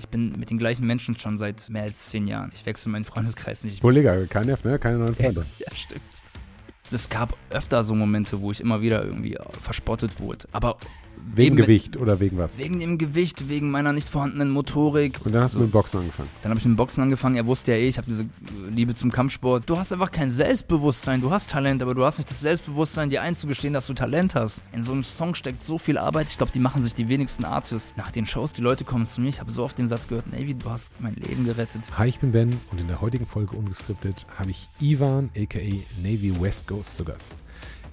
ich bin mit den gleichen Menschen schon seit mehr als zehn Jahren. Ich wechsle meinen Freundeskreis nicht. Kollege, kein Nerv, ne? Keine neuen Freunde. Ja, stimmt. Es gab öfter so Momente, wo ich immer wieder irgendwie verspottet wurde. Aber Wegen Gewicht oder wegen was? Wegen dem Gewicht, wegen meiner nicht vorhandenen Motorik. Und dann hast du mit dem Boxen angefangen. Dann habe ich mit dem Boxen angefangen. Er wusste ja eh, ich habe diese Liebe zum Kampfsport. Du hast einfach kein Selbstbewusstsein. Du hast Talent, aber du hast nicht das Selbstbewusstsein, dir einzugestehen, dass du Talent hast. In so einem Song steckt so viel Arbeit. Ich glaube, die machen sich die wenigsten Artists. Nach den Shows, die Leute kommen zu mir. Ich habe so oft den Satz gehört, Navy, du hast mein Leben gerettet. Hi, ich bin Ben und in der heutigen Folge ungeskriptet habe ich Ivan aka Navy West Coast zu Gast.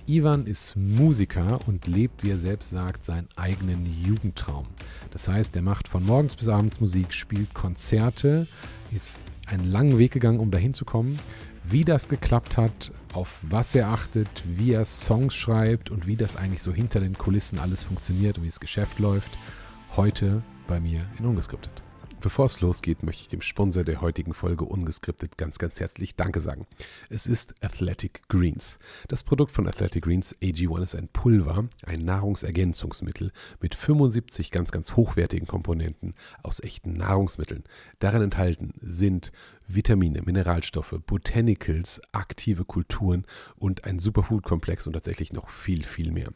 Ivan ist Musiker und lebt, wie er selbst sagt, seinen eigenen Jugendtraum. Das heißt, er macht von morgens bis abends Musik, spielt Konzerte, ist einen langen Weg gegangen, um dahin zu kommen. Wie das geklappt hat, auf was er achtet, wie er Songs schreibt und wie das eigentlich so hinter den Kulissen alles funktioniert und wie das Geschäft läuft, heute bei mir in Ungeskriptet. Bevor es losgeht, möchte ich dem Sponsor der heutigen Folge ungeskriptet ganz, ganz herzlich Danke sagen. Es ist Athletic Greens. Das Produkt von Athletic Greens AG1 ist ein Pulver, ein Nahrungsergänzungsmittel mit 75 ganz, ganz hochwertigen Komponenten aus echten Nahrungsmitteln. Darin enthalten sind Vitamine, Mineralstoffe, Botanicals, aktive Kulturen und ein Superfood-Komplex und tatsächlich noch viel, viel mehr.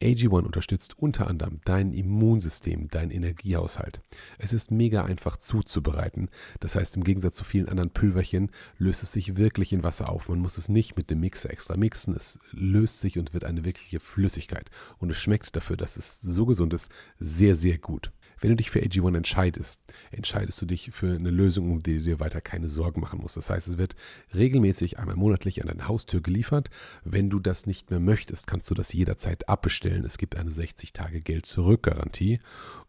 AG1 unterstützt unter anderem dein Immunsystem, dein Energiehaushalt. Es ist mega einfach zuzubereiten. Das heißt, im Gegensatz zu vielen anderen Pülverchen löst es sich wirklich in Wasser auf. Man muss es nicht mit dem Mixer extra mixen. Es löst sich und wird eine wirkliche Flüssigkeit. Und es schmeckt dafür, dass es so gesund ist, sehr, sehr gut. Wenn du dich für AG1 entscheidest, entscheidest du dich für eine Lösung, um die du dir weiter keine Sorgen machen musst. Das heißt, es wird regelmäßig einmal monatlich an deine Haustür geliefert. Wenn du das nicht mehr möchtest, kannst du das jederzeit abbestellen. Es gibt eine 60-Tage-Geld-Zurück-Garantie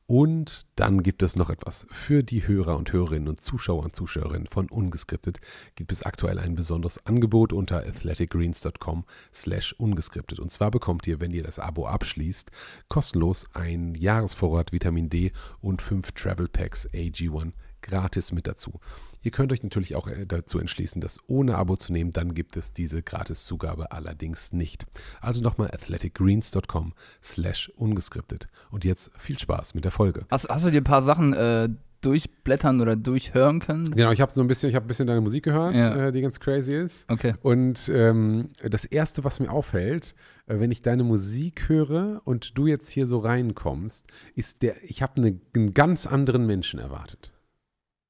und dann gibt es noch etwas. Für die Hörer und Hörerinnen und Zuschauer und Zuschauerinnen von Ungeskriptet gibt es aktuell ein besonderes Angebot unter athleticgreens.com slash ungeskriptet. Und zwar bekommt ihr, wenn ihr das Abo abschließt, kostenlos ein Jahresvorrat Vitamin D und fünf Travel Packs AG1 gratis mit dazu. Ihr könnt euch natürlich auch äh, dazu entschließen, das ohne Abo zu nehmen, dann gibt es diese Gratiszugabe allerdings nicht. Also nochmal athleticgreens.com slash ungeskriptet. Und jetzt viel Spaß mit der Folge. Hast, hast du dir ein paar Sachen äh, durchblättern oder durchhören können? Genau, ich habe so ein bisschen, ich habe ein bisschen deine Musik gehört, ja. äh, die ganz crazy ist. Okay. Und ähm, das erste, was mir auffällt, äh, wenn ich deine Musik höre und du jetzt hier so reinkommst, ist der, ich habe eine, einen ganz anderen Menschen erwartet.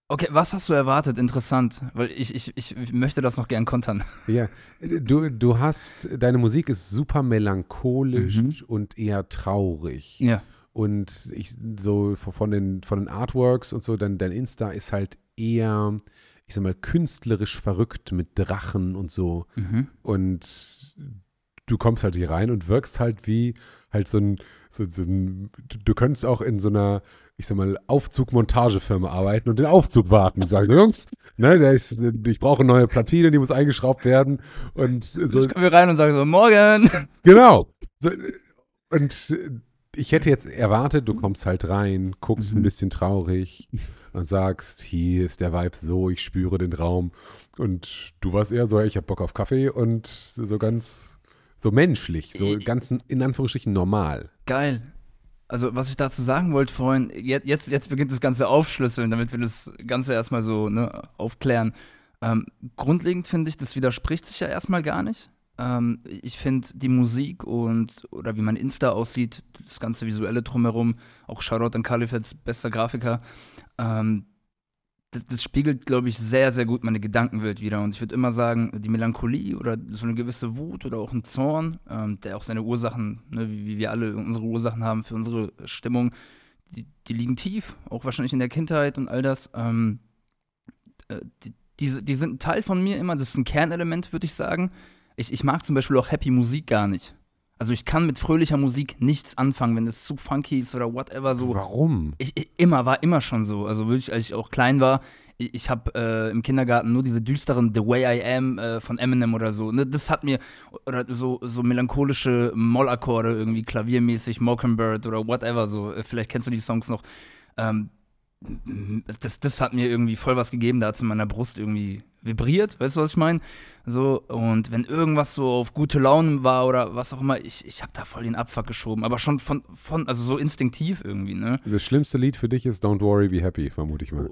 Okay, was hast du erwartet? Interessant, weil ich, ich, ich möchte das noch gern kontern. Ja, du, du hast, deine Musik ist super melancholisch mhm. und eher traurig. Ja. Und ich so von den, von den Artworks und so, dein, dein Insta ist halt eher, ich sag mal, künstlerisch verrückt mit Drachen und so. Mhm. Und du kommst halt hier rein und wirkst halt wie halt so ein, so, so ein du, du könntest auch in so einer ich sag mal, Aufzug-Montagefirma arbeiten und den Aufzug warten und sagen, Jungs, ne, ist, ich brauche eine neue Platine, die muss eingeschraubt werden. Und so. Ich komme rein und sage so, morgen. Genau. So, und ich hätte jetzt erwartet, du kommst halt rein, guckst mhm. ein bisschen traurig und sagst, hier ist der Vibe so, ich spüre den Raum. Und du warst eher so, ich habe Bock auf Kaffee und so ganz, so menschlich, so ganz in Anführungsstrichen normal. Geil. Also, was ich dazu sagen wollte vorhin, jetzt, jetzt beginnt das Ganze aufschlüsseln, damit wir das Ganze erstmal so ne, aufklären. Ähm, grundlegend finde ich, das widerspricht sich ja erstmal gar nicht. Ähm, ich finde die Musik und oder wie mein Insta aussieht, das ganze Visuelle drumherum, auch Shoutout an Kalifets, bester Grafiker, ähm, das, das spiegelt, glaube ich, sehr, sehr gut meine Gedankenwelt wieder. Und ich würde immer sagen, die Melancholie oder so eine gewisse Wut oder auch ein Zorn, ähm, der auch seine Ursachen, ne, wie, wie, wir alle unsere Ursachen haben für unsere Stimmung, die, die, liegen tief, auch wahrscheinlich in der Kindheit und all das. Ähm, äh, die, die, die, sind ein Teil von mir immer, das ist ein Kernelement, würde ich sagen. Ich, ich mag zum Beispiel auch Happy Musik gar nicht. Also ich kann mit fröhlicher Musik nichts anfangen, wenn es zu funky ist oder whatever so. Warum? Ich, ich, immer, war immer schon so. Also wirklich, als ich auch klein war, ich, ich habe äh, im Kindergarten nur diese düsteren The Way I Am äh, von Eminem oder so. Ne, das hat mir, oder so, so melancholische Mollakkorde irgendwie klaviermäßig, Mockingbird oder whatever so. Äh, vielleicht kennst du die Songs noch. Ähm, das, das hat mir irgendwie voll was gegeben, da hat es in meiner Brust irgendwie vibriert, weißt du, was ich meine? So, und wenn irgendwas so auf gute Laune war oder was auch immer, ich, ich habe da voll den Abfuck geschoben, aber schon von, von, also so instinktiv irgendwie, ne? Das schlimmste Lied für dich ist Don't Worry, Be Happy, vermute ich mal.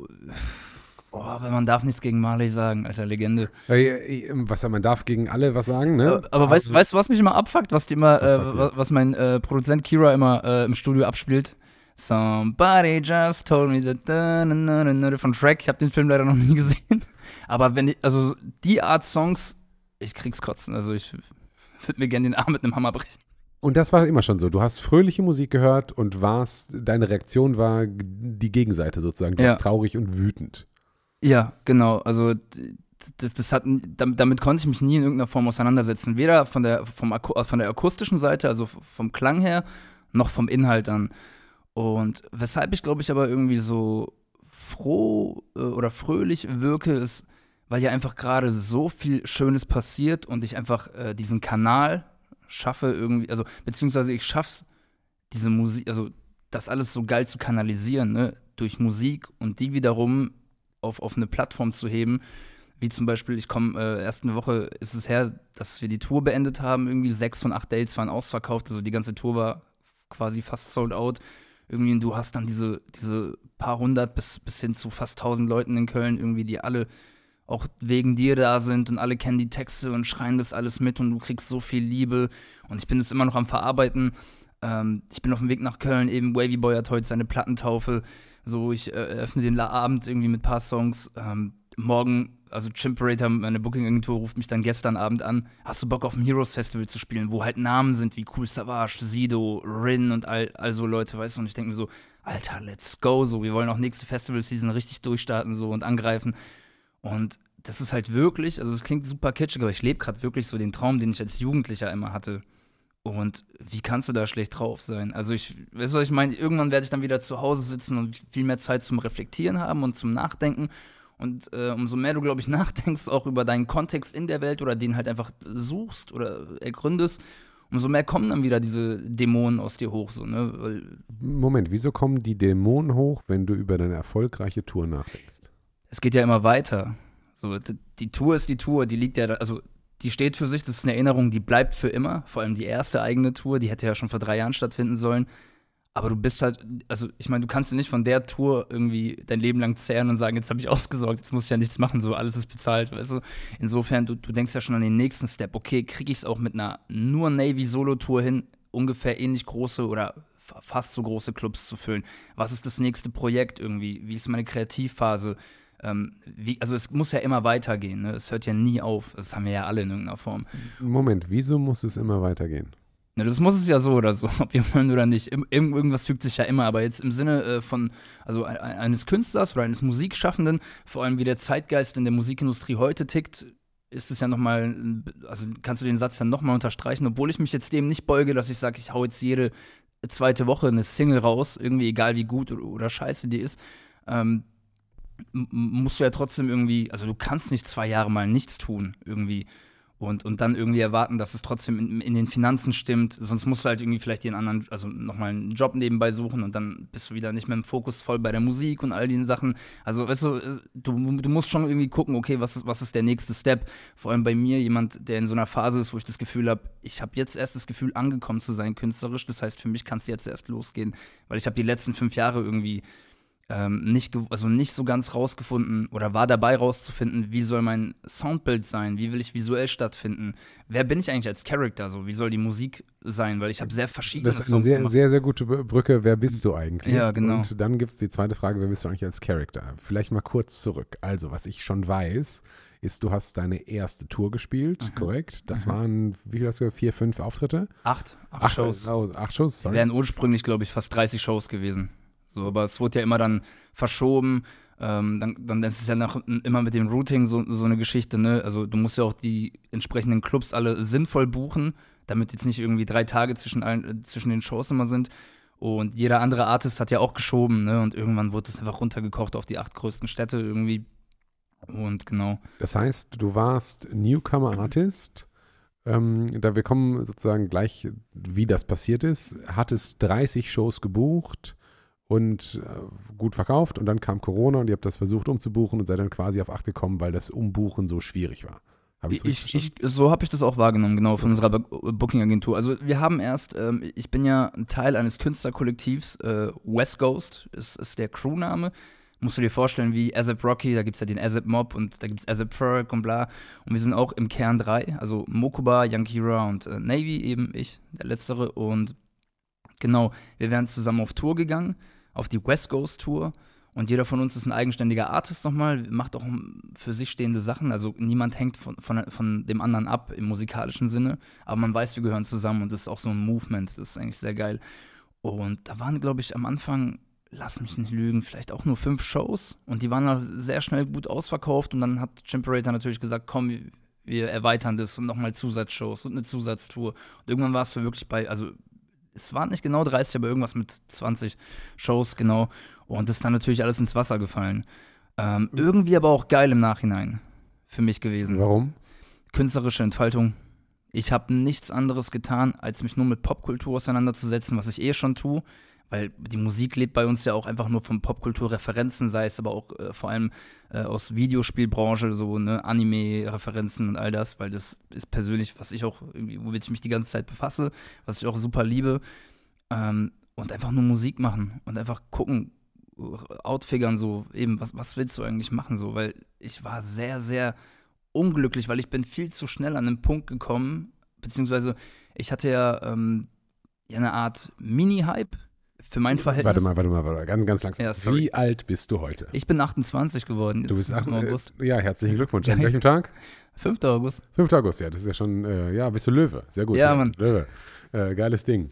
Oh, aber man darf nichts gegen Marley sagen, alter Legende. Äh, was man darf gegen alle was sagen, ne? Aber, aber weißt, weißt du, was mich immer abfuckt, was die immer, was, äh, was mein äh, Produzent Kira immer äh, im Studio abspielt? Somebody just told me that von Shrek. Ich habe den Film leider noch nie gesehen. Aber wenn ich, also die Art Songs, ich krieg's kotzen. Also ich würde mir gerne den Arm mit einem Hammer brechen. Und das war immer schon so. Du hast fröhliche Musik gehört und warst, deine Reaktion war die Gegenseite sozusagen. Du warst traurig und wütend. Ja, genau. Also das, das hat, damit, damit, konnte ich mich nie in irgendeiner Form auseinandersetzen. Weder von der, vom, von der akustischen Seite, also vom Klang her, noch vom Inhalt an. Und weshalb ich, glaube ich, aber irgendwie so froh äh, oder fröhlich wirke, ist, weil ja einfach gerade so viel Schönes passiert und ich einfach äh, diesen Kanal schaffe irgendwie, also beziehungsweise ich schaff's, diese Musik, also das alles so geil zu kanalisieren, ne, durch Musik und die wiederum auf, auf eine Plattform zu heben. Wie zum Beispiel, ich komme, äh, erst eine Woche ist es her, dass wir die Tour beendet haben. Irgendwie sechs von acht Dates waren ausverkauft. Also die ganze Tour war quasi fast sold out irgendwie, du hast dann diese, diese paar hundert bis, bis hin zu fast tausend Leuten in Köln, irgendwie, die alle auch wegen dir da sind und alle kennen die Texte und schreien das alles mit und du kriegst so viel Liebe und ich bin es immer noch am Verarbeiten. Ähm, ich bin auf dem Weg nach Köln, eben Wavy Boy hat heute seine Plattentaufe. So, ich äh, eröffne den Abend irgendwie mit ein paar Songs. Ähm, morgen also Chimperator, meine Booking-Agentur, ruft mich dann gestern Abend an. Hast du Bock auf ein Heroes Festival zu spielen, wo halt Namen sind wie Cool Savage, Sido, Rin und all, all so Leute, weißt du? Und ich denke mir so, Alter, let's go. So, wir wollen auch nächste Festival-Season richtig durchstarten so und angreifen. Und das ist halt wirklich, also es klingt super kitschig, aber ich lebe gerade wirklich so den Traum, den ich als Jugendlicher immer hatte. Und wie kannst du da schlecht drauf sein? Also ich, weißt du, was ich meine? Irgendwann werde ich dann wieder zu Hause sitzen und viel mehr Zeit zum Reflektieren haben und zum Nachdenken. Und äh, umso mehr du, glaube ich, nachdenkst auch über deinen Kontext in der Welt oder den halt einfach suchst oder ergründest, umso mehr kommen dann wieder diese Dämonen aus dir hoch. So, ne? Weil Moment, wieso kommen die Dämonen hoch, wenn du über deine erfolgreiche Tour nachdenkst? Es geht ja immer weiter. So, die Tour ist die Tour, die liegt ja, da, also die steht für sich, das ist eine Erinnerung, die bleibt für immer. Vor allem die erste eigene Tour, die hätte ja schon vor drei Jahren stattfinden sollen. Aber du bist halt, also ich meine, du kannst nicht von der Tour irgendwie dein Leben lang zehren und sagen, jetzt habe ich ausgesorgt, jetzt muss ich ja nichts machen, so alles ist bezahlt, weißt du. Insofern, du, du denkst ja schon an den nächsten Step. Okay, kriege ich es auch mit einer nur Navy-Solo-Tour hin, ungefähr ähnlich große oder fast so große Clubs zu füllen? Was ist das nächste Projekt irgendwie? Wie ist meine Kreativphase? Ähm, wie, also es muss ja immer weitergehen, ne? es hört ja nie auf. Das haben wir ja alle in irgendeiner Form. Moment, wieso muss es immer weitergehen? Das muss es ja so oder so, ob wir wollen oder nicht. irgendwas fügt sich ja immer, aber jetzt im Sinne äh, von, also eines Künstlers oder eines Musikschaffenden, vor allem wie der Zeitgeist in der Musikindustrie heute tickt, ist es ja nochmal, also kannst du den Satz dann nochmal unterstreichen, obwohl ich mich jetzt dem nicht beuge, dass ich sage, ich hau jetzt jede zweite Woche eine Single raus, irgendwie egal wie gut oder, oder scheiße die ist. Ähm, musst du ja trotzdem irgendwie, also du kannst nicht zwei Jahre mal nichts tun, irgendwie und, und dann irgendwie erwarten, dass es trotzdem in, in, den Finanzen stimmt. Sonst musst du halt irgendwie vielleicht den anderen, also nochmal einen Job nebenbei suchen und dann bist du wieder nicht mehr im Fokus voll bei der Musik und all den Sachen. Also, weißt du, du, du musst schon irgendwie gucken, okay, was ist, was ist der nächste Step? Vor allem bei mir, jemand, der in so einer Phase ist, wo ich das Gefühl habe, ich habe jetzt erst das Gefühl, angekommen zu sein künstlerisch. Das heißt, für mich kann es jetzt erst losgehen, weil ich habe die letzten fünf Jahre irgendwie ähm, nicht, also nicht so ganz rausgefunden oder war dabei rauszufinden, wie soll mein Soundbild sein, wie will ich visuell stattfinden, wer bin ich eigentlich als Charakter, so wie soll die Musik sein, weil ich habe sehr verschiedene Das ist eine sehr, sehr, sehr gute Brücke, wer bist du eigentlich? Ja, genau. Und dann gibt es die zweite Frage, wer bist du eigentlich als Charakter? Vielleicht mal kurz zurück. Also, was ich schon weiß, ist, du hast deine erste Tour gespielt, mhm. korrekt? Das mhm. waren, wie viel hast du, vier, fünf Auftritte? Acht. Acht, acht Shows. Oh, acht Shows, sorry. Wären ursprünglich, glaube ich, fast 30 Shows gewesen. So, aber es wurde ja immer dann verschoben. Ähm, dann, dann ist es ja nach, immer mit dem Routing so, so eine Geschichte, ne? Also du musst ja auch die entsprechenden Clubs alle sinnvoll buchen, damit jetzt nicht irgendwie drei Tage zwischen, allen, äh, zwischen den Shows immer sind. Und jeder andere Artist hat ja auch geschoben, ne? Und irgendwann wurde es einfach runtergekocht auf die acht größten Städte irgendwie. Und genau. Das heißt, du warst Newcomer Artist. Ähm, da wir kommen sozusagen gleich, wie das passiert ist, hattest 30 Shows gebucht und äh, gut verkauft und dann kam Corona und ihr habt das versucht umzubuchen und seid dann quasi auf acht gekommen, weil das Umbuchen so schwierig war. Hab ich, ich, so habe ich das auch wahrgenommen, genau, von unserer Booking-Agentur. Also wir haben erst, ähm, ich bin ja ein Teil eines Künstlerkollektivs, äh, West Ghost ist, ist der Crewname. Musst du dir vorstellen, wie Azep Rocky, da gibt es ja den Azep Mob und da gibt es Azep Ferg und bla. Und wir sind auch im Kern drei, also Mokuba, Young Kira und äh, Navy eben, ich, der Letztere. Und genau, wir wären zusammen auf Tour gegangen, auf die West Ghost Tour. Und jeder von uns ist ein eigenständiger Artist nochmal, macht auch für sich stehende Sachen. Also niemand hängt von, von, von dem anderen ab im musikalischen Sinne. Aber man weiß, wir gehören zusammen und das ist auch so ein Movement. Das ist eigentlich sehr geil. Und da waren, glaube ich, am Anfang, lass mich nicht lügen, vielleicht auch nur fünf Shows. Und die waren sehr schnell gut ausverkauft. Und dann hat Chimperator natürlich gesagt, komm, wir erweitern das und nochmal Zusatzshows und eine Zusatztour. Und irgendwann war es wirklich bei, also es waren nicht genau 30, aber irgendwas mit 20 Shows, genau. Und ist dann natürlich alles ins Wasser gefallen. Ähm, mhm. irgendwie aber auch geil im Nachhinein für mich gewesen. Warum? Künstlerische Entfaltung. Ich habe nichts anderes getan, als mich nur mit Popkultur auseinanderzusetzen, was ich eh schon tue. Weil die Musik lebt bei uns ja auch einfach nur von Popkulturreferenzen, sei es aber auch äh, vor allem äh, aus Videospielbranche, so ne, Anime-Referenzen und all das, weil das ist persönlich, was ich auch womit ich mich die ganze Zeit befasse, was ich auch super liebe. Ähm, und einfach nur Musik machen und einfach gucken, outfigern, so eben, was, was willst du eigentlich machen, so, weil ich war sehr, sehr unglücklich, weil ich bin viel zu schnell an den Punkt gekommen, beziehungsweise ich hatte ja, ähm, ja eine Art Mini-Hype für mein Verhältnis. Warte mal, warte mal, warte mal, ganz, ganz langsam. Ja, Wie alt bist du heute? Ich bin 28 geworden. du bist 8, August. Äh, ja, herzlichen Glückwunsch. An welchem Tag? 5. August. 5. August, ja, das ist ja schon, äh, ja, bist du Löwe. Sehr gut. Ja, ja Mann. Löwe. Äh, geiles Ding.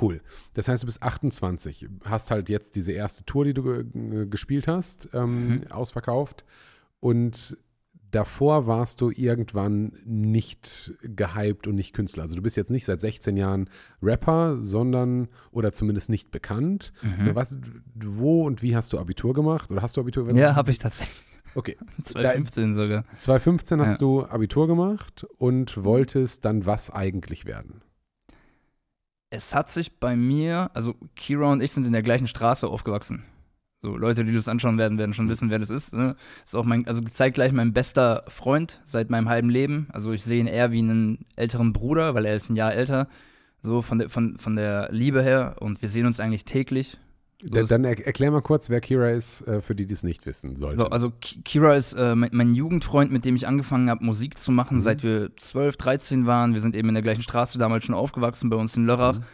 Cool. Das heißt, du bist 28, hast halt jetzt diese erste Tour, die du äh, gespielt hast, ähm, mhm. ausverkauft. Und davor warst du irgendwann nicht gehypt und nicht Künstler. Also du bist jetzt nicht seit 16 Jahren Rapper, sondern, oder zumindest nicht bekannt. Mhm. Was, wo und wie hast du Abitur gemacht? Oder hast du Abitur? Ja, habe ich tatsächlich. Okay. 2015 sogar. 2015 hast ja. du Abitur gemacht und wolltest dann was eigentlich werden? es hat sich bei mir, also Kira und ich sind in der gleichen Straße aufgewachsen. So, Leute, die das anschauen werden, werden schon wissen, wer das ist. Ne? Ist auch mein, also zeitgleich mein bester Freund seit meinem halben Leben. Also ich sehe ihn eher wie einen älteren Bruder, weil er ist ein Jahr älter. So von der, von, von der Liebe her. Und wir sehen uns eigentlich täglich. So dann er, erklär mal kurz, wer Kira ist, äh, für die, die es nicht wissen sollten. Also Kira ist äh, mein, mein, Jugendfreund, mit dem ich angefangen habe, Musik zu machen, mhm. seit wir 12, 13 waren. Wir sind eben in der gleichen Straße damals schon aufgewachsen, bei uns in Lörrach. Mhm.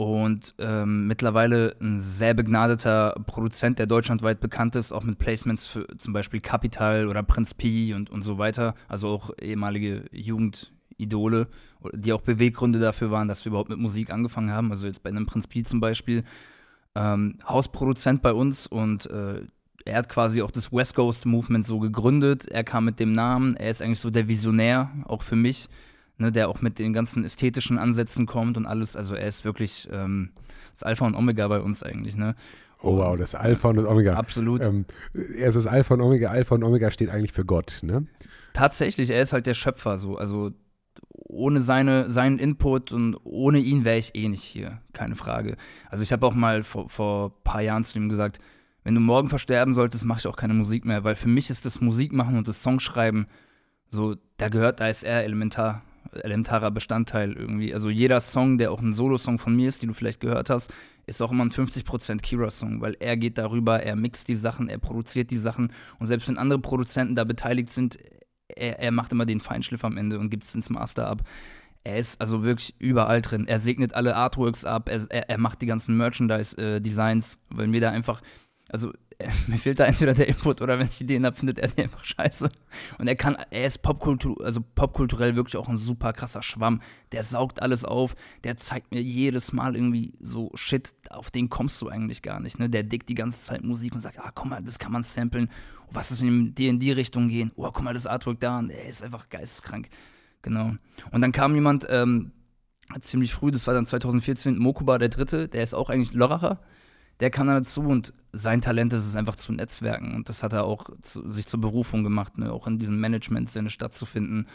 Und ähm, mittlerweile ein sehr begnadeter Produzent, der deutschlandweit bekannt ist, auch mit Placements für zum Beispiel Capital oder Prinz Pi und, und so weiter. Also auch ehemalige Jugendidole, die auch Beweggründe dafür waren, dass wir überhaupt mit Musik angefangen haben. Also jetzt bei einem Prinz Pi zum Beispiel ähm, Hausproduzent bei uns und äh, er hat quasi auch das West Coast Movement so gegründet. Er kam mit dem Namen. Er ist eigentlich so der Visionär, auch für mich, ne, der auch mit den ganzen ästhetischen Ansätzen kommt und alles. Also er ist wirklich ähm, das Alpha und Omega bei uns eigentlich. Ne? Oh wow, das Alpha und das Omega. Absolut. Ähm, er ist das Alpha und Omega. Alpha und Omega steht eigentlich für Gott, ne? Tatsächlich, er ist halt der Schöpfer so. Also ohne seine, seinen Input und ohne ihn wäre ich eh nicht hier, keine Frage. Also ich habe auch mal vor, vor ein paar Jahren zu ihm gesagt, wenn du morgen versterben solltest, mache ich auch keine Musik mehr, weil für mich ist das Musikmachen und das Songschreiben so, da gehört, da ist er elementar, elementarer Bestandteil irgendwie. Also jeder Song, der auch ein Solo-Song von mir ist, den du vielleicht gehört hast, ist auch immer ein 50% Kira-Song, weil er geht darüber, er mixt die Sachen, er produziert die Sachen und selbst wenn andere Produzenten da beteiligt sind, er, er macht immer den Feinschliff am Ende und gibt es ins Master ab. Er ist also wirklich überall drin. Er segnet alle Artworks ab, er, er, er macht die ganzen Merchandise-Designs, äh, weil mir da einfach, also mir fehlt da entweder der Input oder wenn ich Ideen habe, findet er die einfach scheiße. Und er kann, er ist Popkultur, also popkulturell wirklich auch ein super krasser Schwamm. Der saugt alles auf, der zeigt mir jedes Mal irgendwie so Shit, auf den kommst du eigentlich gar nicht. Ne? Der dickt die ganze Zeit Musik und sagt, ah, komm mal, das kann man samplen. Was ist, wenn wir in die Richtung gehen? Oh, guck mal, das Artwork da. Und er ist einfach geisteskrank. Genau. Und dann kam jemand, ähm, ziemlich früh, das war dann 2014, Mokuba der Dritte, der ist auch eigentlich Lörracher der kam dann dazu und sein Talent ist es einfach zu netzwerken und das hat er auch zu, sich zur Berufung gemacht, ne? auch in diesem Management-Sinne stattzufinden.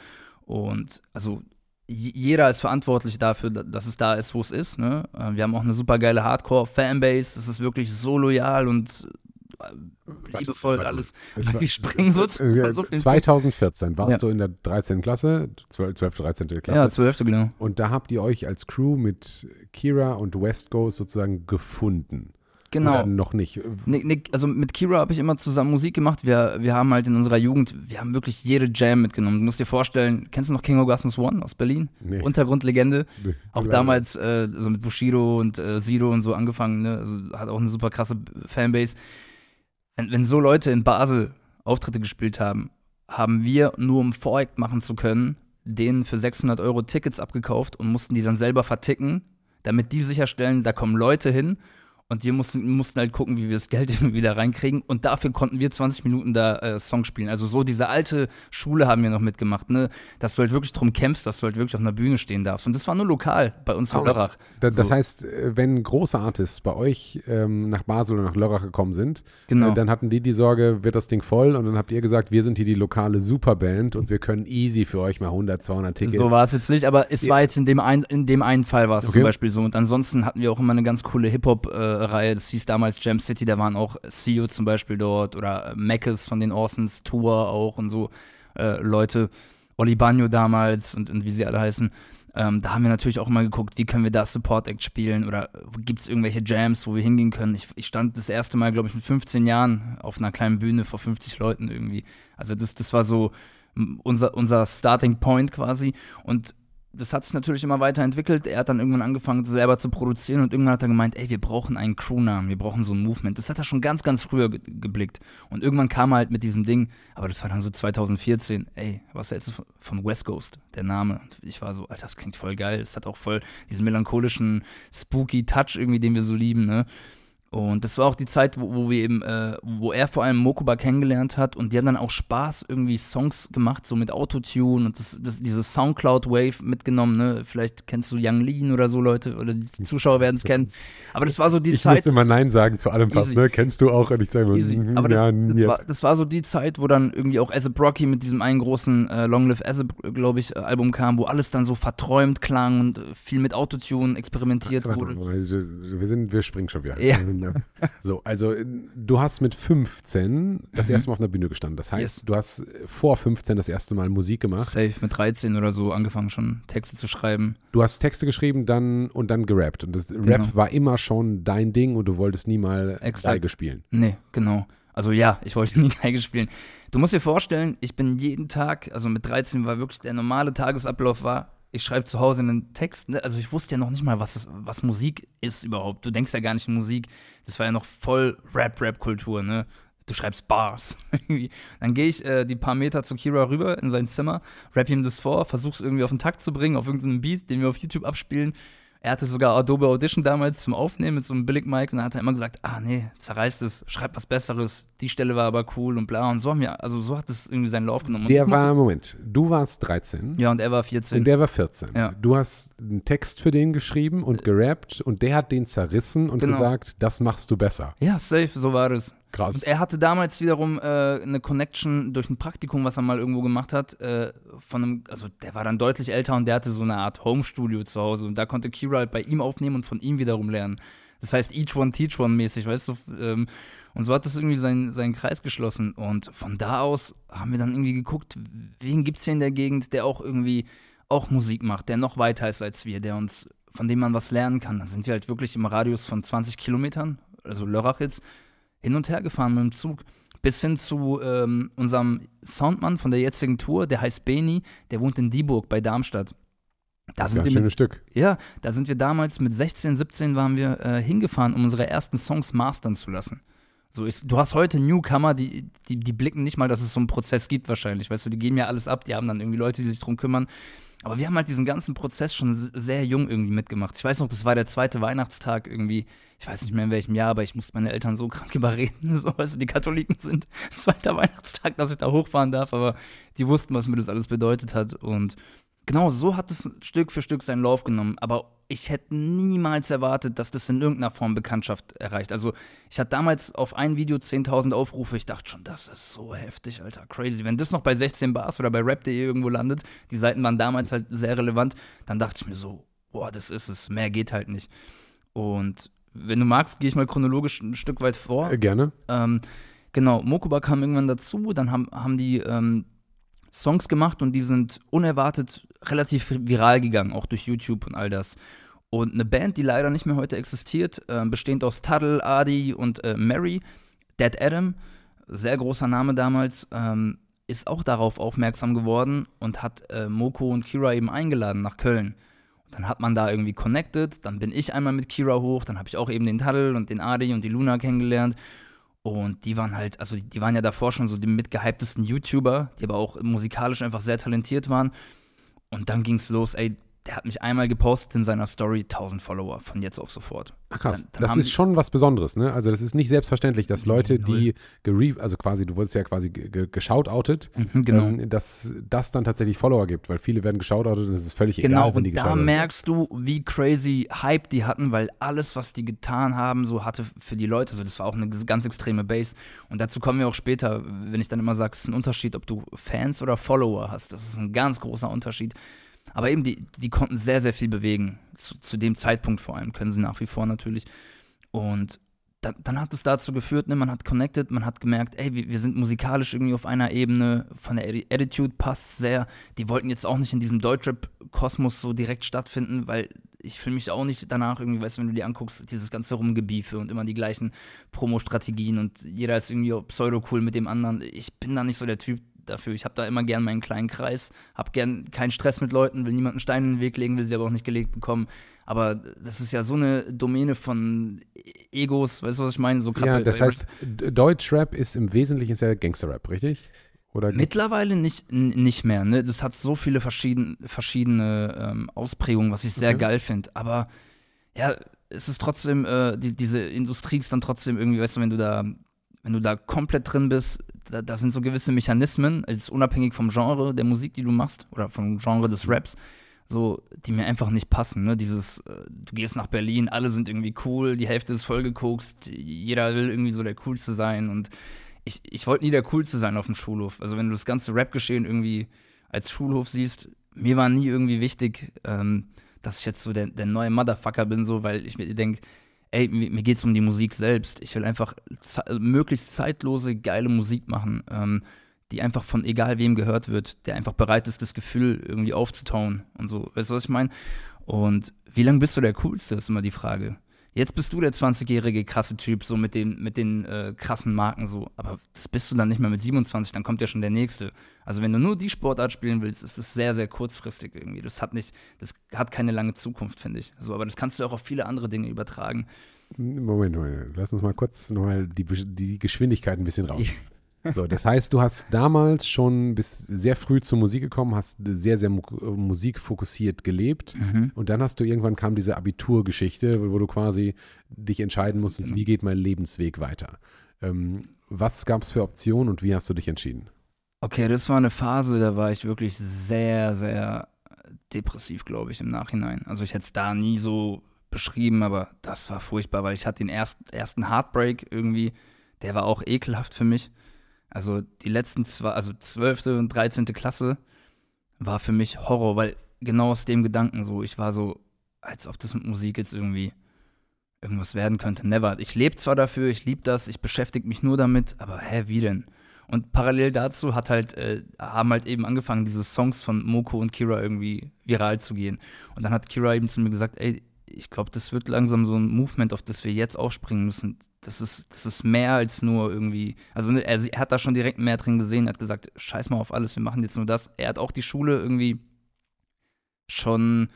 Und also jeder ist verantwortlich dafür, dass es da ist, wo es ist. Ne? Äh, wir haben auch eine super geile Hardcore-Fanbase. Das ist wirklich so loyal und äh, liebevoll warte, alles. War, wir springen so, äh, so 2014 warst ja. du in der 13. Klasse, 12, 12, 13. Klasse. Ja, 12. genau. Und da habt ihr euch als Crew mit Kira und West Coast sozusagen gefunden. Genau. Oder noch nicht. Nee, nee, also mit Kira habe ich immer zusammen Musik gemacht. Wir, wir haben halt in unserer Jugend, wir haben wirklich jede Jam mitgenommen. Du musst dir vorstellen, kennst du noch King Augustus One aus Berlin? Nee. Untergrundlegende. Nee, auch damals äh, so mit Bushido und äh, Sido und so angefangen. Ne? Also hat auch eine super krasse Fanbase. Wenn, wenn so Leute in Basel Auftritte gespielt haben, haben wir nur um Voreact machen zu können, denen für 600 Euro Tickets abgekauft und mussten die dann selber verticken, damit die sicherstellen, da kommen Leute hin und wir mussten, mussten halt gucken, wie wir das Geld wieder reinkriegen. Und dafür konnten wir 20 Minuten da äh, Song spielen. Also so diese alte Schule haben wir noch mitgemacht, ne? Dass du halt wirklich drum kämpfst, dass du halt wirklich auf einer Bühne stehen darfst. Und das war nur lokal bei uns in Lörrach. Das, das heißt, äh, wenn große Artists bei euch ähm, nach Basel oder nach Lörrach gekommen sind, genau. äh, dann hatten die die Sorge, wird das Ding voll? Und dann habt ihr gesagt, wir sind hier die lokale Superband und wir können easy für euch mal 100, 200 Tickets. So war es jetzt nicht, aber es ja. war jetzt in dem, ein, in dem einen Fall war es okay. zum Beispiel so. Und ansonsten hatten wir auch immer eine ganz coole Hip-Hop- äh, Reihe, das hieß damals Jam City, da waren auch CEO zum Beispiel dort oder äh, Mackes von den Orsons, Tour auch und so äh, Leute, Oli Bagno damals und, und wie sie alle heißen. Ähm, da haben wir natürlich auch mal geguckt, wie können wir da Support Act spielen oder gibt es irgendwelche Jams, wo wir hingehen können. Ich, ich stand das erste Mal, glaube ich, mit 15 Jahren auf einer kleinen Bühne vor 50 Leuten irgendwie. Also das, das war so unser, unser Starting Point quasi. Und das hat sich natürlich immer weiterentwickelt. Er hat dann irgendwann angefangen, selber zu produzieren und irgendwann hat er gemeint, ey, wir brauchen einen Crewnamen, wir brauchen so ein Movement. Das hat er schon ganz, ganz früher ge geblickt. Und irgendwann kam er halt mit diesem Ding, aber das war dann so 2014, ey, was hältst du von West Coast, der Name? Und ich war so, Alter, das klingt voll geil. Es hat auch voll diesen melancholischen, spooky Touch irgendwie, den wir so lieben, ne? Und das war auch die Zeit, wo, wo wir eben, äh, wo er vor allem Mokuba kennengelernt hat und die haben dann auch Spaß irgendwie Songs gemacht, so mit Autotune und das, das, diese Soundcloud-Wave mitgenommen, ne? Vielleicht kennst du Young Lean oder so Leute oder die Zuschauer werden es kennen. Aber das war so die ich Zeit. Ich muss immer Nein sagen zu allem fast, ne? Kennst du auch? Und ich sage immer, Aber das, ja, das, war, das war so die Zeit, wo dann irgendwie auch As a Brocky mit diesem einen großen äh, Long Live As a, glaube ich, äh, Album kam, wo alles dann so verträumt klang und äh, viel mit Autotune experimentiert Warte, wurde. Wir, sind, wir springen schon wieder. Ja. So, also du hast mit 15 das mhm. erste Mal auf einer Bühne gestanden. Das heißt, yes. du hast vor 15 das erste Mal Musik gemacht. Safe, mit 13 oder so angefangen schon Texte zu schreiben. Du hast Texte geschrieben dann und dann gerappt. Und das genau. Rap war immer schon dein Ding und du wolltest nie mal Exakt. Geige spielen. Nee, genau. Also ja, ich wollte nie Geige spielen. Du musst dir vorstellen, ich bin jeden Tag, also mit 13 war wirklich der normale Tagesablauf war, ich schreibe zu Hause einen Text. Ne? Also ich wusste ja noch nicht mal, was, das, was Musik ist überhaupt. Du denkst ja gar nicht in Musik. Das war ja noch voll Rap-Rap-Kultur, ne? Du schreibst Bars. Dann gehe ich äh, die paar Meter zu Kira rüber in sein Zimmer, rap ihm das vor, versuch's irgendwie auf den Takt zu bringen, auf irgendeinen Beat, den wir auf YouTube abspielen. Er hatte sogar Adobe Audition damals zum Aufnehmen mit so einem Billig-Mic und dann hat er immer gesagt, ah nee, zerreißt es, schreib was Besseres, die Stelle war aber cool und bla und so haben wir, also so hat es irgendwie seinen Lauf genommen. Der war, Moment, du warst 13. Ja, und er war 14. Und der war 14. Ja. Du hast einen Text für den geschrieben und gerappt und der hat den zerrissen und genau. gesagt, das machst du besser. Ja, safe, so war das. Krass. Und er hatte damals wiederum äh, eine Connection durch ein Praktikum, was er mal irgendwo gemacht hat, äh, von einem, also der war dann deutlich älter und der hatte so eine Art Home-Studio zu Hause und da konnte Kira halt bei ihm aufnehmen und von ihm wiederum lernen. Das heißt, each one teach one mäßig, weißt du? Ähm, und so hat das irgendwie seinen, seinen Kreis geschlossen. Und von da aus haben wir dann irgendwie geguckt, wen gibt es hier in der Gegend, der auch irgendwie auch Musik macht, der noch weiter ist als wir, der uns, von dem man was lernen kann. Dann sind wir halt wirklich im Radius von 20 Kilometern, also Lörrach jetzt, hin und her gefahren mit dem Zug. Bis hin zu ähm, unserem Soundmann von der jetzigen Tour, der heißt Beni, der wohnt in Dieburg bei Darmstadt. Da das ist ein schönes mit, Stück. Ja, da sind wir damals mit 16, 17 waren wir äh, hingefahren, um unsere ersten Songs mastern zu lassen. So ist, du hast heute Newcomer, die, die, die blicken nicht mal, dass es so einen Prozess gibt wahrscheinlich. Weißt du, die geben ja alles ab, die haben dann irgendwie Leute, die sich drum kümmern. Aber wir haben halt diesen ganzen Prozess schon sehr jung irgendwie mitgemacht. Ich weiß noch, das war der zweite Weihnachtstag irgendwie. Ich weiß nicht mehr in welchem Jahr, aber ich musste meine Eltern so krank überreden, so, du, die Katholiken sind. Zweiter Weihnachtstag, dass ich da hochfahren darf, aber die wussten, was mir das alles bedeutet hat. Und Genau, so hat es Stück für Stück seinen Lauf genommen. Aber ich hätte niemals erwartet, dass das in irgendeiner Form Bekanntschaft erreicht. Also, ich hatte damals auf ein Video 10.000 Aufrufe. Ich dachte schon, das ist so heftig, Alter, crazy. Wenn das noch bei 16 Bars oder bei rap.de irgendwo landet, die Seiten waren damals halt sehr relevant, dann dachte ich mir so, boah, das ist es, mehr geht halt nicht. Und wenn du magst, gehe ich mal chronologisch ein Stück weit vor. Äh, gerne. Ähm, genau, Mokuba kam irgendwann dazu, dann haben, haben die ähm, Songs gemacht und die sind unerwartet relativ viral gegangen, auch durch YouTube und all das. Und eine Band, die leider nicht mehr heute existiert, äh, bestehend aus Tuttle, Adi und äh, Mary, Dead Adam, sehr großer Name damals, ähm, ist auch darauf aufmerksam geworden und hat äh, Moko und Kira eben eingeladen nach Köln. Und dann hat man da irgendwie connected, dann bin ich einmal mit Kira hoch, dann habe ich auch eben den Tuttle und den Adi und die Luna kennengelernt. Und die waren halt, also die waren ja davor schon so die mitgehyptesten YouTuber, die aber auch musikalisch einfach sehr talentiert waren. Und dann ging's los, ey, der hat mich einmal gepostet in seiner Story, 1000 Follower von jetzt auf sofort. Ach krass, Dann- dann das ist schon was Besonderes, ne? Also das ist nicht selbstverständlich, dass Leute, Null. die gere also quasi, du wurdest ja quasi ge- ge- geshoutoutet, Mhm, genau. ähm, dass das dann tatsächlich Follower gibt, weil viele werden geshoutoutet und es ist völlig Genau, egal, wenn die und da geshoutoutet merkst du, wie crazy Hype die hatten, weil alles, was die getan haben, so hatte für die Leute, also das war auch eine ganz extreme Base. Und dazu kommen wir auch später, wenn ich dann immer sage, es ist ein Unterschied, ob du Fans oder Follower hast. Das ist ein ganz großer Unterschied. Aber eben, die, die konnten sehr, sehr viel bewegen. Zu, zu dem Zeitpunkt vor allem, können sie nach wie vor natürlich. Und dann, dann hat es dazu geführt, ne, man hat connected, man hat gemerkt, ey, wir, wir sind musikalisch irgendwie auf einer Ebene, von der Atti- Attitude passt sehr. Die wollten jetzt auch nicht in diesem Deutschrap-Kosmos so direkt stattfinden, weil ich fühle mich auch nicht danach irgendwie, weißt du, wenn du dir anguckst, dieses ganze Rumgebiefe und immer die gleichen Promo-Strategien und jeder ist irgendwie pseudo-cool mit dem anderen. Ich bin da nicht so der Typ dafür. Ich habe da immer gern meinen kleinen Kreis, habe gern keinen Stress mit Leuten, will niemanden Steine in den Weg legen, will sie aber auch nicht gelegt bekommen. Aber das ist ja so eine Domäne von Egos, weißt du, was ich meine? So Ja, das heißt, Deutschrap ist im Wesentlichen ist ja Gangsterrap, richtig? Oder Mittlerweile nicht, nicht mehr. Ne? Das hat so viele verschieden, verschiedene ähm, Ausprägungen, was ich sehr Okay. geil finde. Aber ja, es ist trotzdem, äh, die, diese Industrie ist dann trotzdem irgendwie, weißt du, wenn du da, wenn du da komplett drin bist, da, da sind so gewisse Mechanismen, also unabhängig vom Genre der Musik, die du machst, oder vom Genre des Raps, so, die mir einfach nicht passen. Ne? Dieses, äh, du gehst nach Berlin, alle sind irgendwie cool, die Hälfte ist vollgekokst, jeder will irgendwie so der Coolste sein und ich, ich wollte nie der Coolste sein auf dem Schulhof. Also wenn du das ganze Rap-Geschehen irgendwie als Schulhof siehst, mir war nie irgendwie wichtig, ähm, dass ich jetzt so der, der neue Motherfucker bin, so, weil ich mir denke, ey, mir, mir geht es um die Musik selbst. Ich will einfach ze möglichst zeitlose, geile Musik machen, ähm, die einfach von egal wem gehört wird, der einfach bereit ist, das Gefühl irgendwie aufzutauen und so. Weißt du, was ich meine? Und wie lange bist du der Coolste, ist immer die Frage. Jetzt bist du der 20-jährige krasse Typ, so mit den, mit den äh, krassen Marken so. Aber das bist du dann nicht mehr mit 27, dann kommt ja schon der nächste. Also wenn du nur die Sportart spielen willst, ist es sehr, sehr kurzfristig irgendwie. Das hat nicht, das hat keine lange Zukunft, finde ich. So, aber das kannst du auch auf viele andere Dinge übertragen. Moment, Moment, lass uns mal kurz nochmal die, die Geschwindigkeit ein bisschen raus. So, das heißt, du hast damals schon bis sehr früh zur Musik gekommen, hast sehr, sehr mu musikfokussiert gelebt und dann hast du irgendwann kam diese Abiturgeschichte, wo du quasi dich entscheiden musstest, Genau. wie geht mein Lebensweg weiter. Ähm, was gab es für Optionen und wie hast du dich entschieden? Okay, das war eine Phase, da war ich wirklich sehr, sehr depressiv, glaube ich, im Nachhinein. Also ich hätte es da nie so beschrieben, aber das war furchtbar, weil ich hatte den erst, ersten Heartbreak irgendwie, der war auch ekelhaft für mich. Also die letzten zwei, also 12. und 13. Klasse war für mich Horror, weil genau aus dem Gedanken so, ich war so, als ob das mit Musik jetzt irgendwie irgendwas werden könnte. Never. Ich lebe zwar dafür, ich liebe das, ich beschäftige mich nur damit, aber hä, wie denn? Und parallel dazu hat halt, äh, haben halt eben angefangen, diese Songs von Moko und Kira irgendwie viral zu gehen. Und dann hat Kira eben zu mir gesagt, ey, ich glaube, das wird langsam so ein Movement, auf das wir jetzt aufspringen müssen. Das ist, das ist mehr als nur irgendwie, also ne, er, er hat da schon direkt mehr drin gesehen, er hat gesagt, scheiß mal auf alles, wir machen jetzt nur das. Er hat auch die Schule irgendwie schon,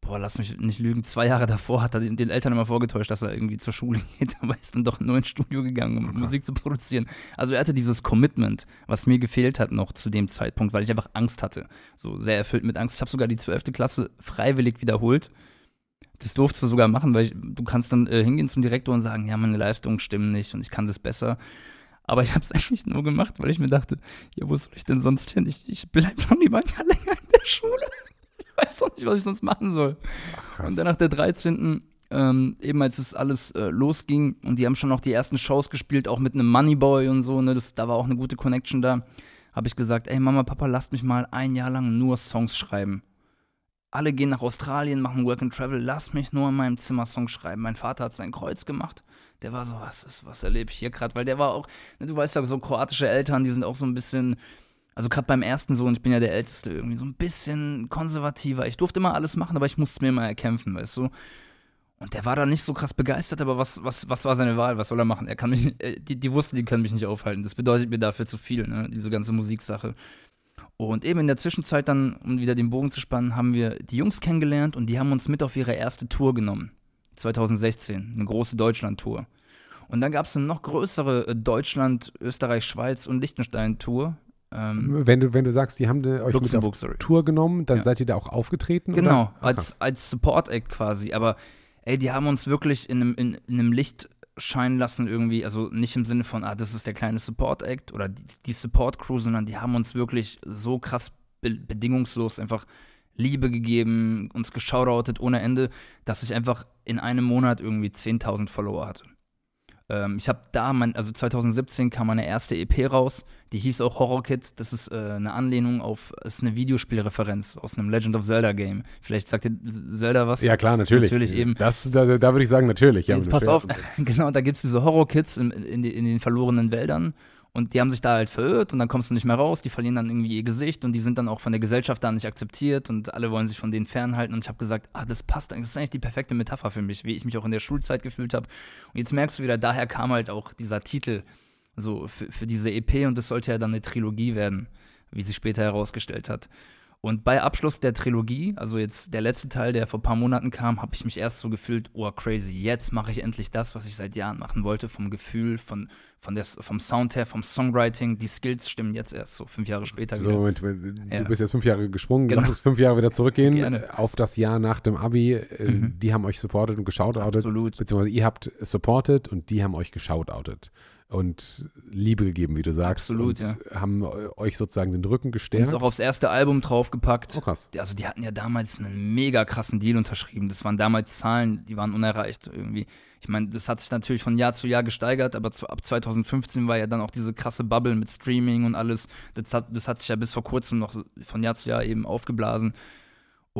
boah, lass mich nicht lügen, zwei Jahre davor hat er den, den Eltern immer vorgetäuscht, dass er irgendwie zur Schule geht, aber ist dann doch nur ins Studio gegangen, um Oh, krass. Musik zu produzieren. Also er hatte dieses Commitment, was mir gefehlt hat noch zu dem Zeitpunkt, weil ich einfach Angst hatte. So sehr erfüllt mit Angst. Ich habe sogar die 12. Klasse freiwillig wiederholt. Das durfte du sogar machen, weil ich, du kannst dann äh, hingehen zum Direktor und sagen, ja, meine Leistungen stimmen nicht und ich kann das besser. Aber ich habe es eigentlich nur gemacht, weil ich mir dachte, ja, wo soll ich denn sonst hin? Ich, ich bleibe schon lieber ein Jahr länger in der Schule. ich weiß doch nicht, was ich sonst machen soll. Ach, und dann nach der 13. Ähm, eben als es alles äh, losging und die haben schon noch die ersten Shows gespielt, auch mit einem Moneyboy und so, ne, das, da war auch eine gute Connection da, habe ich gesagt, ey Mama, Papa, lasst mich mal ein Jahr lang nur Songs schreiben. Alle gehen nach Australien, machen Work and Travel, lass mich nur in meinem Zimmer Songs schreiben. Mein Vater hat sein Kreuz gemacht. Der war so, was ist, was erlebe ich hier gerade? Weil der war auch, ne, du weißt ja, so kroatische Eltern, die sind auch so ein bisschen, also gerade beim ersten Sohn, ich bin ja der Älteste irgendwie, so ein bisschen konservativer. Ich durfte immer alles machen, aber ich musste mir immer erkämpfen, weißt du? Und der war da nicht so krass begeistert, aber was, was, was war seine Wahl? Was soll er machen? Er kann mich, äh, die, die wussten, die können mich nicht aufhalten. Das bedeutet mir dafür zu viel, ne? diese ganze Musiksache. Und eben in der Zwischenzeit dann, um wieder den Bogen zu spannen, haben wir die Jungs kennengelernt und die haben uns mit auf ihre erste Tour genommen. 2016, eine große Deutschland-Tour. Und dann gab es eine noch größere äh, Deutschland, Österreich, Schweiz und Liechtenstein-Tour. Ähm, wenn, du, wenn du sagst, die haben euch Luxemburg, mit auf sorry. Tour genommen, dann ja. seid ihr da auch aufgetreten? Genau, als, als Support-Act quasi. Aber ey, die haben uns wirklich in einem, in, in einem Licht scheinen lassen irgendwie, also nicht im Sinne von, ah, das ist der kleine Support-Act oder die, die Support-Crew, sondern die haben uns wirklich so krass be bedingungslos einfach Liebe gegeben, uns geschaudoutet ohne Ende, dass ich einfach in einem Monat irgendwie 10.000 Follower hatte. Ähm, ich habe da, mein, also 2017 kam meine erste EP raus, die hieß auch Horror Kids. Das ist äh, eine Anlehnung auf, ist eine Videospielreferenz aus einem Legend of Zelda Game. Vielleicht sagt dir Zelda was? Ja, klar, natürlich. Natürlich eben. Das, da, da würde ich sagen, natürlich. Ja, Jetzt pass auf, genau, da gibt es diese Horror Kids in, in, in den verlorenen Wäldern. Und die haben sich da halt verirrt und dann kommst du nicht mehr raus, die verlieren dann irgendwie ihr Gesicht und die sind dann auch von der Gesellschaft da nicht akzeptiert und alle wollen sich von denen fernhalten. Und ich habe gesagt, ah, das passt, das ist eigentlich die perfekte Metapher für mich, wie ich mich auch in der Schulzeit gefühlt habe. Und jetzt merkst du wieder, daher kam halt auch dieser Titel so für, für diese EP und das sollte ja dann eine Trilogie werden, wie sich später herausgestellt hat. Und bei Abschluss der Trilogie, also jetzt der letzte Teil, der vor ein paar Monaten kam, habe ich mich erst so gefühlt, oh crazy, jetzt mache ich endlich das, was ich seit Jahren machen wollte, vom Gefühl, von, von der, vom Sound her, vom Songwriting, die Skills stimmen jetzt erst so fünf Jahre später. So, Moment, du ja. bist jetzt fünf Jahre gesprungen, genau. lass uns fünf Jahre wieder zurückgehen Gerne. auf das Jahr nach dem Abi. Äh, mhm. Die haben euch supportet und geschautoutet. Absolut. Beziehungsweise ihr habt supportet und die haben euch geschautoutet und Liebe gegeben, wie du sagst. Absolut, ja. Haben euch sozusagen den Rücken gestärkt. Und ist auch aufs erste Album draufgepackt. Oh, krass. Also die hatten ja damals einen mega krassen Deal unterschrieben. Das waren damals Zahlen, die waren unerreicht irgendwie. Ich meine, das hat sich natürlich von Jahr zu Jahr gesteigert, aber ab 2015 war ja dann auch diese krasse Bubble mit Streaming und alles. Das hat, das hat sich ja bis vor kurzem noch von Jahr zu Jahr eben aufgeblasen.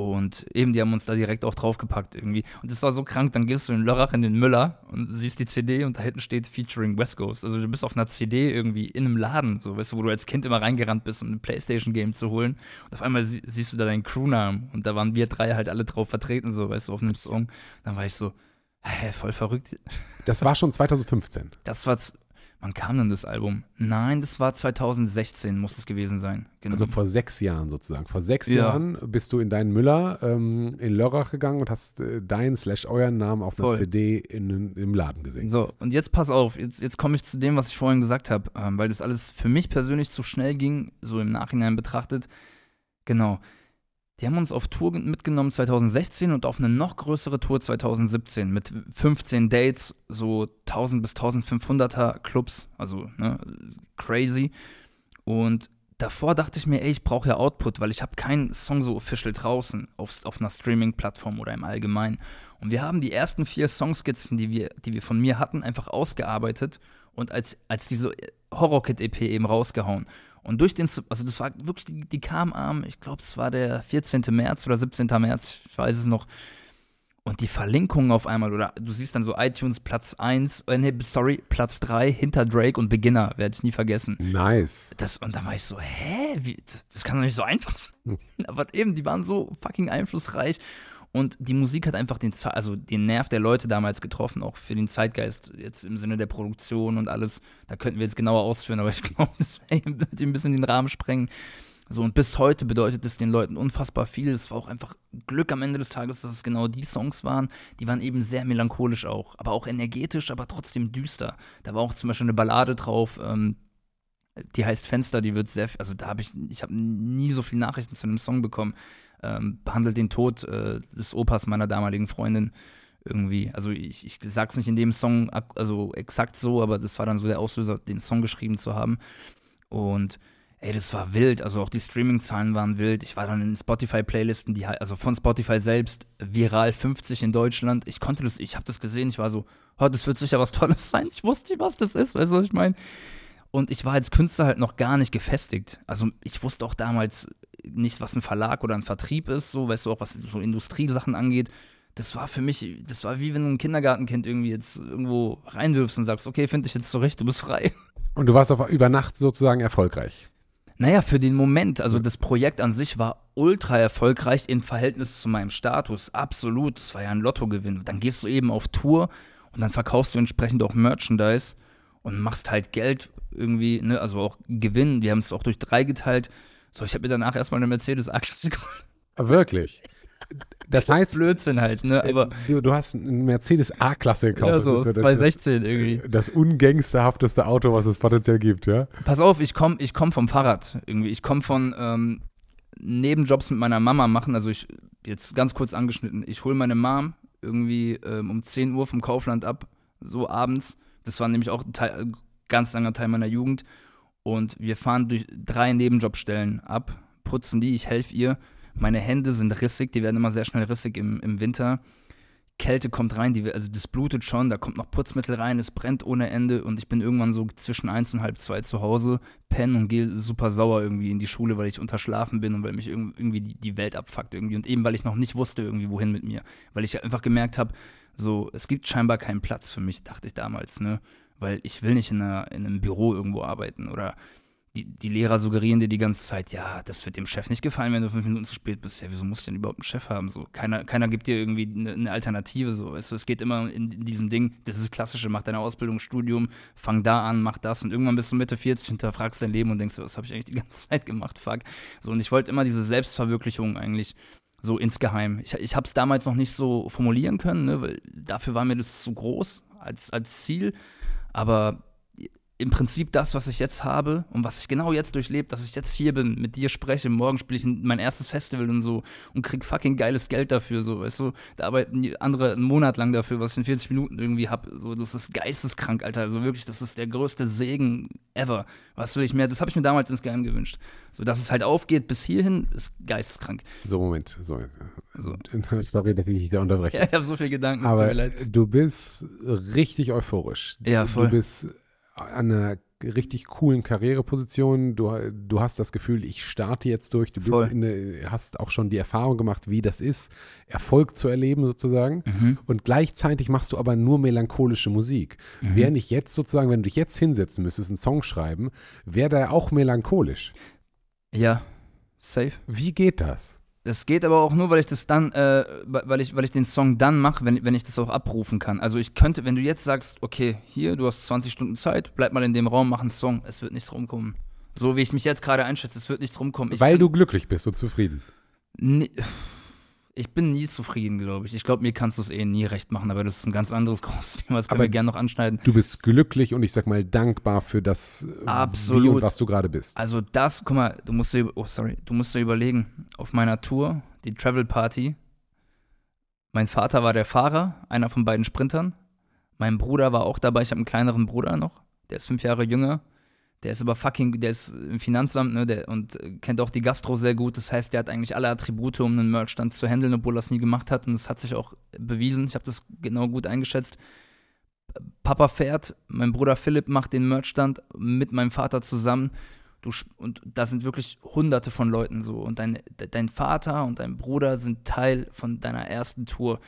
Und eben, die haben uns da direkt auch draufgepackt irgendwie. Und das war so krank, dann gehst du in Lörrach in den Müller und siehst die CD und da hinten steht Featuring West Coast. Also du bist auf einer CD irgendwie in einem Laden, so weißt du, wo du als Kind immer reingerannt bist, um ein Playstation-Game zu holen. Und auf einmal sie siehst du da deinen Crewnamen und da waren wir drei halt alle drauf vertreten, so weißt du, auf einem Song. Dann war ich so, hä, voll verrückt. Das war schon 2015. Das war Wann kam denn das Album? Nein, das war 2016, muss es gewesen sein. Genau. Also vor sechs Jahren sozusagen. Vor sechs ja. Jahren bist du in deinen Müller ähm, in Lörrach gegangen und hast äh, deinen slash euren Namen auf einer Voll. CD in, im Laden gesehen. So, und jetzt pass auf, jetzt, jetzt komme ich zu dem, was ich vorhin gesagt habe, ähm, weil das alles für mich persönlich zu schnell ging, so im Nachhinein betrachtet. Genau. Die haben uns auf Tour mitgenommen 2016 und auf eine noch größere Tour 2017 mit 15 Dates, so 1000 bis 1500er Clubs, also ne, crazy. Und davor dachte ich mir, ey, ich brauche ja Output, weil ich habe keinen Song so official draußen auf, auf einer Streaming-Plattform oder im Allgemeinen. Und wir haben die ersten vier Songskizzen, die wir, die wir von mir hatten, einfach ausgearbeitet und als, als diese Horror-Kit-EP eben rausgehauen. Und durch den, also das war wirklich, die, die kam am, ich glaube, es war der 14. März oder 17. März, ich weiß es noch. Und die Verlinkungen auf einmal, oder du siehst dann so iTunes Platz 1, äh, nee, sorry, Platz 3 hinter Drake und Beginner, werde ich nie vergessen. Nice. Das, und da war ich so, hä? Wie, das kann doch nicht so einfach sein. Aber eben, die waren so fucking einflussreich. Und die Musik hat einfach den, also den Nerv der Leute damals getroffen, auch für den Zeitgeist, jetzt im Sinne der Produktion und alles. Da könnten wir jetzt genauer ausführen, aber ich glaube, das würde ein bisschen den Rahmen sprengen. So, und bis heute bedeutet es den Leuten unfassbar viel. Es war auch einfach Glück am Ende des Tages, dass es genau die Songs waren. Die waren eben sehr melancholisch auch, aber auch energetisch, aber trotzdem düster. Da war auch zum Beispiel eine Ballade drauf, ähm, die heißt Fenster, die wird sehr, also da habe ich, ich habe nie so viele Nachrichten zu einem Song bekommen ähm, behandelt den Tod äh, des Opas meiner damaligen Freundin irgendwie. Also ich, ich sag's nicht in dem Song also exakt so, aber das war dann so der Auslöser, den Song geschrieben zu haben. Und ey, das war wild. Also auch die Streaming-Zahlen waren wild. Ich war dann in Spotify-Playlisten, die also von Spotify selbst, viral 50 in Deutschland. Ich konnte das, ich habe das gesehen, ich war so, oh, das wird sicher was Tolles sein. Ich wusste nicht, was das ist, weißt du, was ich meine? Und ich war als Künstler halt noch gar nicht gefestigt. Also ich wusste auch damals nicht, was ein Verlag oder ein Vertrieb ist, so, weißt du, auch was so Industriesachen angeht. Das war für mich, das war wie wenn du ein Kindergartenkind irgendwie jetzt irgendwo reinwirfst und sagst, okay, finde ich jetzt zurecht, du bist frei. Und du warst auf, über Nacht sozusagen erfolgreich. Naja, für den Moment, also das Projekt an sich war ultra erfolgreich im Verhältnis zu meinem Status. Absolut, das war ja ein Lottogewinn. Dann gehst du eben auf Tour und dann verkaufst du entsprechend auch Merchandise und machst halt Geld irgendwie, ne, also auch Gewinn. Wir haben es auch durch drei geteilt. So, ich habe mir danach erstmal eine Mercedes A-Klasse geholt. Wirklich? Das heißt. Blödsinn halt, ne? Aber du, du hast einen Mercedes A-Klasse gekauft. Ja, so, bei 16 irgendwie. Das ungangsterhafteste Auto, was es potenziell gibt, ja? Pass auf, ich komme ich komm vom Fahrrad irgendwie. Ich komme von ähm, Nebenjobs mit meiner Mama machen. Also ich, jetzt ganz kurz angeschnitten, ich hole meine Mom irgendwie ähm, um 10 Uhr vom Kaufland ab, so abends. Das war nämlich auch ein Teil, ganz langer Teil meiner Jugend. Und wir fahren durch drei Nebenjobstellen ab, putzen die, ich helfe ihr. Meine Hände sind rissig, die werden immer sehr schnell rissig im, im Winter. Kälte kommt rein, die, also das blutet schon, da kommt noch Putzmittel rein, es brennt ohne Ende und ich bin irgendwann so zwischen eins und halb zwei zu Hause, penne und gehe super sauer irgendwie in die Schule, weil ich unterschlafen bin und weil mich irgendwie die, Welt abfuckt irgendwie und eben weil ich noch nicht wusste irgendwie wohin mit mir, weil ich einfach gemerkt habe, so es gibt scheinbar keinen Platz für mich, dachte ich damals, ne, weil ich will nicht in, einer, in einem Büro irgendwo arbeiten oder die, die Lehrer suggerieren dir die ganze Zeit, ja, das wird dem Chef nicht gefallen, wenn du fünf Minuten zu spät bist. Ja, wieso musst du denn überhaupt einen Chef haben? So, keiner, keiner gibt dir irgendwie eine, eine Alternative. So, weißt du, es geht immer in, in, diesem Ding, das ist das Klassische, mach deine Ausbildung, Studium, fang da an, mach das und irgendwann bist du Mitte 40, hinterfragst dein Leben und denkst, was habe ich eigentlich die ganze Zeit gemacht? Fuck. So, und ich wollte immer diese Selbstverwirklichung eigentlich so insgeheim. Ich, ich habe es damals noch nicht so formulieren können, ne, weil dafür war mir das zu groß als, als Ziel. Aber im Prinzip das, was ich jetzt habe und was ich genau jetzt durchlebt, dass ich jetzt hier bin, mit dir spreche, morgen spiele ich mein erstes Festival und so und krieg fucking geiles Geld dafür, so, weißt du, da arbeiten andere einen Monat lang dafür, was ich in 40 Minuten irgendwie hab, so, das ist geisteskrank, Alter, also wirklich, das ist der größte Segen ever, was will ich mehr, das habe ich mir damals ins Geheim gewünscht, so, dass es halt aufgeht bis hierhin, ist geisteskrank. So, Moment, so, so. sorry, dass ich dich da unterbreche. Ja, ich habe so viele Gedanken. Aber du bist richtig euphorisch. Ja, voll. Du bist an einer richtig coolen Karriereposition. Du, du hast das Gefühl, ich starte jetzt durch. Du eine, hast auch schon die Erfahrung gemacht, wie das ist, Erfolg zu erleben sozusagen. Mhm. Und gleichzeitig machst du aber nur melancholische Musik. Mhm. Wäre nicht jetzt sozusagen, wenn du dich jetzt hinsetzen müsstest, einen Song schreiben, wäre der auch melancholisch. Ja, safe. Wie geht das? Das geht aber auch nur, weil ich das dann, äh, weil ich, weil ich den Song dann mache, wenn, wenn ich das auch abrufen kann. Also ich könnte, wenn du jetzt sagst, okay, hier, du hast 20 Stunden Zeit, bleib mal in dem Raum, mach einen Song, es wird nichts rumkommen. So wie ich mich jetzt gerade einschätze, es wird nichts rumkommen. Ich weil du glücklich bist und zufrieden. Nee, ich bin nie zufrieden, glaube ich. Ich glaube, mir kannst du es eh nie recht machen, aber das ist ein ganz anderes großes Thema, das können aber wir gerne noch anschneiden. Du bist glücklich und ich sag mal dankbar für das, Absolut. wie und was du gerade bist. Also das, guck mal, du musst dir, oh sorry, du musst dir überlegen, auf meiner Tour, die Travel Party, mein Vater war der Fahrer, einer von beiden Sprintern. Mein Bruder war auch dabei, ich habe einen kleineren Bruder noch, der ist fünf Jahre jünger. Der ist aber fucking, der ist im Finanzamt, ne, der, und kennt auch die Gastro sehr gut. Das heißt, der hat eigentlich alle Attribute, um einen Merchstand zu handeln, obwohl er es nie gemacht hat. Und das hat sich auch bewiesen. Ich habe das genau gut eingeschätzt. Papa fährt, mein Bruder Philipp macht den Merchstand mit meinem Vater zusammen. Du, und da sind wirklich hunderte von Leuten so. Und dein, dein Vater und dein Bruder sind Teil von deiner ersten Tour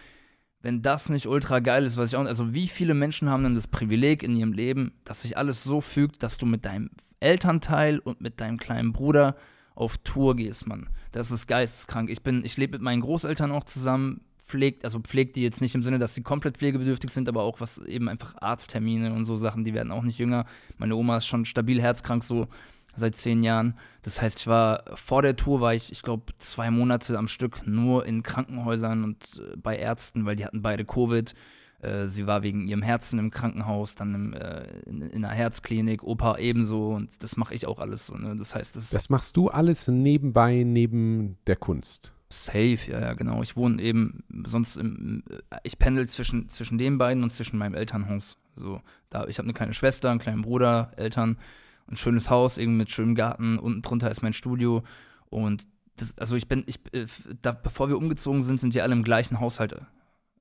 wenn das nicht ultra geil ist, was ich auch, also wie viele Menschen haben denn das Privileg in ihrem Leben, dass sich alles so fügt, dass du mit deinem Elternteil und mit deinem kleinen Bruder auf Tour gehst, Mann. Das ist geisteskrank. Ich bin, ich lebe mit meinen Großeltern auch zusammen, pflegt, also pflegt die jetzt nicht im Sinne, dass sie komplett pflegebedürftig sind, aber auch was eben einfach Arzttermine und so Sachen, die werden auch nicht jünger. Meine Oma ist schon stabil herzkrank, so seit zehn Jahren. Das heißt, ich war vor der Tour war ich, ich glaube, zwei Monate am Stück nur in Krankenhäusern und äh, bei Ärzten, weil die hatten beide Covid. Äh, sie war wegen ihrem Herzen im Krankenhaus, dann im, äh, in, in, einer Herzklinik, Opa ebenso und das mache ich auch alles so. Ne? Das heißt, das, das machst du alles nebenbei, neben der Kunst. Safe, ja, ja, genau. Ich wohne eben sonst im, äh, ich pendel zwischen, zwischen den beiden und zwischen meinem Elternhaus. So, da, ich habe eine kleine Schwester, einen kleinen Bruder, Eltern ein schönes Haus, irgendwie mit schönem Garten, unten drunter ist mein Studio. Und das, also ich bin, ich, äh, da, bevor wir umgezogen sind, sind wir alle im gleichen Haushalt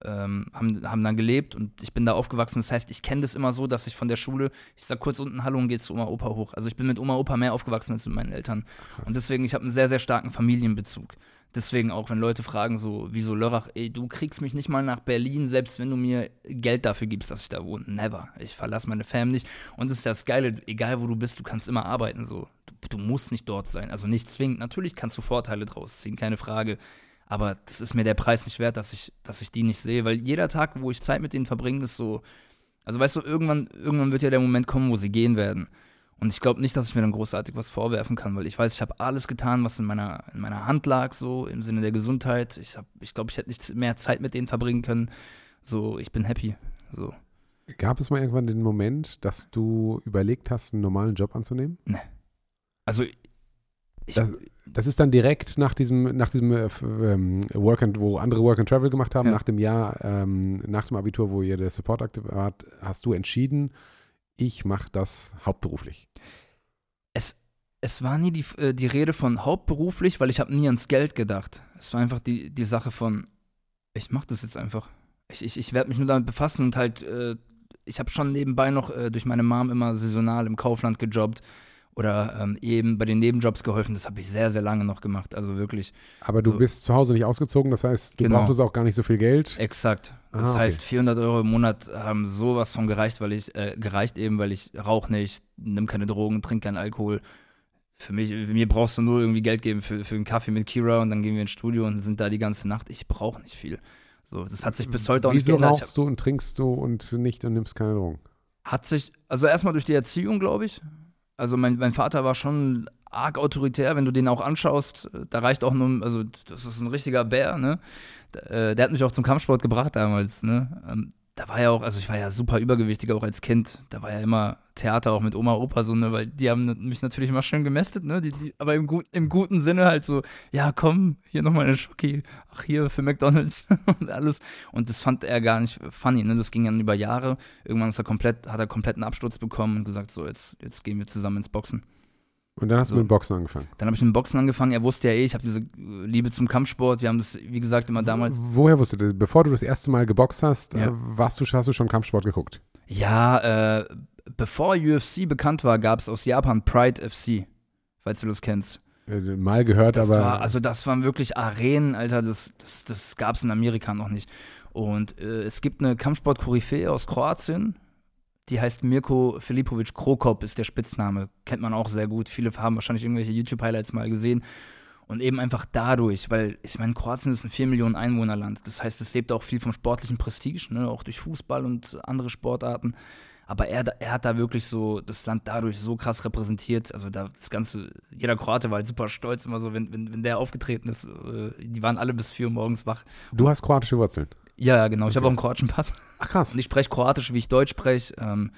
ähm, haben, haben dann gelebt und ich bin da aufgewachsen. Das heißt, ich kenne das immer so, dass ich von der Schule, ich sag kurz unten Hallo und gehe zu Oma Opa hoch. Also ich bin mit Oma Opa mehr aufgewachsen als mit meinen Eltern. Und deswegen, ich habe einen sehr, sehr starken Familienbezug. Deswegen auch, wenn Leute fragen, so, wieso Lörrach, ey, du kriegst mich nicht mal nach Berlin, selbst wenn du mir Geld dafür gibst, dass ich da wohne. Never. Ich verlasse meine Fam nicht. Und das ist das Geile, egal wo du bist, du kannst immer arbeiten. So. Du, du musst nicht dort sein. Also nicht zwingend. Natürlich kannst du Vorteile draus ziehen, keine Frage. Aber das ist mir der Preis nicht wert, dass ich, dass ich die nicht sehe, weil jeder Tag, wo ich Zeit mit denen verbringe, ist so. Also weißt du, irgendwann, irgendwann wird ja der Moment kommen, wo sie gehen werden. Und ich glaube nicht, dass ich mir dann großartig was vorwerfen kann, weil ich weiß, ich habe alles getan, was in meiner, in meiner Hand lag, so im Sinne der Gesundheit. Ich glaube, ich, glaub, ich hätte nicht mehr Zeit mit denen verbringen können. So, ich bin happy. So. Gab es mal irgendwann den Moment, dass du überlegt hast, einen normalen Job anzunehmen? Nee. Also ich, das, das, ist dann direkt nach diesem, nach diesem äh, ähm, Work and, wo andere Work and Travel gemacht haben, ja. nach dem Jahr, ähm, nach dem Abitur, wo ihr der Support aktiv wart, hast du entschieden, ich mache das hauptberuflich. Es, es war nie die, äh, die Rede von hauptberuflich, weil ich habe nie ans Geld gedacht. Es war einfach die, die Sache von, ich mache das jetzt einfach. Ich, ich, ich werde mich nur damit befassen und halt, äh, ich habe schon nebenbei noch äh, durch meine Mom immer saisonal im Kaufland gejobbt oder ähm, eben bei den Nebenjobs geholfen. Das habe ich sehr, sehr lange noch gemacht. Also wirklich. Aber du so. bist zu Hause nicht ausgezogen, das heißt, du genau. brauchtest auch gar nicht so viel Geld. Exakt. Das ah, okay. heißt, 400 Euro im Monat haben sowas von gereicht, weil ich äh, gereicht eben, weil ich rauche nicht, nimm keine Drogen, trinke keinen Alkohol. Für mich, mir brauchst du nur irgendwie Geld geben für, für einen Kaffee mit Kira und dann gehen wir ins Studio und sind da die ganze Nacht. Ich brauche nicht viel. So, das hat sich bis heute auch Wieso nicht geändert. Wieso rauchst du und trinkst du und nicht und nimmst keine Drogen? Hat sich, also erstmal durch die Erziehung, glaube ich. Also mein, mein Vater war schon arg autoritär, wenn du den auch anschaust, da reicht auch nur, also das ist ein richtiger Bär, ne? Der, äh, der hat mich auch zum Kampfsport gebracht damals, ne? Da war ja auch, also ich war ja super übergewichtig auch als Kind. Da war ja immer Theater auch mit Oma, Opa so, ne, weil die haben mich natürlich immer schön gemästet, ne, die, die, aber im, im guten Sinne halt so, ja komm, hier nochmal eine Schoki, ach hier für McDonalds und alles. Und das fand er gar nicht funny, ne, das ging dann über Jahre. Irgendwann ist er komplett, hat er kompletten Absturz bekommen und gesagt, so jetzt, jetzt gehen wir zusammen ins Boxen. Und dann hast so. du mit dem Boxen angefangen. Dann habe ich mit dem Boxen angefangen. Er wusste ja eh, ich habe diese Liebe zum Kampfsport. Wir haben das, wie gesagt, immer damals. Woher wusstest du? Bevor du das erste Mal geboxt hast, ja. äh, warst du, hast du schon Kampfsport geguckt? Ja, äh, bevor UFC bekannt war, gab es aus Japan Pride FC, falls du das kennst. Äh, mal gehört, das aber. War, also, das waren wirklich Arenen, Alter. Das, das, das gab es in Amerika noch nicht. Und äh, es gibt eine Kampfsport-Koryphäe aus Kroatien, die heißt Mirko Filipovic Krokop, ist der Spitzname. Kennt man auch sehr gut. Viele haben wahrscheinlich irgendwelche YouTube-Highlights mal gesehen. Und eben einfach dadurch, weil ich meine, Kroatien ist ein 4 Millionen Einwohnerland. Das heißt, es lebt auch viel vom sportlichen Prestige, ne? auch durch Fußball und andere Sportarten. Aber er, er hat da wirklich so das Land dadurch so krass repräsentiert. Also da das Ganze, jeder Kroate war halt super stolz, immer so, wenn, wenn, wenn der aufgetreten ist. Äh, die waren alle bis 4 Uhr morgens wach. Du hast kroatische Wurzeln. Ja, ja, genau. Ich habe auch einen kroatischen Pass. Ach krass. Und ich spreche Kroatisch, wie ich Deutsch spreche. Ähm,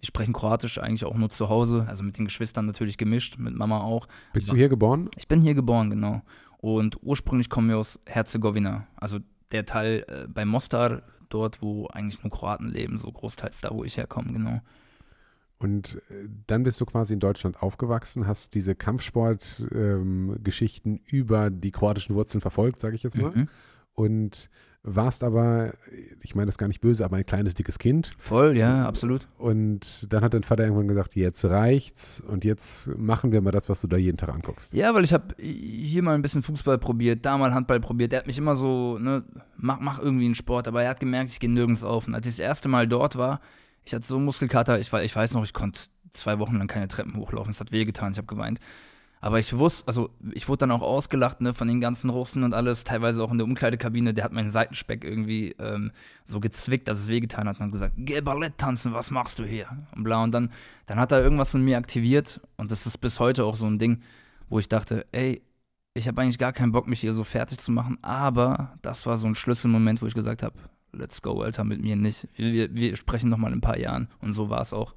wir sprechen Kroatisch eigentlich auch nur zu Hause, also mit den Geschwistern natürlich gemischt, mit Mama auch. Bist du hier geboren? Ich bin hier geboren, genau. Und ursprünglich kommen wir aus Herzegowina, also der Teil äh, bei Mostar, dort, wo eigentlich nur Kroaten leben, so großteils da, wo ich herkomme, genau. Und äh, dann bist du quasi in Deutschland aufgewachsen, hast diese Kampfsport-Geschichten ähm, über die kroatischen Wurzeln verfolgt, sage ich jetzt mal. Mhm. Und warst aber, ich meine das gar nicht böse, aber ein kleines, dickes Kind. Voll, ja, absolut. Und dann hat dein Vater irgendwann gesagt, jetzt reicht's und jetzt machen wir mal das, was du da jeden Tag anguckst. Ja, weil ich habe hier mal ein bisschen Fußball probiert, da mal Handball probiert. Der hat mich immer so, ne, mach, mach irgendwie einen Sport, aber er hat gemerkt, ich gehe nirgends auf. Und als ich das erste Mal dort war, ich hatte so Muskelkater, ich, ich weiß noch, ich konnte zwei Wochen lang keine Treppen hochlaufen. Es hat wehgetan, ich habe geweint. Aber ich wusste, also ich wurde dann auch ausgelacht, ne, von den ganzen Russen und alles, teilweise auch in der Umkleidekabine, der hat meinen Seitenspeck irgendwie ähm, so gezwickt, dass es wehgetan hat und gesagt, geh Ballett tanzen, was machst du hier? Und bla. Und dann, dann hat er irgendwas in mir aktiviert und das ist bis heute auch so ein Ding, wo ich dachte, ey, ich habe eigentlich gar keinen Bock, mich hier so fertig zu machen, aber das war so ein Schlüsselmoment, wo ich gesagt habe, let's go, Alter, mit mir nicht. Wir, wir, wir sprechen noch mal in ein paar Jahren. Und so war es auch.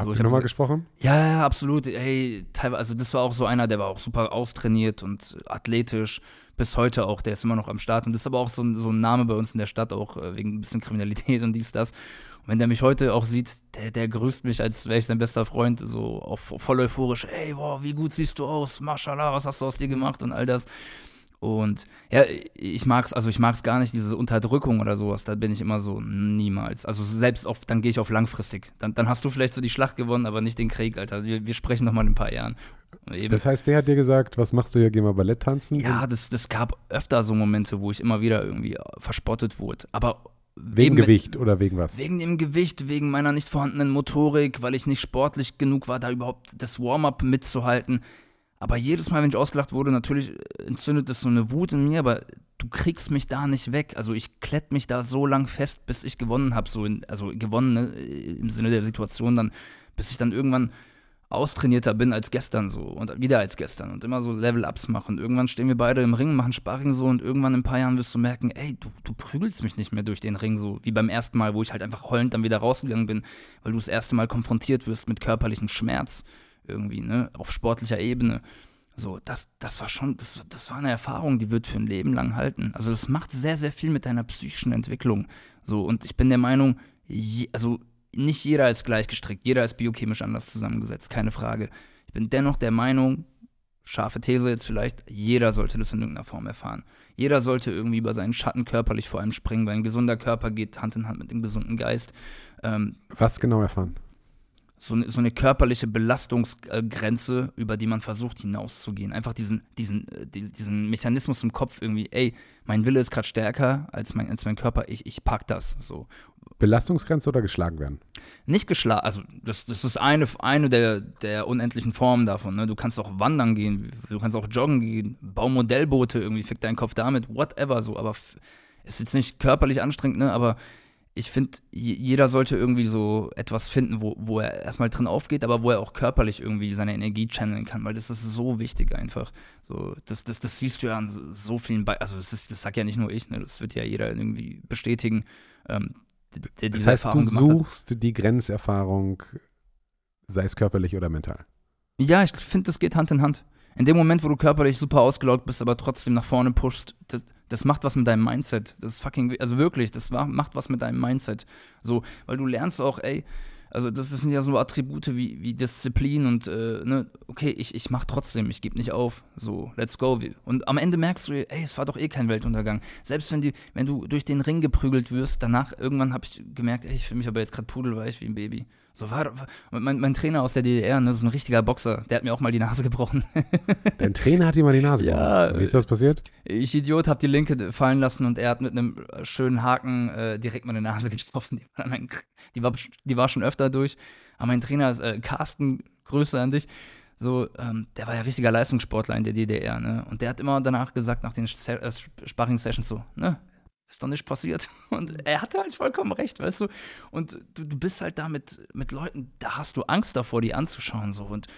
Habt also, ihr nochmal gesprochen? Ja, ja, absolut. Hey, teilweise, also das war auch so einer, der war auch super austrainiert und athletisch. Bis heute auch, der ist immer noch am Start. Und das ist aber auch so, so ein Name bei uns in der Stadt, auch äh, wegen ein bisschen Kriminalität und dies, das. Und wenn der mich heute auch sieht, der, der grüßt mich, als wäre ich sein bester Freund, so auf, voll euphorisch, ey, boah, wie gut siehst du aus, mashallah, was hast du aus dir gemacht und all das. Und ja, ich mag's, also ich mag's gar nicht, diese Unterdrückung oder sowas, da bin ich immer so, niemals. Also selbst auf, dann gehe ich auf langfristig. Dann, dann hast du vielleicht so die Schlacht gewonnen, aber nicht den Krieg, Alter. Wir, wir sprechen noch mal in ein paar Jahren. Eben. Das heißt, der hat dir gesagt, was machst du hier, geh mal Ballett tanzen? Ja, das, das gab öfter so Momente, wo ich immer wieder irgendwie verspottet wurde. Aber Wegen Gewicht oder wegen was? Wegen dem Gewicht, wegen meiner nicht vorhandenen Motorik, weil ich nicht sportlich genug war, da überhaupt das Warm-up mitzuhalten. Aber jedes Mal, wenn ich ausgelacht wurde, natürlich entzündet das so eine Wut in mir, aber du kriegst mich da nicht weg. Also ich klett mich da so lang fest, bis ich gewonnen habe, so also gewonnen ne, im Sinne der Situation dann, bis ich dann irgendwann austrainierter bin als gestern so und wieder als gestern und immer so Level-Ups machen. Irgendwann stehen wir beide im Ring, machen Sparring so und irgendwann in ein paar Jahren wirst du merken, ey, du, du prügelst mich nicht mehr durch den Ring so, wie beim ersten Mal, wo ich halt einfach heulend dann wieder rausgegangen bin, weil du das erste Mal konfrontiert wirst mit körperlichem Schmerz irgendwie, ne, auf sportlicher Ebene. So, das, das war schon, das, das war eine Erfahrung, die wird für ein Leben lang halten. Also das macht sehr, sehr viel mit deiner psychischen Entwicklung. So, und ich bin der Meinung, je, also nicht jeder ist gleich gestrickt, jeder ist biochemisch anders zusammengesetzt, keine Frage. Ich bin dennoch der Meinung, scharfe These jetzt vielleicht, jeder sollte das in irgendeiner Form erfahren. Jeder sollte irgendwie über seinen Schatten körperlich vor allem springen, weil ein gesunder Körper geht Hand in Hand mit dem gesunden Geist. Ähm, Was genau erfahren? So, eine, so eine körperliche Belastungsgrenze, über die man versucht hinauszugehen. Einfach diesen, diesen, äh, diesen Mechanismus im Kopf irgendwie, ey, mein Wille ist gerade stärker als mein, als mein Körper, ich, ich pack das. So. Belastungsgrenze oder geschlagen werden? Nicht geschlagen, also das, das ist eine, eine der, der unendlichen Formen davon. Ne? Du kannst auch wandern gehen, du kannst auch joggen gehen, bau Modellboote irgendwie, fick deinen Kopf damit, whatever so, aber ist jetzt nicht körperlich anstrengend, ne? aber ich finde, jeder sollte irgendwie so etwas finden, wo, wo er erstmal drin aufgeht, aber wo er auch körperlich irgendwie seine Energie channeln kann, weil das ist so wichtig einfach. So, das, das, das siehst du ja an so vielen Be also das, ist, das sagt ja nicht nur ich, ne, das wird ja jeder irgendwie bestätigen, ähm, der das heißt, Erfahrung du suchst hat. die Grenzerfahrung, sei es körperlich oder mental. Ja, ich finde, das geht Hand in Hand. In dem Moment, wo du körperlich super ausgelaugt bist, aber trotzdem nach vorne pushst, das, das macht was mit deinem Mindset. Das ist fucking, also wirklich, das macht was mit deinem Mindset. So, weil du lernst auch, ey, also das sind ja so Attribute wie, wie Disziplin und, äh, ne, okay, ich, ich mach trotzdem, ich gebe nicht auf, so, let's go. Und am Ende merkst du, ey, es war doch eh kein Weltuntergang. Selbst wenn, die, wenn du durch den Ring geprügelt wirst, danach irgendwann habe ich gemerkt, ey, ich fühle mich aber jetzt gerade pudelweich wie ein Baby. So war, mein, mein, Trainer aus der DDR, ne, so ein richtiger Boxer, der hat mir auch mal die Nase gebrochen. Dein Trainer hat dir mal die Nase gebrochen? Ja. Wie ist das passiert? Ich Idiot, hab die linke fallen lassen und er hat mit einem schönen Haken äh, direkt meine Nase getroffen. Die war, dann, die, war, die war, schon öfter durch. Aber mein Trainer ist äh, Carsten, Grüße an dich. So, ähm, der war ja richtiger Leistungssportler in der DDR, ne? Und der hat immer danach gesagt, nach den äh, Sparring-Sessions so, ne, ist doch nicht passiert. Und er hatte halt vollkommen recht, weißt du. Und du, du bist halt da mit, mit Leuten, da hast du Angst davor, die anzuschauen. So. Und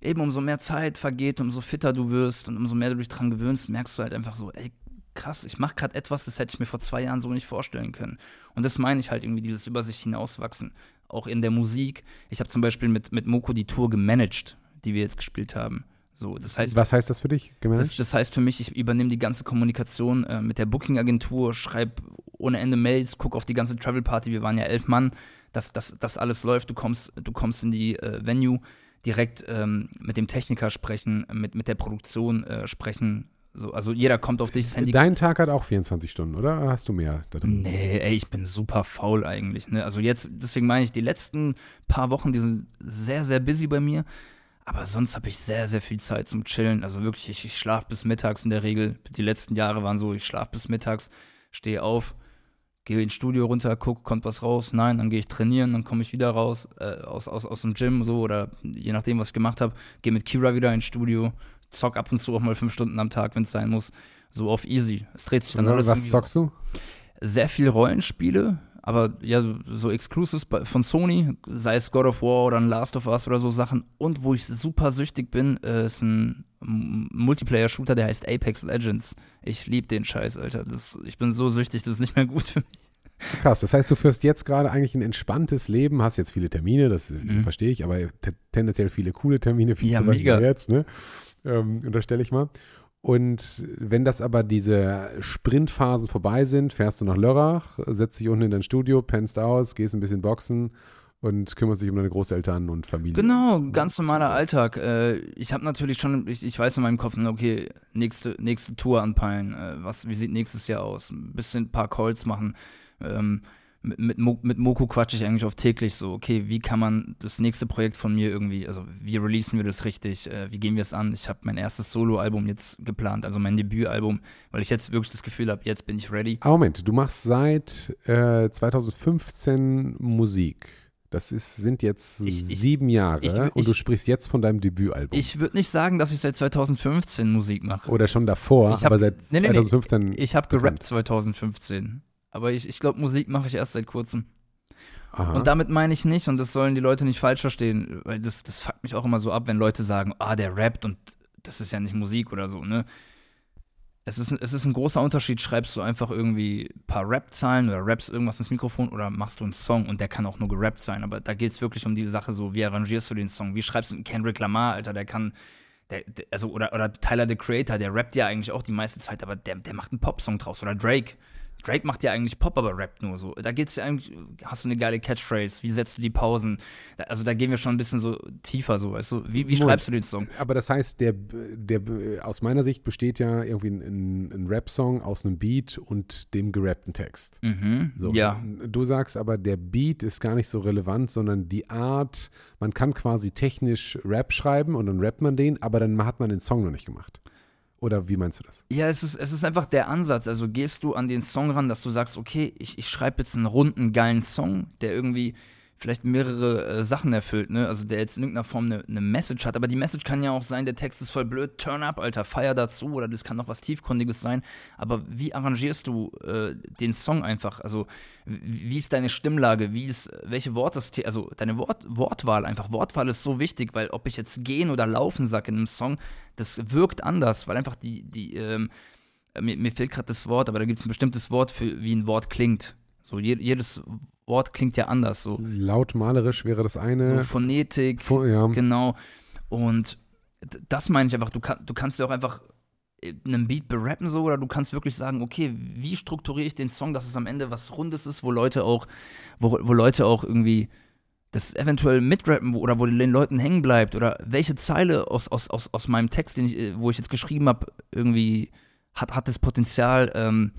eben umso mehr Zeit vergeht, umso fitter du wirst und umso mehr du dich dran gewöhnst, merkst du halt einfach so, ey, krass, ich mache gerade etwas, das hätte ich mir vor zwei Jahren so nicht vorstellen können. Und das meine ich halt irgendwie, dieses über sich hinauswachsen. Auch in der Musik. Ich habe zum Beispiel mit, mit Moko die Tour gemanagt, die wir jetzt gespielt haben. So, das heißt, Was heißt das für dich? Das, das, heißt für mich, ich übernehme die ganze Kommunikation äh, mit der Booking-Agentur, schreibe ohne Ende Mails, gucke auf die ganze Travel-Party, wir waren ja elf Mann, dass das alles läuft, du kommst, du kommst in die äh, Venue, direkt ähm, mit dem Techniker sprechen, mit, mit der Produktion äh, sprechen. So, also jeder kommt auf dich. Das Handy Dein Tag hat auch 24 Stunden, oder? oder hast du mehr da drin? Nee, ey, ich bin super faul eigentlich. Ne? Also jetzt, deswegen meine ich, die letzten paar Wochen, die sind sehr, sehr busy bei mir. Aber sonst habe ich sehr, sehr viel Zeit zum Chillen. Also wirklich, ich, ich schlafe bis mittags in der Regel. Die letzten Jahre waren so, ich schlafe bis mittags, stehe auf, gehe ins Studio runter, gucke, kommt was raus. Nein, dann gehe ich trainieren, dann komme ich wieder raus äh, aus, aus, aus dem Gym so oder je nachdem, was ich gemacht habe. Gehe mit Kira wieder ins Studio, zock ab und zu auch mal fünf Stunden am Tag, wenn es sein muss. So auf easy. Es dreht sich dann alles. Was zockst du? Sehr viel Rollenspiele, aber ja, so Exclusives von Sony, sei es God of War oder ein Last of Us oder so Sachen. Und wo ich super süchtig bin, ist ein Multiplayer-Shooter, der heißt Apex Legends. Ich liebe den Scheiß, Alter. Das, ich bin so süchtig, das ist nicht mehr gut für mich. Krass, das heißt, du führst jetzt gerade eigentlich ein entspanntes Leben, hast jetzt viele Termine, das ist, mhm. verstehe ich, aber tendenziell viele coole Termine, wie ja, zum Beispiel jetzt, ne? Ähm, unterstelle ich mal. Und wenn das aber diese Sprintphasen vorbei sind, fährst du nach Lörrach, setzt dich unten in dein Studio, pennst aus, gehst ein bisschen boxen und kümmerst dich um deine Großeltern und Familie. Genau, ganz normaler so. Alltag. Äh, ich habe natürlich schon, ich, ich, weiß in meinem Kopf, okay, nächste, nächste Tour anpeilen. Äh, was, wie sieht nächstes Jahr aus? Ein bisschen ein paar Calls machen. Ähm, mit, mit, mit Moku quatsche ich eigentlich auf täglich so, okay, wie kann man das nächste Projekt von mir irgendwie, also wie releasen wir das richtig, äh, wie gehen wir es an? Ich habe mein erstes Soloalbum jetzt geplant, also mein Debütalbum, weil ich jetzt wirklich das Gefühl habe, jetzt bin ich ready. Aber Moment, du machst seit äh, 2015 Musik. Das ist, sind jetzt ich, sieben Jahre ich, ich, und du sprichst jetzt von deinem Debütalbum. Ich würde nicht sagen, dass ich seit 2015 Musik mache. Oder schon davor, hab, aber seit nee, nee, 2015. Nee, ich habe gerappt 2015. Aber ich, ich glaube, Musik mache ich erst seit kurzem. Aha. Und damit meine ich nicht, und das sollen die Leute nicht falsch verstehen, weil das, das fuckt mich auch immer so ab, wenn Leute sagen, ah, der rappt und das ist ja nicht Musik oder so, ne? Es ist, es ist ein großer Unterschied, schreibst du einfach irgendwie ein paar Rap-Zahlen oder rappst irgendwas ins Mikrofon oder machst du einen Song und der kann auch nur gerappt sein. Aber da geht es wirklich um die Sache so, wie arrangierst du den Song? Wie schreibst du einen Kendrick Lamar, Alter, der kann, der, der, also, oder, oder Tyler the Creator, der rappt ja eigentlich auch die meiste Zeit, aber der, der macht einen Popsong draus. Oder Drake, Drake macht ja eigentlich Pop, aber rappt nur so. Da geht's ja eigentlich, hast du eine geile Catchphrase, wie setzt du die Pausen? Also da gehen wir schon ein bisschen so tiefer, so, weißt du, wie, wie schreibst du den Song? Aber das heißt, der, der aus meiner Sicht besteht ja irgendwie ein, ein Rap-Song aus einem Beat und dem gerappten Text. Mhm, so, ja. Du sagst aber, der Beat ist gar nicht so relevant, sondern die Art, man kann quasi technisch Rap schreiben und dann rappt man den, aber dann hat man den Song noch nicht gemacht. Oder wie meinst du das? Ja, es ist, es ist einfach der Ansatz. Also gehst du an den Song ran, dass du sagst, okay, ich, ich schreibe jetzt einen runden, geilen Song, der irgendwie vielleicht mehrere äh, Sachen erfüllt, ne? Also der jetzt in irgendeiner Form eine, eine Message hat. Aber die Message kann ja auch sein, der Text ist voll blöd, turn up, Alter, feier dazu. Oder das kann auch was Tiefgründiges sein. Aber wie arrangierst du äh, den Song einfach? Also wie ist deine Stimmlage? Wie ist, welche Worte, also deine Wort, Wortwahl einfach. Wortwahl ist so wichtig, weil ob ich jetzt gehen oder laufen sage in einem Song, das wirkt anders, weil einfach die, die, ähm, mir, mir fehlt gerade das Wort, aber da gibt es ein bestimmtes Wort für, wie ein Wort klingt. So je, jedes Wort klingt ja anders. So. Lautmalerisch wäre das eine. So Phonetik, Pho ja. genau. Und das meine ich einfach, du, kann, du kannst ja auch einfach einen Beat berappen so oder du kannst wirklich sagen, okay, wie strukturiere ich den Song, dass es am Ende was Rundes ist, wo Leute auch, wo, wo Leute auch irgendwie das eventuell mitrappen oder wo den Leuten hängen bleibt oder welche Zeile aus, aus, aus, aus meinem Text, den ich, wo ich jetzt geschrieben habe, irgendwie hat, hat das Potenzial, ähm,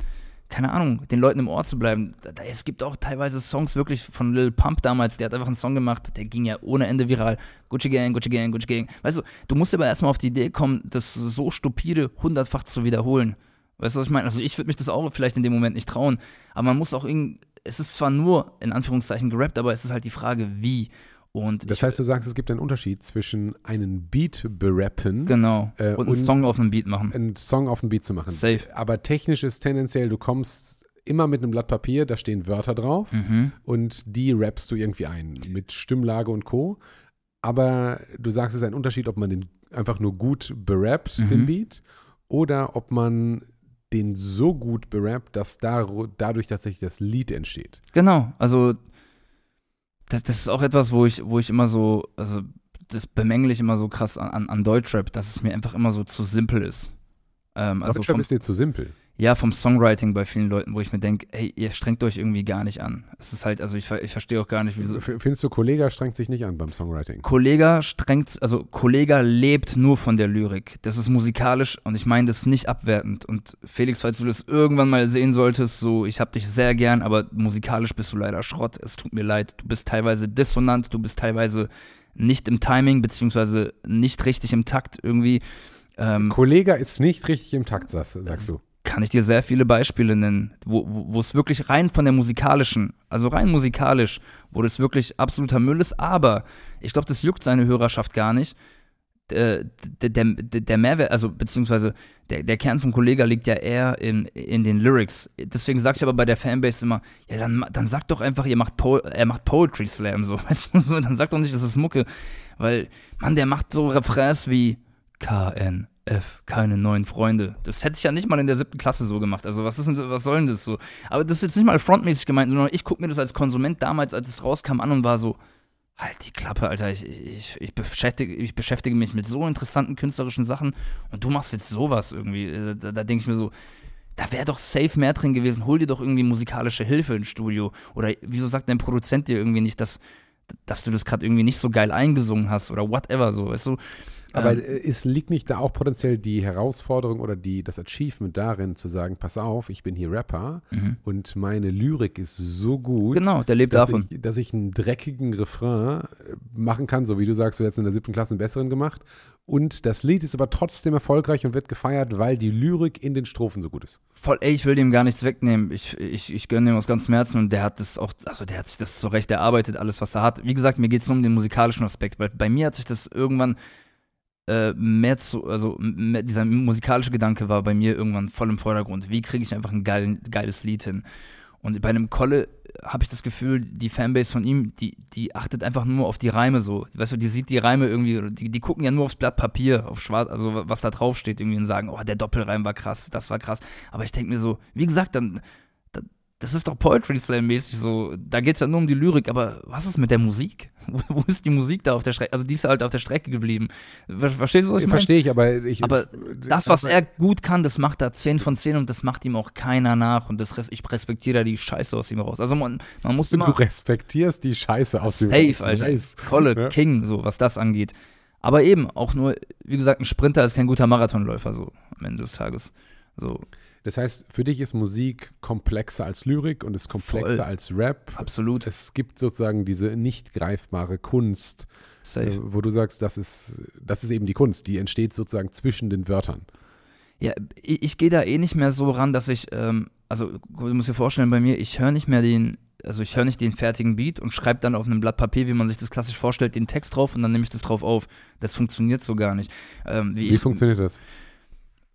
keine Ahnung, den Leuten im Ohr zu bleiben. Da, da, es gibt auch teilweise Songs wirklich von Lil Pump damals, der hat einfach einen Song gemacht, der ging ja ohne Ende viral. Gucci Gang, Gucci Gang, Gucci Gang. Weißt du, du musst aber erstmal auf die Idee kommen, das so stupide hundertfach zu wiederholen. Weißt du, was ich meine? Also ich würde mich das auch vielleicht in dem Moment nicht trauen, aber man muss auch irgendwie, es ist zwar nur in Anführungszeichen gerappt, aber es ist halt die Frage, wie. Und das heißt, du sagst, es gibt einen Unterschied zwischen einen Beat berappen genau, äh, und einen und Song auf einen Beat machen. Einen Song auf einen Beat zu machen. Safe. Aber technisch ist tendenziell, du kommst immer mit einem Blatt Papier, da stehen Wörter drauf mhm. und die rappst du irgendwie ein mit Stimmlage und Co. Aber du sagst, es ist ein Unterschied, ob man den einfach nur gut berappt, mhm. den Beat, oder ob man den so gut berappt, dass da, dadurch tatsächlich das Lied entsteht. Genau, also das, das ist auch etwas, wo ich, wo ich immer so, also das bemängle ich immer so krass an, an Deutschrap, dass es mir einfach immer so zu simpel ist. Ähm, also Deutschrap ist dir zu simpel ja, vom Songwriting bei vielen Leuten, wo ich mir denke, hey, ihr strengt euch irgendwie gar nicht an. Es ist halt, also ich, ich verstehe auch gar nicht, wieso. Findest du, Kollega strengt sich nicht an beim Songwriting? Kollega strengt, also Kollega lebt nur von der Lyrik. Das ist musikalisch und ich meine das nicht abwertend. Und Felix, falls du das irgendwann mal sehen solltest, so, ich hab dich sehr gern, aber musikalisch bist du leider Schrott. Es tut mir leid. Du bist teilweise dissonant, du bist teilweise nicht im Timing, beziehungsweise nicht richtig im Takt irgendwie. Ähm, Kollega ist nicht richtig im Takt, sagst, sagst du kann ich dir sehr viele Beispiele nennen, wo, wo, es wirklich rein von der musikalischen, also rein musikalisch, wo das wirklich absoluter Müll ist, aber ich glaube, das juckt seine Hörerschaft gar nicht. Der, der, der, der Mehrwert, also beziehungsweise der, der Kern vom Kollega liegt ja eher in, in den Lyrics. Deswegen sage ich aber bei der Fanbase immer, ja, dann, dann sagt doch einfach, ihr macht er macht Poetry Slam, so, weißt du, so, dann sagt doch nicht, das ist Mucke. Weil, Mann, der macht so Refrains wie KN, F, keine neuen Freunde. Das hätte ich ja nicht mal in der siebten Klasse so gemacht. Also was ist was soll denn das so? Aber das ist jetzt nicht mal frontmäßig gemeint, sondern ich gucke mir das als Konsument damals, als es rauskam, an und war so, halt die Klappe, Alter, ich, ich, ich, beschäftige, ich beschäftige mich mit so interessanten künstlerischen Sachen und du machst jetzt sowas irgendwie. Äh, da, da denke ich mir so, da wäre doch safe mehr drin gewesen. Hol dir doch irgendwie musikalische Hilfe ins Studio. Oder wieso sagt dein Produzent dir irgendwie nicht, dass, dass du das gerade irgendwie nicht so geil eingesungen hast oder whatever so, weißt du? Aber ähm, es liegt nicht da auch potenziell die Herausforderung oder die, das Achievement darin, zu sagen, pass auf, ich bin hier Rapper mhm. und meine Lyrik ist so gut, genau, der lebt dass davon. Ich, dass ich einen dreckigen Refrain äh, machen kann, so wie du sagst, du jetzt in der siebten Klasse einen besseren gemacht. Und das Lied ist aber trotzdem erfolgreich und wird gefeiert, weil die Lyrik in den Strophen so gut ist. Voll, ey, ich will dem gar nichts wegnehmen. Ich, ich, ich gönne dem aus ganzem Herzen und der hat das auch, also der hat sich das zurecht erarbeitet, alles, was er hat. Wie gesagt, mir geht es nur um den musikalischen Aspekt, weil bei mir hat sich das irgendwann äh, mehr zu, also mehr, dieser musikalische Gedanke war bei mir irgendwann voll im Vordergrund. Wie kriege ich einfach ein geil, geiles Lied hin? Und bei einem Kolle habe ich das Gefühl, die Fanbase von ihm, die, die achtet einfach nur auf die Reime so. Weißt du, die sieht die Reime irgendwie, die, die gucken ja nur aufs Blatt Papier, auf schwarz, also was da drauf steht irgendwie und sagen, oh, der Doppelreim war krass, das war krass. Aber ich denke mir so, wie gesagt, dann das ist doch Poetry Slam mäßig so. Da geht es ja nur um die Lyrik, aber was ist mit der Musik? Wo, ist die Musik da auf der Strecke? Also die ist halt auf der Strecke geblieben. Verstehst du, was ich meine? Verstehe ich, aber ich. Aber das, was er gut kann, das macht er 10 von 10 und das macht ihm auch keiner nach. Und das, ich respektiere da die Scheiße aus ihm raus. Also man, man muss immer. Du respektierst die Scheiße aus ihm raus. Safe, Alter. Nice. Kolle, ja. King, so, was das angeht. Aber eben, auch nur, wie gesagt, ein Sprinter ist kein guter Marathonläufer, so am Ende des Tages. So. Das heißt, für dich ist Musik komplexer als Lyrik und ist komplexer Voll. als Rap. Absolut. Es gibt sozusagen diese nicht greifbare Kunst, äh, wo du sagst, das ist, das ist eben die Kunst, die entsteht sozusagen zwischen den Wörtern. Ja, ich, ich gehe da eh nicht mehr so ran, dass ich, ähm, also du musst dir vorstellen, bei mir, ich höre nicht mehr den, also ich höre nicht den fertigen Beat und schreibe dann auf einem Blatt Papier, wie man sich das klassisch vorstellt, den Text drauf und dann nehme ich das drauf auf. Das funktioniert so gar nicht. Ähm, wie, wie ich, funktioniert das?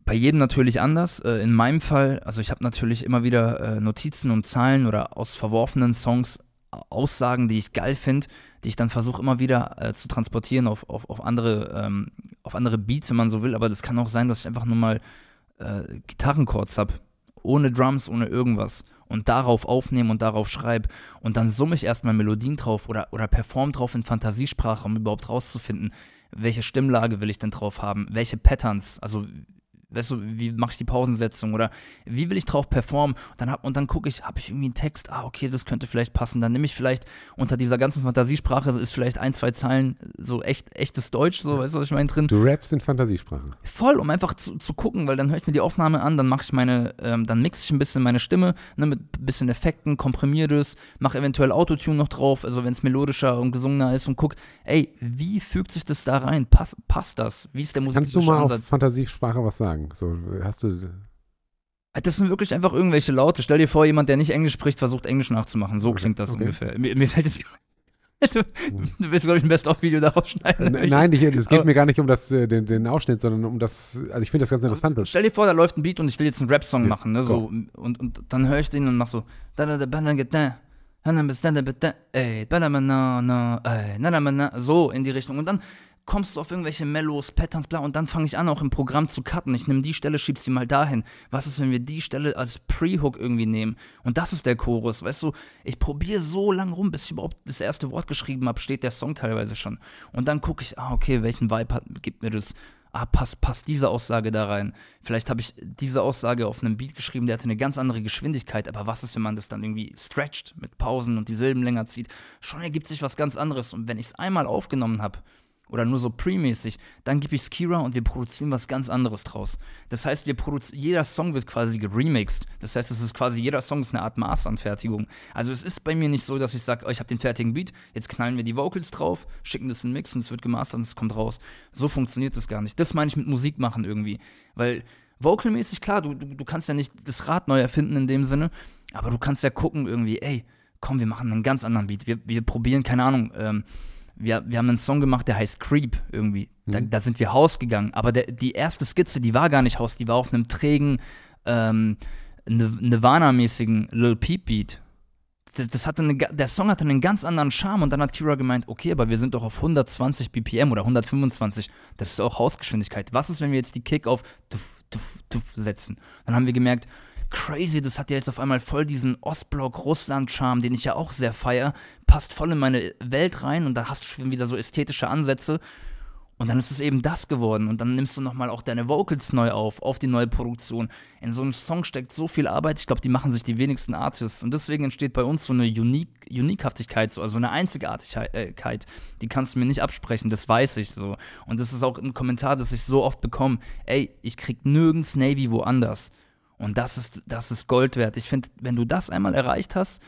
Bei jedem natürlich anders. Äh, in meinem Fall, also ich habe natürlich immer wieder äh, Notizen und Zahlen oder aus verworfenen Songs Aussagen, die ich geil finde, die ich dann versuche immer wieder äh, zu transportieren auf, auf, auf, andere, ähm, auf andere Beats, wenn man so will. Aber das kann auch sein, dass ich einfach nur mal äh, Gitarrenchords habe. Ohne Drums, ohne irgendwas. Und darauf aufnehme und darauf schreibe. Und dann summe ich erstmal Melodien drauf oder, oder perform drauf in Fantasiesprache, um überhaupt rauszufinden, welche Stimmlage will ich denn drauf haben, welche Patterns, also weißt du, wie mache ich die Pausensetzung oder wie will ich drauf performen? Und dann, hab, und dann gucke ich, habe ich irgendwie einen Text, ah, okay, das könnte vielleicht passen. Dann nehme ich vielleicht unter dieser ganzen Fantasiesprache ist vielleicht ein, zwei Zeilen so echt, echtes Deutsch, so, weißt du, was ich meine, drin. Du rappst in Fantasiesprache. Voll, um einfach zu, zu gucken, weil dann höre ich mir die Aufnahme an, dann mache ich meine, ähm, dann mixe ich ein bisschen meine Stimme, ne, mit ein bisschen Effekten, komprimiere das, mache eventuell Autotune noch drauf, also wenn es melodischer und gesungener ist und guck, ey, wie fügt sich das da rein? Pass, passt das? Wie ist der musikalische Kannst du mal Ansatz? auf Fantasiesprache was sagen? Sagen? So, hast du. Das sind wirklich einfach irgendwelche Laute. Stell dir vor, jemand, der nicht Englisch spricht, versucht Englisch nachzumachen. So okay. klingt das okay. ungefähr. Mir, mir fällt es. Du, du willst, glaube ich, ein Best-of-Video daraus schneiden. Äh, nein, es geht mir gar nicht um das, äh, den, den Ausschnitt, sondern um das. Also, ich finde das ganz interessant. Stell dir vor, da läuft ein Beat und ich will jetzt einen Rap-Song ja, machen. Ne, so, und, und dann höre ich den und mach so. So in die Richtung. Und dann kommst du auf irgendwelche Mellows, Patterns, bla, und dann fange ich an, auch im Programm zu cutten. Ich nehme die Stelle, schieb sie mal dahin. Was ist, wenn wir die Stelle als Pre-Hook irgendwie nehmen? Und das ist der Chorus, weißt du? Ich probiere so lang rum, bis ich überhaupt das erste Wort geschrieben habe, steht der Song teilweise schon. Und dann gucke ich, ah, okay, welchen Vibe hat, gibt mir das? Ah, passt, passt diese Aussage da rein. Vielleicht habe ich diese Aussage auf einem Beat geschrieben, der hatte eine ganz andere Geschwindigkeit, aber was ist, wenn man das dann irgendwie stretcht mit Pausen und die Silben länger zieht? Schon ergibt sich was ganz anderes. Und wenn ich es einmal aufgenommen habe, oder nur so pre-mäßig, dann gebe ich Skira und wir produzieren was ganz anderes draus. Das heißt, wir jeder Song wird quasi geremixed. Das heißt, es ist quasi, jeder Song ist eine Art Maßanfertigung. Also es ist bei mir nicht so, dass ich sage, oh, ich habe den fertigen Beat, jetzt knallen wir die Vocals drauf, schicken das in den Mix und es wird gemastert und es kommt raus. So funktioniert das gar nicht. Das meine ich mit Musik machen irgendwie. Weil vocalmäßig, klar, du, du, du kannst ja nicht das Rad neu erfinden in dem Sinne, aber du kannst ja gucken irgendwie, ey, komm, wir machen einen ganz anderen Beat. Wir, wir probieren, keine Ahnung, ähm, wir, wir haben einen Song gemacht, der heißt Creep irgendwie. Da, mhm. da sind wir Haus gegangen. Aber der, die erste Skizze, die war gar nicht Haus, die war auf einem trägen, ähm, Nirvana-mäßigen Lil Peep Beat. Das, das hatte eine, der Song hatte einen ganz anderen Charme und dann hat Kira gemeint, okay, aber wir sind doch auf 120 BPM oder 125. Das ist auch Hausgeschwindigkeit. Was ist, wenn wir jetzt die Kick auf tuff, tuff, tuff setzen? Dann haben wir gemerkt, crazy, das hat ja jetzt auf einmal voll diesen Ostblock-Russland-Charme, den ich ja auch sehr feier, passt voll in meine Welt rein und da hast du schon wieder so ästhetische Ansätze. Und dann ist es eben das geworden. Und dann nimmst du nochmal auch deine Vocals neu auf, auf die neue Produktion. In so einem Song steckt so viel Arbeit. Ich glaube, die machen sich die wenigsten Artists. Und deswegen entsteht bei uns so eine Unique, Uniquehaftigkeit, so, also eine Einzigartigkeit. Die kannst du mir nicht absprechen, das weiß ich so. Und das ist auch ein Kommentar, das ich so oft bekomme. Ey, ich krieg nirgends Navy woanders. Und das ist, das ist Gold wert. Ich finde, wenn du das einmal erreicht hast,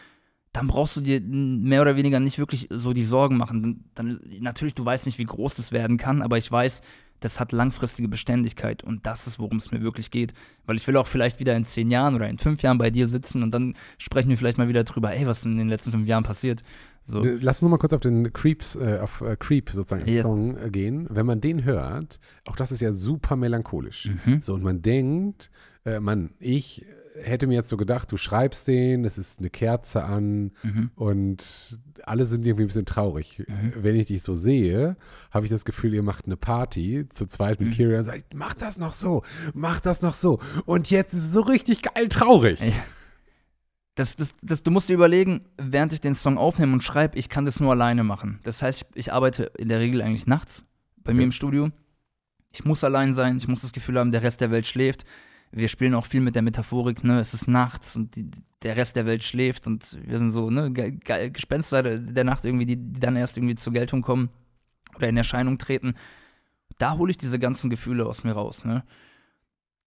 dann brauchst du dir mehr oder weniger nicht wirklich so die Sorgen machen. Dann, natürlich, du weißt nicht, wie groß das werden kann, aber ich weiß, das hat langfristige Beständigkeit und das ist, worum es mir wirklich geht. Weil ich will auch vielleicht wieder in zehn Jahren oder in fünf Jahren bei dir sitzen und dann sprechen wir vielleicht mal wieder drüber, ey, was in den letzten fünf Jahren passiert. So. Lass uns noch mal kurz auf den Creeps, äh, auf äh, Creep sozusagen yeah. Song äh, gehen. Wenn man den hört, auch das ist ja super melancholisch. Mhm. So, und man denkt, äh, Mann, ich hätte mir jetzt so gedacht, du schreibst den, es ist eine Kerze an mhm. und alle sind irgendwie ein bisschen traurig. Mhm. Wenn ich dich so sehe, habe ich das Gefühl, ihr macht eine Party zu zweit mit mhm. Kira und sagt, mach das noch so, mach das noch so. Und jetzt ist es so richtig geil traurig. Ja. Das, das, das, du musst dir überlegen, während ich den Song aufnehme und schreibe, ich kann das nur alleine machen. Das heißt, ich, ich arbeite in der Regel eigentlich nachts bei okay. mir im Studio. Ich muss allein sein, ich muss das Gefühl haben, der Rest der Welt schläft wir spielen auch viel mit der Metaphorik, ne, es ist nachts und die, der Rest der Welt schläft und wir sind so, ne, Gespenster der Nacht irgendwie, die, die dann erst irgendwie zur Geltung kommen oder in Erscheinung treten. Da hole ich diese ganzen Gefühle aus mir raus, ne.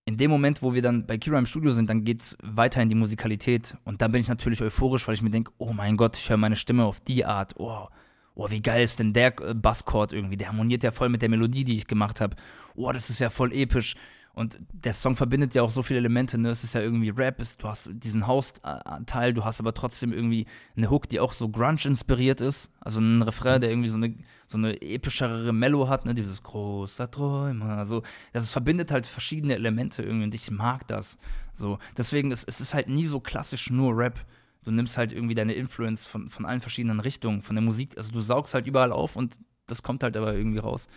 In dem Moment, wo wir dann bei Kira im Studio sind, dann geht es weiter in die Musikalität. Und da bin ich natürlich euphorisch, weil ich mir denke, oh mein Gott, ich höre meine Stimme auf die Art. Oh, oh, wie geil ist denn der Basschord irgendwie? Der harmoniert ja voll mit der Melodie, die ich gemacht habe. Oh, das ist ja voll episch. Und der Song verbindet ja auch so viele Elemente. Ne? Es ist ja irgendwie Rap, ist, du hast diesen House-Teil, du hast aber trotzdem irgendwie eine Hook, die auch so Grunge inspiriert ist. Also ein Refrain, der irgendwie so eine, so eine epischere Mellow hat, ne? dieses großer Träumer. Also das verbindet halt verschiedene Elemente irgendwie und ich mag das. So. Deswegen ist es ist halt nie so klassisch nur Rap. Du nimmst halt irgendwie deine Influence von, von allen verschiedenen Richtungen, von der Musik. Also du saugst halt überall auf und das kommt halt aber irgendwie raus.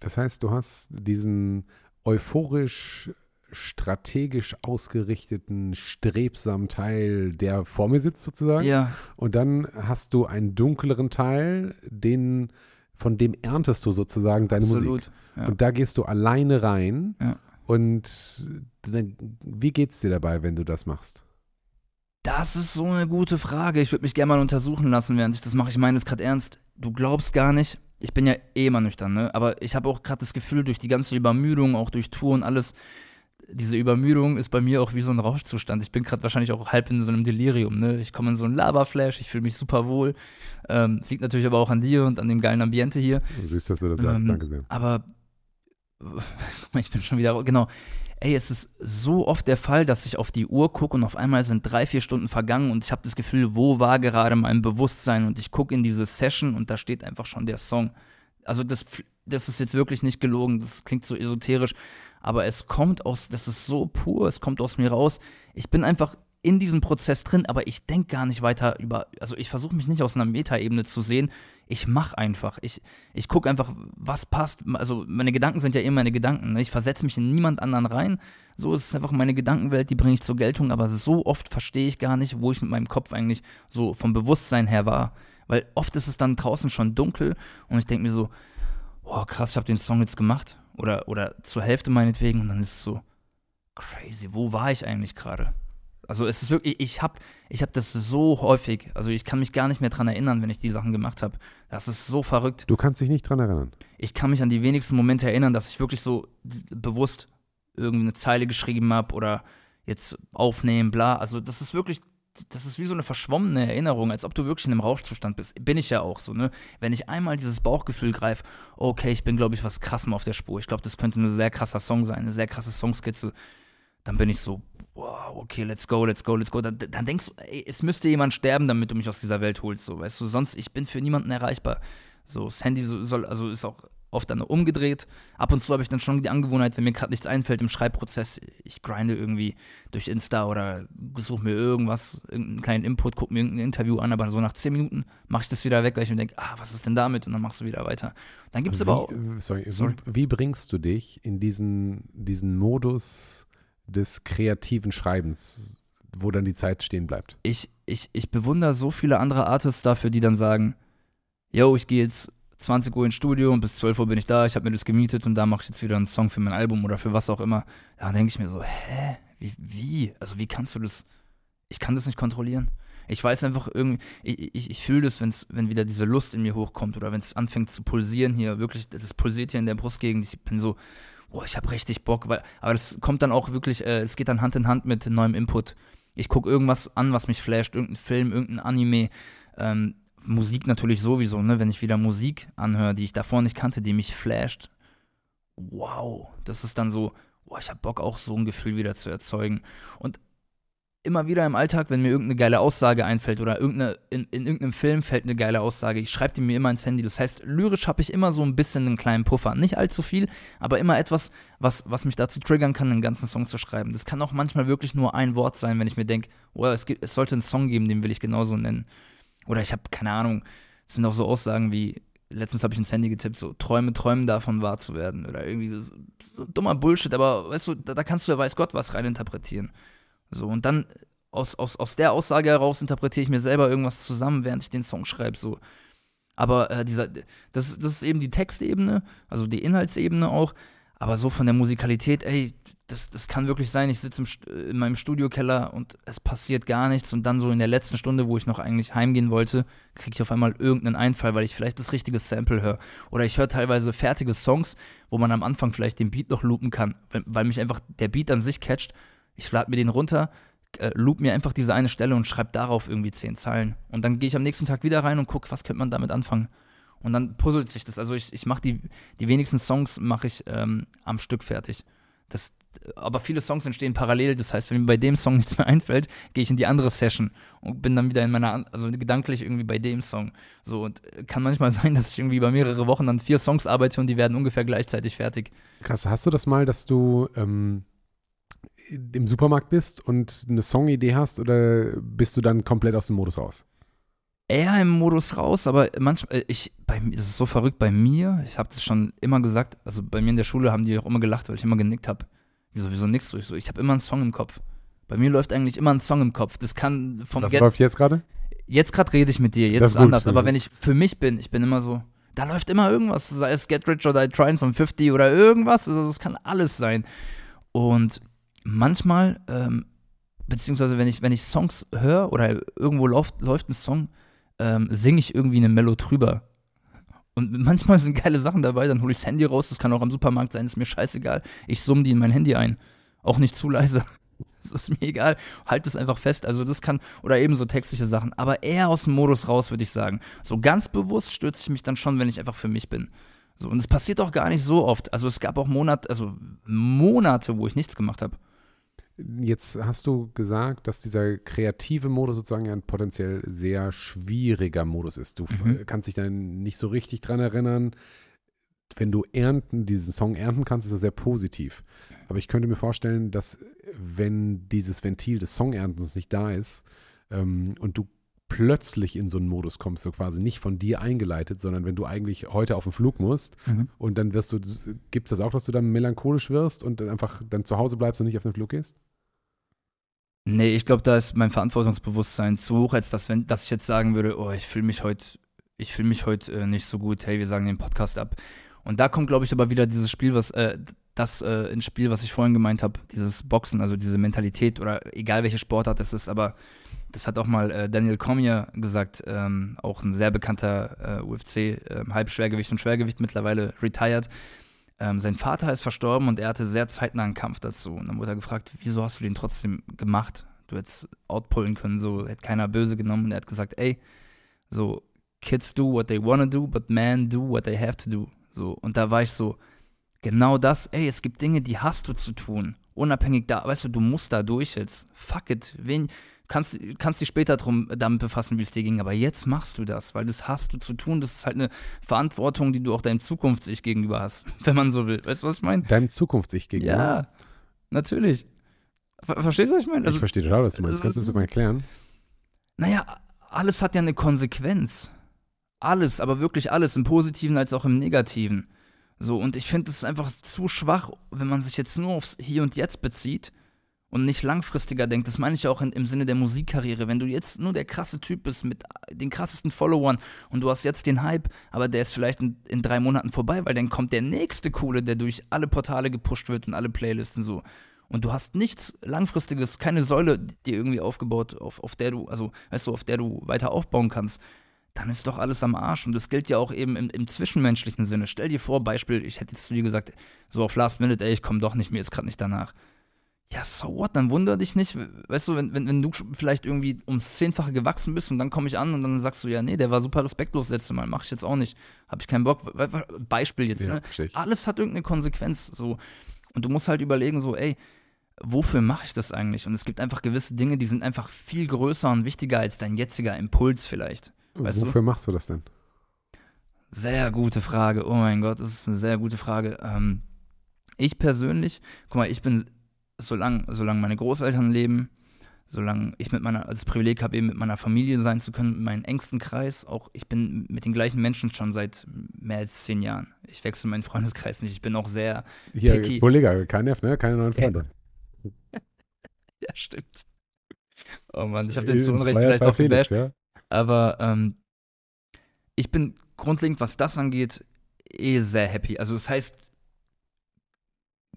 Das heißt, du hast diesen euphorisch strategisch ausgerichteten, strebsamen Teil, der vor mir sitzt sozusagen. Ja. Und dann hast du einen dunkleren Teil, den, von dem erntest du sozusagen deine Absolut, Musik. Ja. Und da gehst du alleine rein. Ja. Und dann, wie geht's dir dabei, wenn du das machst? Das ist so eine gute Frage. Ich würde mich gerne mal untersuchen lassen, während ich das mache. Ich meine es gerade ernst. Du glaubst gar nicht, ich bin ja eh immer nüchtern, ne? Aber ich habe auch gerade das Gefühl, durch die ganze Übermüdung, auch durch Tour und alles, diese Übermüdung ist bei mir auch wie so ein Rauschzustand. Ich bin gerade wahrscheinlich auch halb in so einem Delirium, ne? Ich komme in so einen Laberflash, ich fühle mich super wohl. Ähm, liegt natürlich aber auch an dir und an dem geilen Ambiente hier. Süß, dass du das sagst, ähm, danke sehr. Aber ich bin schon wieder, genau ey, es ist so oft der Fall, dass ich auf die Uhr gucke und auf einmal sind drei, vier Stunden vergangen und ich habe das Gefühl, wo war gerade mein Bewusstsein und ich gucke in diese Session und da steht einfach schon der Song. Also das, das ist jetzt wirklich nicht gelogen, das klingt so esoterisch, aber es kommt aus, das ist so pur, es kommt aus mir raus. Ich bin einfach in diesem Prozess drin, aber ich denke gar nicht weiter über, also ich versuche mich nicht aus einer Metaebene zu sehen, ich mache einfach. Ich, ich gucke einfach, was passt. Also meine Gedanken sind ja immer meine Gedanken. Ne? Ich versetze mich in niemand anderen rein. So ist es einfach meine Gedankenwelt, die bringe ich zur Geltung. Aber so oft verstehe ich gar nicht, wo ich mit meinem Kopf eigentlich so vom Bewusstsein her war. Weil oft ist es dann draußen schon dunkel und ich denke mir so, oh krass, ich habe den Song jetzt gemacht. Oder, oder zur Hälfte meinetwegen. Und dann ist es so, crazy, wo war ich eigentlich gerade? Also es ist wirklich, ich habe ich hab das so häufig, also ich kann mich gar nicht mehr dran erinnern, wenn ich die Sachen gemacht habe. Das ist so verrückt. Du kannst dich nicht dran erinnern. Ich kann mich an die wenigsten Momente erinnern, dass ich wirklich so bewusst irgendeine Zeile geschrieben habe oder jetzt aufnehmen, bla. Also das ist wirklich, das ist wie so eine verschwommene Erinnerung, als ob du wirklich in einem Rauschzustand bist. Bin ich ja auch so, ne? Wenn ich einmal dieses Bauchgefühl greife, okay, ich bin, glaube ich, was krassem auf der Spur. Ich glaube, das könnte ein sehr krasser Song sein, eine sehr krasse Songskizze dann bin ich so, wow, okay, let's go, let's go, let's go. Dann, dann denkst du, ey, es müsste jemand sterben, damit du mich aus dieser Welt holst, so, weißt du, sonst, ich bin für niemanden erreichbar. So, das Handy soll, also ist auch oft dann umgedreht. Ab und zu habe ich dann schon die Angewohnheit, wenn mir gerade nichts einfällt im Schreibprozess, ich grinde irgendwie durch Insta oder suche mir irgendwas, irgendeinen kleinen Input, gucke mir irgendein Interview an, aber so nach zehn Minuten mache ich das wieder weg, weil ich mir denke, ah, was ist denn damit? Und dann machst du wieder weiter. Dann gibt es aber auch. Äh, sorry, sorry. Wie, wie, bringst du dich in diesen, diesen Modus des kreativen Schreibens. wo dann die Zeit stehen bleibt. Ich, ich, ich bewundere so viele andere Artists dafür, die dann sagen, yo, ich gehe jetzt 20 Uhr ins Studio und bis 12 Uhr bin ich da, ich habe mir das gemietet und da mache ich jetzt wieder einen Song für mein Album oder für was auch immer. Da denke ich mir so, hä? Wie, wie? Also wie kannst du das? Ich kann das nicht kontrollieren. Ich weiß einfach irgendwie, ich, ich, ich fühle das, wenn's, wenn wieder diese Lust in mir hochkommt oder wenn es anfängt zu pulsieren hier, wirklich, das pulsiert hier in der Brustgegend. Ich bin so, boah, ich habe richtig Bock, weil, aber das kommt dann auch wirklich, äh, es geht dann Hand in Hand mit neuem Input. Ich gucke irgendwas an, was mich flasht, irgendein Film, irgendein Anime, ähm, Musik natürlich sowieso, ne? Wenn ich wieder Musik anhöre, die ich davor nicht kannte, die mich flasht, wow, das ist dann so, boah, ich habe Bock auch so ein Gefühl wieder zu erzeugen. Und immer wieder im Alltag, wenn mir irgendeine geile Aussage einfällt oder irgendeine, in, in irgendeinem Film fällt eine geile Aussage, ich schreibe die mir immer ins Handy. Das heißt, lyrisch habe ich immer so ein bisschen einen kleinen Puffer. Nicht allzu viel, aber immer etwas, was, was mich dazu triggern kann, einen ganzen Song zu schreiben. Das kann auch manchmal wirklich nur ein Wort sein, wenn ich mir denke, oh, es, es sollte einen Song geben, den will ich genauso nennen. Oder ich habe keine Ahnung, es sind auch so Aussagen wie, letztens habe ich ins Handy getippt, so Träume, träumen davon wahr zu werden. Oder irgendwie so, so dummer Bullshit, aber weißt du, da, da, kannst du ja weiß Gott was reininterpretieren. So, und dann aus, aus, aus der Aussage heraus interpretiere ich mir selber irgendwas zusammen, während ich den Song schreibe. So. Aber äh, dieser, das, das ist eben die Textebene, also die Inhaltsebene auch. Aber so von der Musikalität, ey, das, das kann wirklich sein, ich sitze äh, in meinem Studiokeller und es passiert gar nichts und dann so in der letzten Stunde, wo ich noch eigentlich heimgehen wollte, kriege ich auf einmal irgendeinen Einfall, weil ich vielleicht das richtige Sample höre. Oder ich höre teilweise fertige Songs, wo man am Anfang vielleicht den Beat noch loopen kann, weil, weil mich einfach der Beat an sich catcht. Ich lade mir den runter, äh, loop mir einfach diese eine Stelle und schreibe darauf irgendwie zehn Zeilen. Und dann gehe ich am nächsten Tag wieder rein und gucke, was könnte man damit anfangen. Und dann puzzelt sich das. Also ich, ich mache die, die wenigsten Songs mache ich ähm, am Stück fertig. Das, aber viele Songs entstehen parallel. Das heißt, wenn mir bei dem Song nichts mehr einfällt, gehe ich in die andere Session und bin dann wieder in meiner, also gedanklich irgendwie bei dem Song. So und äh, kann manchmal sein, dass ich irgendwie über mehrere Wochen an vier Songs arbeite und die werden ungefähr gleichzeitig fertig. Krass, hast du das mal, dass du ähm, im Supermarkt bist und eine Songidee hast oder bist du dann komplett aus dem Modus raus? Eher im Modus raus, aber manchmal, äh, ich, bei mir, das ist so verrückt bei mir, ich habe das schon immer gesagt, also bei mir in der Schule haben die auch immer gelacht, weil ich immer genickt habe. Die sowieso nichts durch. So, ich habe immer einen Song im Kopf. Bei mir läuft eigentlich immer ein Song im Kopf. Das kann vom Was Get läuft jetzt gerade? Jetzt gerade rede ich mit dir, jetzt das ist, ist anders. Aber wenn ich für mich bin, ich bin immer so, da läuft immer irgendwas, sei es Get Rich or Die Trying von 50 oder irgendwas. Also es kann alles sein. Und manchmal, ähm, beziehungsweise wenn ich, wenn ich Songs höre oder irgendwo läuft, läuft ein Song, ähm, singe ich irgendwie eine Melo drüber. Und manchmal sind geile Sachen dabei, dann hole ich das Handy raus, das kann auch am Supermarkt sein, ist mir scheißegal. Ich summe die in mein Handy ein. Auch nicht zu leise. Das ist mir egal. Halt es einfach fest. Also das kann, oder eben so textliche Sachen. Aber eher aus dem Modus raus, würde ich sagen. So ganz bewusst stürze ich mich dann schon, wenn ich einfach für mich bin. So, und es passiert auch gar nicht so oft. Also es gab auch Monate, also Monate, wo ich nichts gemacht habe. Jetzt hast du gesagt, dass dieser kreative Modus sozusagen ein potenziell sehr schwieriger Modus ist. Du mhm. kannst dich dann nicht so richtig dran erinnern. Wenn du ernten, diesen Song ernten kannst, ist das sehr positiv. Aber ich könnte mir vorstellen, dass wenn dieses Ventil des Songerntens nicht da ist ähm, und du plötzlich in so einen Modus kommst, so quasi nicht von dir eingeleitet, sondern wenn du eigentlich heute auf den Flug musst mhm. und dann wirst du, gibt es das auch, dass du dann melancholisch wirst und dann einfach dann zu Hause bleibst und nicht auf den Flug gehst? Nee, ich glaube, da ist mein Verantwortungsbewusstsein zu hoch, als dass, wenn, dass ich jetzt sagen würde, oh, ich fühle mich heute, ich fühle mich heute äh, nicht so gut, hey, wir sagen den Podcast ab. Und da kommt, glaube ich, aber wieder dieses Spiel, was, äh, das äh, ins Spiel, was ich vorhin gemeint habe, dieses Boxen, also diese Mentalität oder egal welche Sportart es ist, aber das hat auch mal äh, Daniel Cormier gesagt, ähm, auch ein sehr bekannter äh, UFC, äh, Halbschwergewicht und Schwergewicht, mittlerweile retired. Ähm, sein Vater ist verstorben und er hatte sehr zeitnah einen Kampf dazu. Und dann wurde er gefragt, wieso hast du den trotzdem gemacht? Du hättest outpullen können, so hätte keiner böse genommen. Und er hat gesagt, ey, so, kids do what they wanna do, but men do what they have to do. So, und da war ich so, genau das, ey, es gibt Dinge, die hast du zu tun. Unabhängig da, weißt du, du musst da durch jetzt. Fuck it. Wen, kannst, kannst dich später drum, damit befassen, wie es dir ging, aber jetzt machst du das, weil das hast du zu tun. Das ist halt eine Verantwortung, die du auch deinem Zukunftssicht gegenüber hast, wenn man so will. Weißt du, was ich meine? Deinem Zukunftssicht gegenüber? Ja, natürlich. Ver Verstehst du, was ich meine? Also, ich verstehe total, was du meinst. Kannst du das mal erklären? Naja, alles hat ja eine Konsequenz. Alles, aber wirklich alles, im Positiven als auch im Negativen. So, und ich finde es einfach zu schwach, wenn man sich jetzt nur aufs Hier und Jetzt bezieht und nicht langfristiger denkt. Das meine ich auch in, im Sinne der Musikkarriere. Wenn du jetzt nur der krasse Typ bist mit den krassesten Followern und du hast jetzt den Hype, aber der ist vielleicht in, in drei Monaten vorbei, weil dann kommt der nächste Coole, der durch alle Portale gepusht wird und alle Playlisten so. Und du hast nichts Langfristiges, keine Säule, die irgendwie aufgebaut, auf, auf der du, also weißt du, auf der du weiter aufbauen kannst dann ist doch alles am Arsch. Und das gilt ja auch eben im, im, zwischenmenschlichen Sinne. Stell dir vor, Beispiel, ich hätte jetzt zu dir gesagt, so auf Last Minute, ey, ich komme doch nicht, mir ist gerade nicht danach ja, so what, dann wundere dich nicht. Weißt du, wenn, wenn, wenn du vielleicht irgendwie ums Zehnfache gewachsen bist und dann komme ich an und dann sagst du, ja, nee, der war super respektlos letzte Mal, mache ich jetzt auch nicht, habe ich keinen Bock. Beispiel jetzt, ja, ne? Alles hat irgendeine Konsequenz, so. Und du musst halt überlegen, so, ey, wofür mache ich das eigentlich? Und es gibt einfach gewisse Dinge, die sind einfach viel größer und wichtiger als dein jetziger Impuls vielleicht. Weißt wofür du? machst du das denn? Sehr gute Frage. Oh mein Gott, das ist eine sehr gute Frage. Ähm, ich persönlich, guck mal, ich bin solange, solange meine Großeltern leben, solange ich mit meiner, das Privileg habe, eben mit meiner Familie sein zu können, mit meinem engsten Kreis, auch ich bin mit den gleichen Menschen schon seit mehr als zehn Jahren. Ich wechsle meinen Freundeskreis nicht, ich bin auch sehr Hier, picky. Kollege, kein Nerv, ne? Keine neuen Freunde. ja, stimmt. Oh Mann, ich habe den zu Unrecht vielleicht auch Felix, ja? Aber ähm, ich bin grundlegend, was das angeht, eh sehr happy. Also das heißt,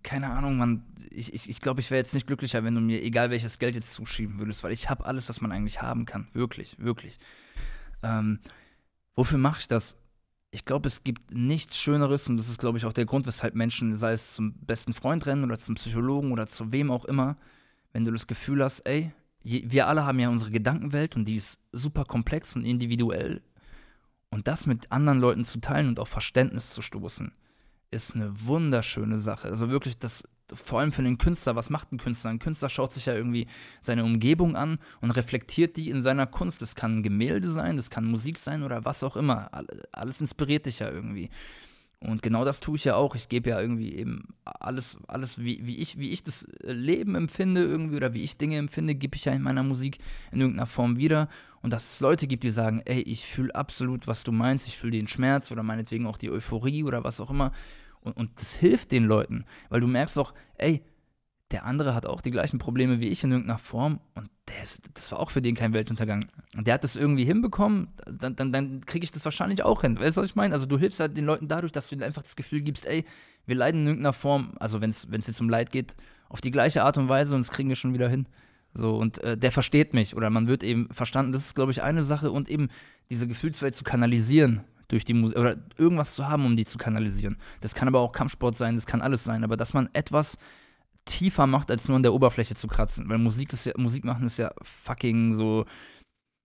keine Ahnung, man, ich, ich, ich glaube, ich wäre jetzt nicht glücklicher, wenn du mir egal welches Geld jetzt zuschieben würdest, weil ich habe alles, was man eigentlich haben kann. Wirklich, wirklich. Ähm, wofür mache ich das? Ich glaube, es gibt nichts Schöneres und das ist, glaube ich, auch der Grund, weshalb Menschen, sei es zum besten Freund rennen oder zum Psychologen oder zu wem auch immer, wenn du das Gefühl hast, ey, wir alle haben ja unsere Gedankenwelt und die ist super komplex und individuell. Und das mit anderen Leuten zu teilen und auf Verständnis zu stoßen ist eine wunderschöne Sache. Also wirklich, das, vor allem für den Künstler, was macht ein Künstler? Ein Künstler schaut sich ja irgendwie seine Umgebung an und reflektiert die in seiner Kunst. Das kann ein Gemälde sein, das kann Musik sein oder was auch immer. Alles inspiriert dich ja irgendwie. Und genau das tue ich ja auch. Ich gebe ja irgendwie eben alles, alles wie, wie, ich, wie ich das Leben empfinde irgendwie oder wie ich Dinge empfinde, gebe ich ja in meiner Musik in irgendeiner Form wieder. Und dass es Leute gibt, die sagen, ey, ich fühle absolut, was du meinst, ich fühle den Schmerz oder meinetwegen auch die Euphorie oder was auch immer. Und, und das hilft den Leuten, weil du merkst doch, ey, der andere hat auch die gleichen Probleme wie ich in irgendeiner Form und ist, das war auch für den kein Weltuntergang. Und der hat das irgendwie hinbekommen, dann, dann, dann kriege ich das wahrscheinlich auch hin. Weißt du, was ich meine? Also du hilfst halt den Leuten dadurch, dass du ihnen einfach das Gefühl gibst, ey, wir leiden in irgendeiner Form, also wenn es jetzt um Leid geht, auf die gleiche Art und Weise und das kriegen wir schon wieder hin. So, und äh, der versteht mich oder man wird eben verstanden. Das ist, glaube ich, eine Sache und eben diese Gefühlswelt zu kanalisieren durch die Musik oder irgendwas zu haben, um die zu kanalisieren. Das kann aber auch Kampfsport sein, das kann alles sein, aber dass man etwas tiefer macht, als nur an der Oberfläche zu kratzen. Weil Musik ist ja, Musik machen ist ja fucking so.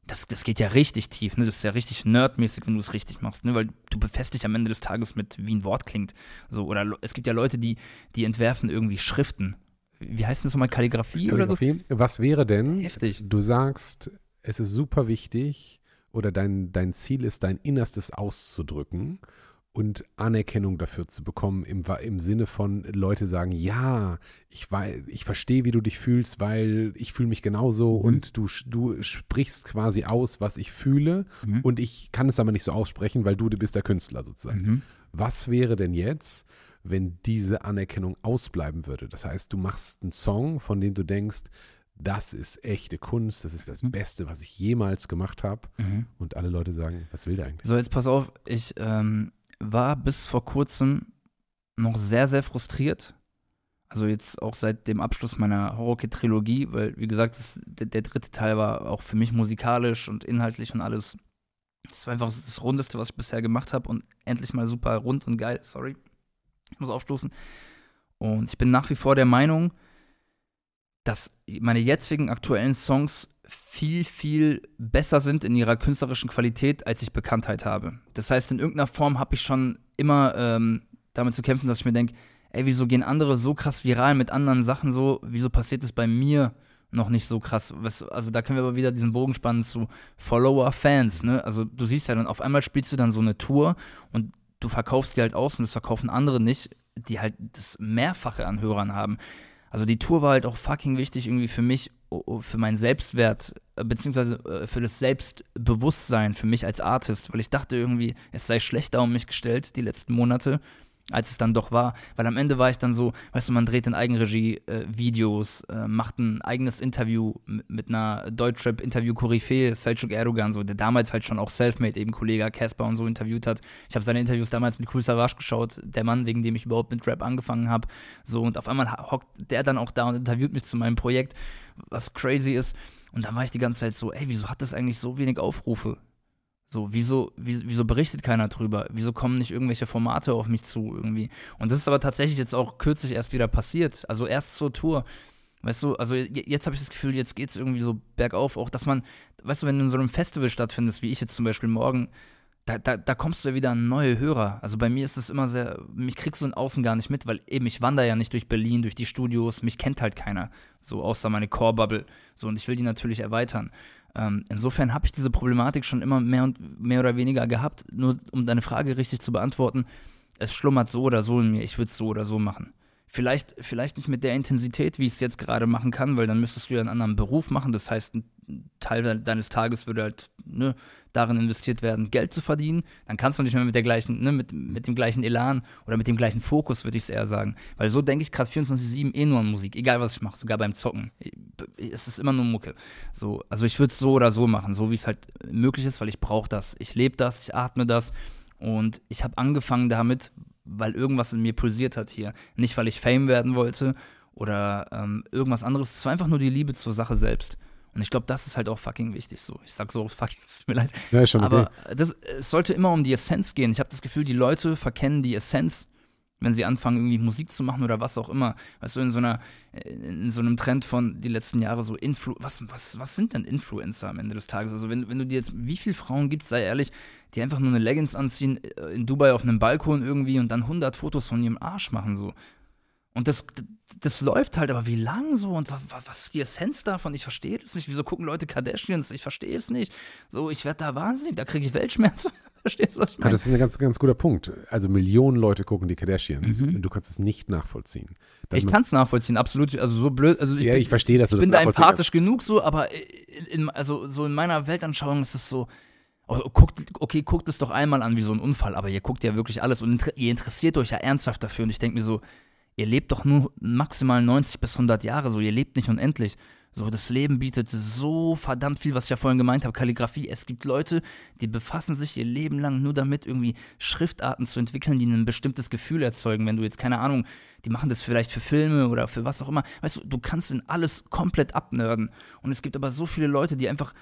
Das, das geht ja richtig tief, ne? Das ist ja richtig nerdmäßig, wenn du es richtig machst, ne? Weil du befestigst am Ende des Tages mit, wie ein Wort klingt. So, oder es gibt ja Leute, die, die entwerfen irgendwie Schriften. Wie heißt das nochmal? Kalligrafie, Kalligrafie oder so? Was wäre denn? Heftig. Du sagst, es ist super wichtig, oder dein, dein Ziel ist, dein Innerstes auszudrücken und Anerkennung dafür zu bekommen, im, im Sinne von Leute sagen, ja, ich, ich verstehe, wie du dich fühlst, weil ich fühle mich genauso mhm. und du, du sprichst quasi aus, was ich fühle mhm. und ich kann es aber nicht so aussprechen, weil du, du bist der Künstler sozusagen. Mhm. Was wäre denn jetzt, wenn diese Anerkennung ausbleiben würde? Das heißt, du machst einen Song, von dem du denkst, das ist echte Kunst, das ist das mhm. Beste, was ich jemals gemacht habe. Mhm. Und alle Leute sagen, was will der eigentlich? So, jetzt pass auf, ich ähm, war bis vor kurzem noch sehr, sehr frustriert. Also jetzt auch seit dem Abschluss meiner Horror-Trilogie, weil, wie gesagt, das, der, der, dritte Teil war auch für mich musikalisch und inhaltlich und alles. Das war einfach das Rundeste, was ich bisher gemacht habe und endlich mal super rund und geil. Sorry, muss aufstoßen. Und ich bin nach wie vor der Meinung, dass meine jetzigen aktuellen Songs viel, viel besser sind in ihrer künstlerischen Qualität, als ich Bekanntheit habe. Das heißt, in irgendeiner Form habe ich schon immer ähm, damit zu kämpfen, dass ich mir denke, ey, wieso gehen andere so krass viral mit anderen Sachen so, wieso passiert es bei mir noch nicht so krass? Was, also da können wir aber wieder diesen Bogen spannen zu Follower, Fans, ne? Also du siehst ja dann, auf einmal spielst du dann so eine Tour und du verkaufst die halt aus und das verkaufen andere nicht, die halt das Mehrfache an Hörern haben. Also die Tour war halt auch fucking wichtig irgendwie für mich, für meinen Selbstwert, äh, beziehungsweise äh, für das Selbstbewusstsein für mich als Artist, weil ich dachte irgendwie, es sei schlechter um mich gestellt die letzten Monate. Als es dann doch war. Weil am Ende war ich dann so, weißt du, man dreht in Eigenregie äh, macht ein eigenes Interview mit, mit einer Deutschrap-Interview-Koryphäe, Selçuk Erdogan, so, der damals halt schon auch Selfmade, eben Kollege Casper und so interviewt hat. Ich habe seine Interviews damals mit Cool Savage geschaut, der Mann, wegen dem ich überhaupt mit Rap angefangen habe. So, und auf einmal hockt der dann auch da und interviewt mich zu meinem Projekt, was crazy ist. Und dann war ich die ganze Zeit so, ey, wieso hat das eigentlich so wenig Aufrufe? So, wieso, wieso berichtet keiner drüber? Wieso kommen nicht irgendwelche Formate auf mich zu irgendwie? Und das ist aber tatsächlich jetzt auch kürzlich erst wieder passiert. Also erst zur Tour. Weißt du, also jetzt habe ich das Gefühl, jetzt geht es irgendwie so bergauf, auch dass man, weißt du, wenn du in so einem Festival stattfindest, wie ich jetzt zum Beispiel morgen, da, da, da kommst du ja wieder an neue Hörer. Also bei mir ist es immer sehr, mich kriegst du in Außen gar nicht mit, weil eben ich wandere ja nicht durch Berlin, durch die Studios, mich kennt halt keiner, so außer meine Core-Bubble. So, und ich will die natürlich erweitern. Ähm, insofern habe ich diese Problematik schon immer mehr und mehr oder weniger gehabt. Nur um deine Frage richtig zu beantworten, es schlummert so oder so in mir. Ich würde es so oder so machen. Vielleicht, vielleicht nicht mit der Intensität, wie ich es jetzt gerade machen kann, weil dann müsstest du ja einen anderen Beruf machen. Das heißt, ein Teil deines Tages würde halt ne, darin investiert werden, Geld zu verdienen. Dann kannst du nicht mehr mit der gleichen, ne, mit, mit dem gleichen Elan oder mit dem gleichen Fokus, würde ich es eher sagen. Weil so denke ich gerade 24-7 eh nur an Musik, egal was ich mache, sogar beim Zocken. Es ist immer nur Mucke. So, also ich würde es so oder so machen, so wie es halt möglich ist, weil ich brauche das. Ich lebe das, ich atme das. Und ich habe angefangen damit, weil irgendwas in mir pulsiert hat hier. Nicht, weil ich Fame werden wollte oder ähm, irgendwas anderes. Es war einfach nur die Liebe zur Sache selbst. Und ich glaube, das ist halt auch fucking wichtig so. Ich sag so, fucking, es tut mir leid. Ja, schon okay. Aber das, es sollte immer um die Essenz gehen. Ich habe das Gefühl, die Leute verkennen die Essenz, wenn sie anfangen, irgendwie Musik zu machen oder was auch immer. Weißt du, in so einer, in so einem Trend von die letzten Jahre so Influ was, was, was sind denn Influencer am Ende des Tages? Also wenn, wenn du dir jetzt, wie viele Frauen gibt, sei ehrlich, die einfach nur eine Leggings anziehen, äh, in Dubai auf einem Balkon irgendwie und dann 100 Fotos von ihrem Arsch machen so. Und das, das läuft halt, aber wie lang so und was ist die Essenz davon? Ich verstehe das nicht. Wieso gucken Leute Kardashians? Ich verstehe es nicht. So, ich werde da wahnsinnig, da kriege ich Weltschmerzen. Verstehst du, was ich meine? Ja, das ist ein ganz, ganz guter Punkt. Also Millionen Leute gucken die Kardashians mhm. und du kannst es nicht nachvollziehen. ich kann es nachvollziehen, absolut. Also so blöd. Also ich ja, bin, ich verstehe, dass du ich das Ich bin da empathisch genug so, aber in, in, also so in meiner Weltanschauung ist es so, Oh, guckt, okay, guckt es doch einmal an wie so ein Unfall, aber ihr guckt ja wirklich alles und ihr interessiert euch ja ernsthaft dafür. Und ich denke mir so, ihr lebt doch nur maximal 90 bis 100 Jahre, so, ihr lebt nicht unendlich. So, das Leben bietet so verdammt viel, was ich ja vorhin gemeint habe, Kalligrafie. Es gibt Leute, die befassen sich ihr Leben lang nur damit, irgendwie Schriftarten zu entwickeln, die ein bestimmtes Gefühl erzeugen. Wenn du jetzt, keine Ahnung, die machen das vielleicht für Filme oder für was auch immer. Weißt du, du kannst in alles komplett abnörden. Und es gibt aber so viele Leute, die einfach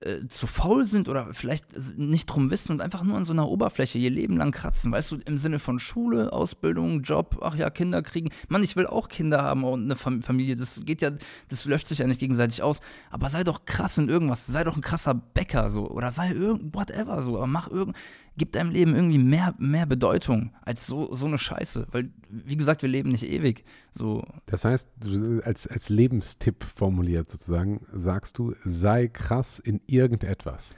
äh, zu faul sind oder vielleicht nicht drum wissen und einfach nur an so einer Oberfläche ihr Leben lang kratzen. Weißt du, im Sinne von Schule, Ausbildung, Job, ach ja, Kinder kriegen. Mann, ich will auch Kinder haben und eine Familie. Das geht ja, das löscht sich ja nicht gegenseitig aus. Aber sei doch krass in irgendwas. Sei doch ein krasser Bäcker so. Oder sei irgend, whatever so. Aber mach irgend, gib deinem Leben irgendwie mehr, mehr Bedeutung als so, so eine Scheiße. Weil, wie gesagt, wir leben nicht ewig. So. Das heißt, als, als Lebenstipp formuliert sozusagen, sagst du, sei krass in irgendetwas.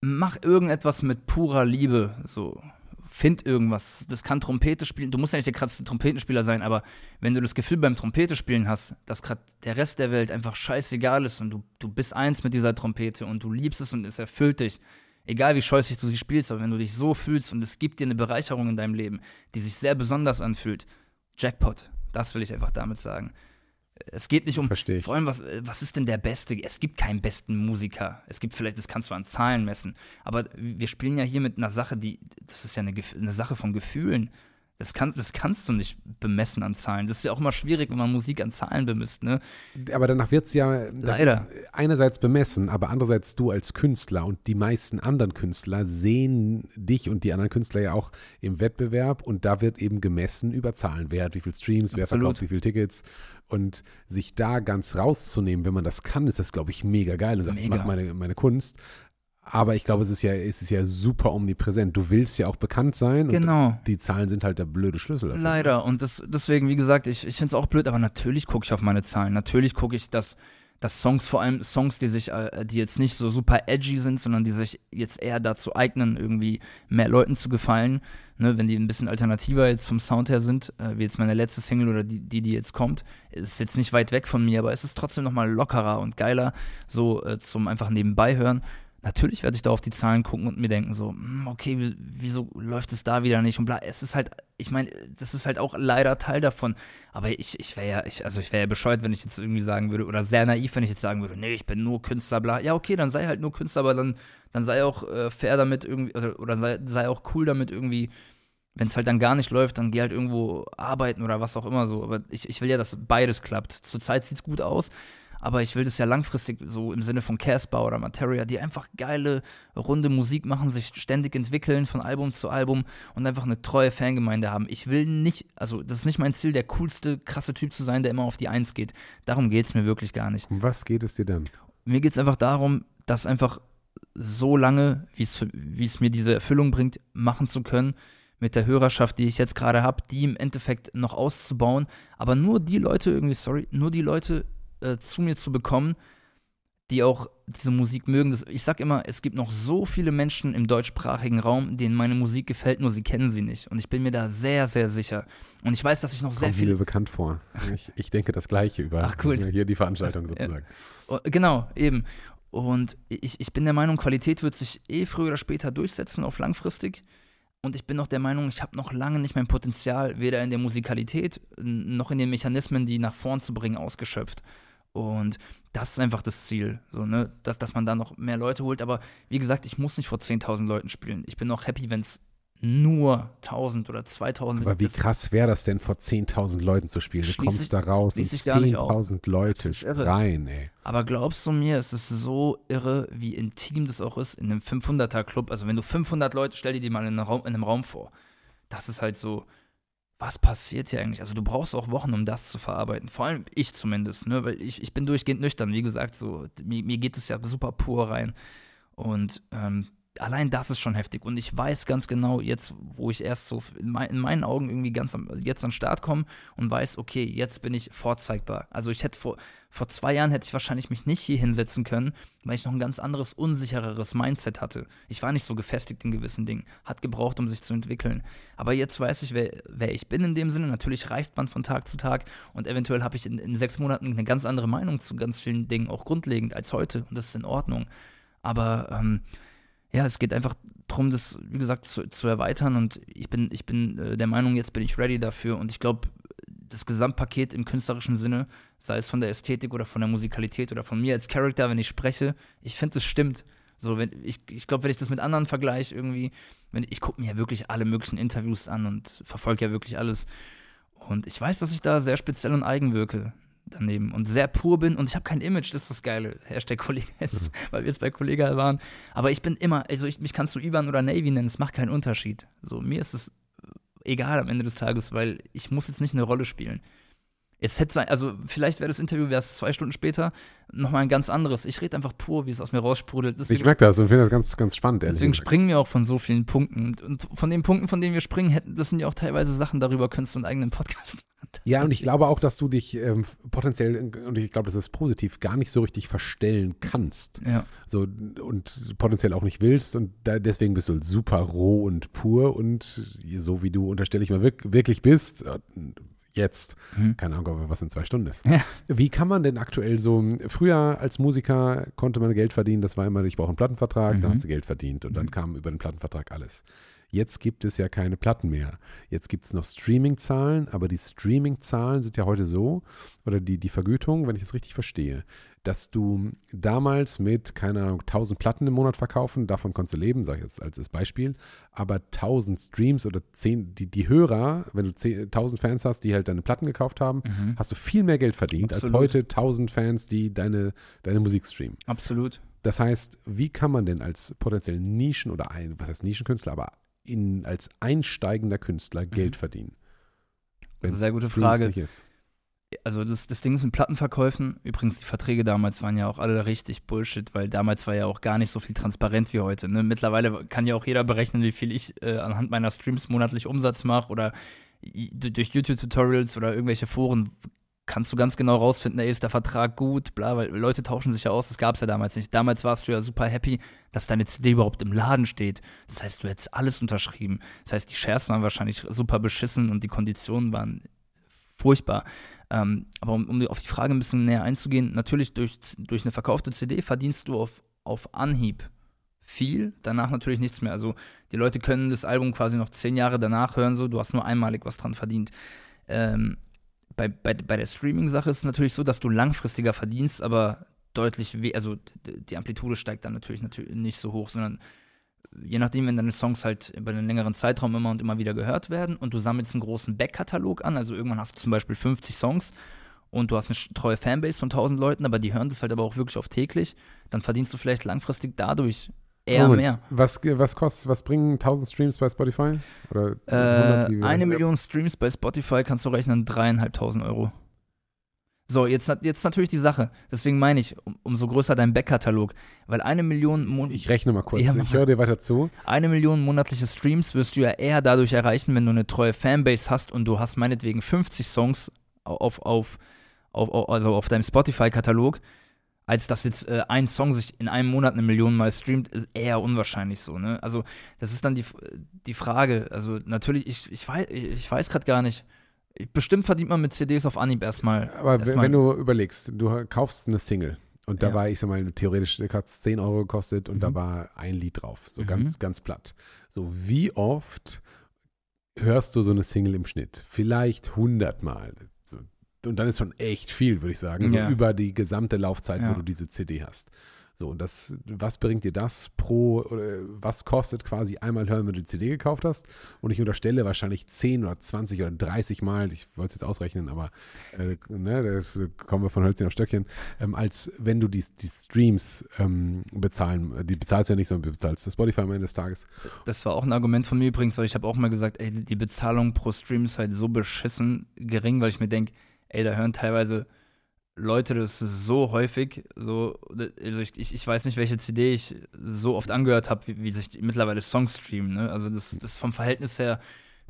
Mach irgendetwas mit purer Liebe. So. Find irgendwas. Das kann Trompete spielen. Du musst ja nicht der krasseste Trompetenspieler sein, aber wenn du das Gefühl beim Trompete spielen hast, dass gerade der Rest der Welt einfach scheißegal ist und du, du bist eins mit dieser Trompete und du liebst es und es erfüllt dich, egal wie scheußlich du sie spielst, aber wenn du dich so fühlst und es gibt dir eine Bereicherung in deinem Leben, die sich sehr besonders anfühlt, Jackpot. Das will ich einfach damit sagen. Es geht nicht um, Versteh vor allem, was, was ist denn der Beste? Es gibt keinen besten Musiker. Es gibt vielleicht, das kannst du an Zahlen messen. Aber wir spielen ja hier mit einer Sache, die, das ist ja eine, eine Sache von Gefühlen. Das, kann, das kannst du nicht bemessen an Zahlen. Das ist ja auch immer schwierig, wenn man Musik an Zahlen bemisst. Ne? Aber danach wird es ja Leider. einerseits bemessen, aber andererseits du als Künstler und die meisten anderen Künstler sehen dich und die anderen Künstler ja auch im Wettbewerb und da wird eben gemessen über Zahlen. Wer hat wie viele Streams, wer Absolut. verkauft wie viele Tickets und sich da ganz rauszunehmen, wenn man das kann, ist das, glaube ich, mega geil und sagt, ich mache meine, meine Kunst. Aber ich glaube, es ist ja, es ist ja super omnipräsent. Du willst ja auch bekannt sein. Genau. die Zahlen sind halt der blöde Schlüssel. Dafür. Leider. Und das, deswegen, wie gesagt, ich, ich finde es auch blöd, aber natürlich gucke ich auf meine Zahlen. Natürlich gucke ich, dass, dass Songs, vor allem Songs, die sich, äh, die jetzt nicht so super edgy sind, sondern die sich jetzt eher dazu eignen, irgendwie mehr Leuten zu gefallen. Ne, wenn die ein bisschen alternativer jetzt vom Sound her sind, äh, wie jetzt meine letzte Single oder die, die, die jetzt kommt, ist jetzt nicht weit weg von mir, aber es ist trotzdem nochmal lockerer und geiler, so äh, zum einfach nebenbei hören natürlich werde ich da auf die Zahlen gucken und mir denken so, hm, okay, wieso läuft es da wieder nicht und bla. Es ist halt, ich meine, das ist halt auch leider Teil davon. Aber ich, ich wäre ja, ich, also ich wäre ja bescheuert, wenn ich jetzt irgendwie sagen würde, oder sehr naiv, wenn ich jetzt sagen würde, nee, ich bin nur Künstler, bla. Ja, okay, dann sei halt nur Künstler, aber dann, dann sei auch äh, fair damit irgendwie, oder, oder sei, sei auch cool damit irgendwie, wenn es halt dann gar nicht läuft, dann geh halt irgendwo arbeiten oder was auch immer so. Aber ich, ich will ja, dass beides klappt. Zurzeit sieht es gut aus, aber ich will das ja langfristig so im Sinne von Casper oder Materia, die einfach geile, runde Musik machen, sich ständig entwickeln von Album zu Album und einfach eine treue Fangemeinde haben. Ich will nicht, also das ist nicht mein Ziel, der coolste, krasse Typ zu sein, der immer auf die Eins geht. Darum geht es mir wirklich gar nicht. Um was geht es dir denn? Mir geht es einfach darum, dass einfach so lange, wie es mir diese Erfüllung bringt, machen zu können, mit der Hörerschaft, die ich jetzt gerade habe, die im Endeffekt noch auszubauen, aber nur die Leute irgendwie, sorry, nur die Leute äh, zu mir zu bekommen, die auch diese Musik mögen. Das, ich sag immer, es gibt noch so viele Menschen im deutschsprachigen Raum, denen meine Musik gefällt, nur sie kennen sie nicht. Und ich bin mir da sehr, sehr sicher. Und ich weiß, dass ich noch Kommt sehr viele. mir bekannt vor. Ich, ich denke das Gleiche über Ach, cool. hier die Veranstaltung sozusagen. Ja. Genau, eben. Und ich, ich bin der Meinung, Qualität wird sich eh früher oder später durchsetzen auf langfristig. Und ich bin noch der Meinung, ich habe noch lange nicht mein Potenzial, weder in der Musikalität noch in den Mechanismen, die nach vorn zu bringen, ausgeschöpft. Und das ist einfach das Ziel, so, ne? dass, dass man da noch mehr Leute holt. Aber wie gesagt, ich muss nicht vor 10.000 Leuten spielen. Ich bin auch happy, wenn es nur 1000 oder 2000 sind. Aber wie krass wäre das denn, vor 10.000 Leuten zu spielen? Du kommst da raus und 10.000 Leute rein, ey. Aber glaubst du mir, es ist so irre, wie intim das auch ist in einem 500er-Club. Also wenn du 500 Leute, stell dir die mal in einem, Raum, in einem Raum vor. Das ist halt so, was passiert hier eigentlich? Also du brauchst auch Wochen, um das zu verarbeiten. Vor allem ich zumindest, ne? weil ich, ich bin durchgehend nüchtern. Wie gesagt, so, mir, mir geht es ja super pur rein. Und ähm, allein das ist schon heftig. Und ich weiß ganz genau, jetzt, wo ich erst so in, mein, in meinen Augen irgendwie ganz am, jetzt an den Start komme und weiß, okay, jetzt bin ich vorzeigbar. Also ich hätte vor, vor zwei Jahren hätte ich wahrscheinlich mich nicht hier hinsetzen können, weil ich noch ein ganz anderes, unsichereres Mindset hatte. Ich war nicht so gefestigt in gewissen Dingen, hat gebraucht, um sich zu entwickeln. Aber jetzt weiß ich, wer, wer ich bin in dem Sinne. Natürlich reift man von Tag zu Tag und eventuell habe ich in, in sechs Monaten eine ganz andere Meinung zu ganz vielen Dingen, auch grundlegend als heute. Und das ist in Ordnung. Aber ähm, ja, es geht einfach darum, das, wie gesagt, zu, zu erweitern und ich bin, ich bin äh, der Meinung, jetzt bin ich ready dafür und ich glaube, das Gesamtpaket im künstlerischen Sinne, sei es von der Ästhetik oder von der Musikalität oder von mir als Charakter, wenn ich spreche, ich finde, es stimmt. So, wenn, ich ich glaube, wenn ich das mit anderen vergleiche, irgendwie, wenn, ich gucke mir ja wirklich alle möglichen Interviews an und verfolge ja wirklich alles. Und ich weiß, dass ich da sehr speziell und eigen wirke daneben und sehr pur bin und ich habe kein Image, das ist das Geile. Hashtag Kollege jetzt, mhm. weil wir jetzt bei Kollega waren. Aber ich bin immer, also ich, mich kannst du Ivan oder Navy nennen, es macht keinen Unterschied. So, mir ist es egal am Ende des Tages, weil ich muss jetzt nicht eine Rolle spielen. Es hätte sein, also vielleicht wäre das Interview, wäre es zwei Stunden später, nochmal ein ganz anderes. Ich rede einfach pur, wie es aus mir raussprudelt. Deswegen, ich merke das und finde das ganz, ganz spannend. Deswegen gesagt. springen wir auch von so vielen Punkten. Und von den Punkten, von denen wir springen, hätten, das sind ja auch teilweise Sachen, darüber könntest du einen eigenen Podcast machen. Ja, und ich glaube auch, dass du dich ähm, potenziell, und ich glaube, das ist positiv, gar nicht so richtig verstellen kannst. Ja. So, und potenziell auch nicht willst. Und da, deswegen bist du super roh und pur und so wie du, unterstelle ich mal, wirklich bist, äh, jetzt. Mhm. Keine Ahnung, was in zwei Stunden ist. Ja. Wie kann man denn aktuell so, früher als Musiker konnte man Geld verdienen, das war immer, ich brauche einen Plattenvertrag, mhm. dann hast du Geld verdient und mhm. dann kam über den Plattenvertrag alles. Jetzt gibt es ja keine Platten mehr. Jetzt gibt es noch Streaming-Zahlen, aber die Streaming-Zahlen sind ja heute so, oder die, die Vergütung, wenn ich es richtig verstehe, dass du damals mit, keine Ahnung, 1000 Platten im Monat verkaufen, davon konntest du leben, sage ich jetzt als, als Beispiel, aber 1000 Streams oder 10, die, die Hörer, wenn du 10, 1000 Fans hast, die halt deine Platten gekauft haben, mhm. hast du viel mehr Geld verdient Absolut. als heute 1000 Fans, die deine, deine Musik streamen. Absolut. Das heißt, wie kann man denn als potenziell Nischen- oder ein, was heißt Nischenkünstler, aber in, als einsteigender Künstler Geld mhm. verdienen? Das ist eine sehr gute Frage. Ist also das, das Ding ist mit Plattenverkäufen, übrigens die Verträge damals waren ja auch alle richtig Bullshit, weil damals war ja auch gar nicht so viel transparent wie heute. Ne? Mittlerweile kann ja auch jeder berechnen, wie viel ich äh, anhand meiner Streams monatlich Umsatz mache oder durch YouTube-Tutorials oder irgendwelche Foren kannst du ganz genau rausfinden, ey, ist der Vertrag gut, bla, weil Leute tauschen sich ja aus, das gab es ja damals nicht. Damals warst du ja super happy, dass deine CD überhaupt im Laden steht. Das heißt, du hättest alles unterschrieben. Das heißt, die Shares waren wahrscheinlich super beschissen und die Konditionen waren furchtbar. Ähm, aber um, um, auf die Frage ein bisschen näher einzugehen, natürlich durch, durch eine verkaufte CD verdienst du auf, auf Anhieb viel, danach natürlich nichts mehr. Also die Leute können das Album quasi noch zehn Jahre danach hören, so, du hast nur einmalig was dran verdient. Ähm, bei, bei, bei der Streaming-Sache ist es natürlich so, dass du langfristiger verdienst, aber deutlich, also die Amplitude steigt dann natürlich, natürlich nicht so hoch, sondern je nachdem, wenn deine Songs halt über einen längeren Zeitraum immer und immer wieder gehört werden und du sammelst einen großen Backkatalog an, also irgendwann hast du zum Beispiel 50 Songs und du hast eine treue Fanbase von 1000 Leuten, aber die hören das halt aber auch wirklich auf täglich, dann verdienst du vielleicht langfristig dadurch eher Moment, mehr. Was, was kostet, was bringen 1000 Streams bei Spotify? Oder äh, eine Million Streams bei Spotify kannst du rechnen, dreieinhalbtausend Euro. So, jetzt, jetzt natürlich die Sache. Deswegen meine ich, um, umso größer dein Backkatalog. Weil eine Million. Mon ich rechne mal kurz. Ja, ich höre dir weiter zu. Eine Million monatliche Streams wirst du ja eher dadurch erreichen, wenn du eine treue Fanbase hast und du hast meinetwegen 50 Songs auf, auf, auf, also auf deinem Spotify-Katalog, als dass jetzt äh, ein Song sich in einem Monat eine Million Mal streamt, ist eher unwahrscheinlich so. Ne? Also, das ist dann die, die Frage. Also, natürlich, ich, ich weiß, ich weiß gerade gar nicht Bestimmt verdient man mit CDs auf Anhieb erstmal. Aber erstmal. wenn du überlegst, du kaufst eine Single und da ja. war, ich sag mal, theoretisch hat es 10 Euro gekostet und mhm. da war ein Lied drauf. So mhm. ganz, ganz platt. So, wie oft hörst du so eine Single im Schnitt? Vielleicht 100 Mal. Und dann ist schon echt viel, würde ich sagen, so ja. über die gesamte Laufzeit, ja. wo du diese CD hast. So, und das, was bringt dir das pro, oder was kostet quasi einmal hören, wenn du die CD gekauft hast? Und ich unterstelle wahrscheinlich 10 oder 20 oder 30 Mal, ich wollte es jetzt ausrechnen, aber äh, ne, da kommen wir von Hölzchen auf Stöckchen, ähm, als wenn du die, die Streams ähm, bezahlen, die bezahlst du ja nicht, sondern bezahlst du Spotify am Ende des Tages. Das war auch ein Argument von mir übrigens, weil ich habe auch mal gesagt, ey, die Bezahlung pro Stream ist halt so beschissen gering, weil ich mir denke, ey, da hören teilweise Leute das so häufig, so, also ich, ich, ich weiß nicht, welche CD ich so oft angehört habe, wie, wie, sich mittlerweile Songs streamen. Ne? Also das, das vom Verhältnis her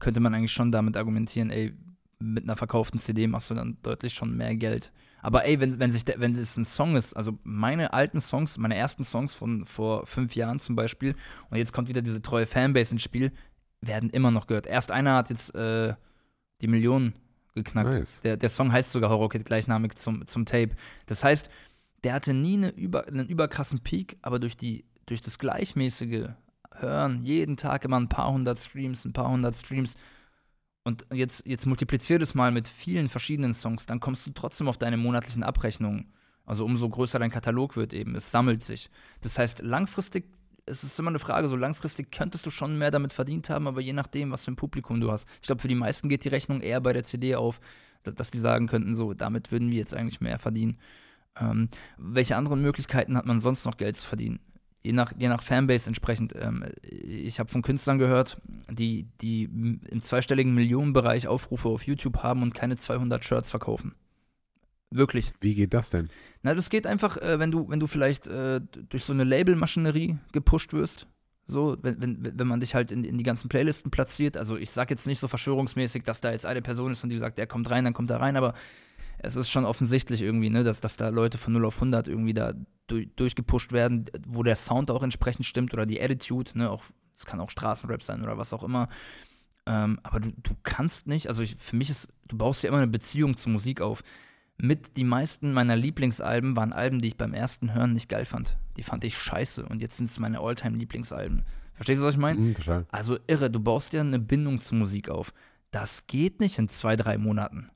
könnte man eigentlich schon damit argumentieren, ey, mit einer verkauften CD machst du dann deutlich schon mehr Geld. Aber ey, wenn, wenn, sich wenn es ein Song ist, also meine alten Songs, meine ersten Songs von vor fünf Jahren zum Beispiel, und jetzt kommt wieder diese treue Fanbase ins Spiel, werden immer noch gehört. Erst einer hat jetzt äh, die Millionen geknackt. Nice. Der, der Song heißt sogar Horror Kid gleichnamig zum, zum Tape. Das heißt, der hatte nie eine über, einen überkrassen Peak, aber durch, die, durch das gleichmäßige Hören, jeden Tag immer ein paar hundert Streams, ein paar hundert Streams. Und jetzt, jetzt multiplizier das mal mit vielen verschiedenen Songs, dann kommst du trotzdem auf deine monatlichen Abrechnungen. Also umso größer dein Katalog wird eben, es sammelt sich. Das heißt, langfristig es ist immer eine Frage, so langfristig könntest du schon mehr damit verdient haben, aber je nachdem, was für ein Publikum du hast. Ich glaube, für die meisten geht die Rechnung eher bei der CD auf, dass die sagen könnten, so, damit würden wir jetzt eigentlich mehr verdienen. Ähm, welche anderen Möglichkeiten hat man sonst noch Geld zu verdienen? Je nach, je nach Fanbase entsprechend. Ähm, ich habe von Künstlern gehört, die, die im zweistelligen Millionenbereich Aufrufe auf YouTube haben und keine 200 Shirts verkaufen. Wirklich. Wie geht das denn? Na, das geht einfach, äh, wenn du, wenn du vielleicht äh, durch so eine Labelmaschinerie gepusht wirst. So, wenn, wenn, wenn man dich halt in, in die ganzen Playlisten platziert. Also ich sag jetzt nicht so verschwörungsmäßig, dass da jetzt eine Person ist und die sagt, der kommt rein, dann kommt er rein, aber es ist schon offensichtlich irgendwie, ne, dass, dass da Leute von 0 auf 100 irgendwie da durch, durchgepusht werden, wo der Sound auch entsprechend stimmt oder die Attitude, ne, auch, es kann auch Straßenrap sein oder was auch immer. Ähm, aber du, du kannst nicht, also ich, für mich ist, du baust ja immer eine Beziehung zur Musik auf mit die meisten meiner Lieblingsalben waren Alben, die ich beim ersten Hören nicht geil fand. Die fand ich scheiße und jetzt sind es meine Alltime-Lieblingsalben. Verstehst du, was ich meine? Mhm, total. Also irre, du baust dir eine Bindung zur Musik auf. Das geht nicht in zwei, drei Monaten.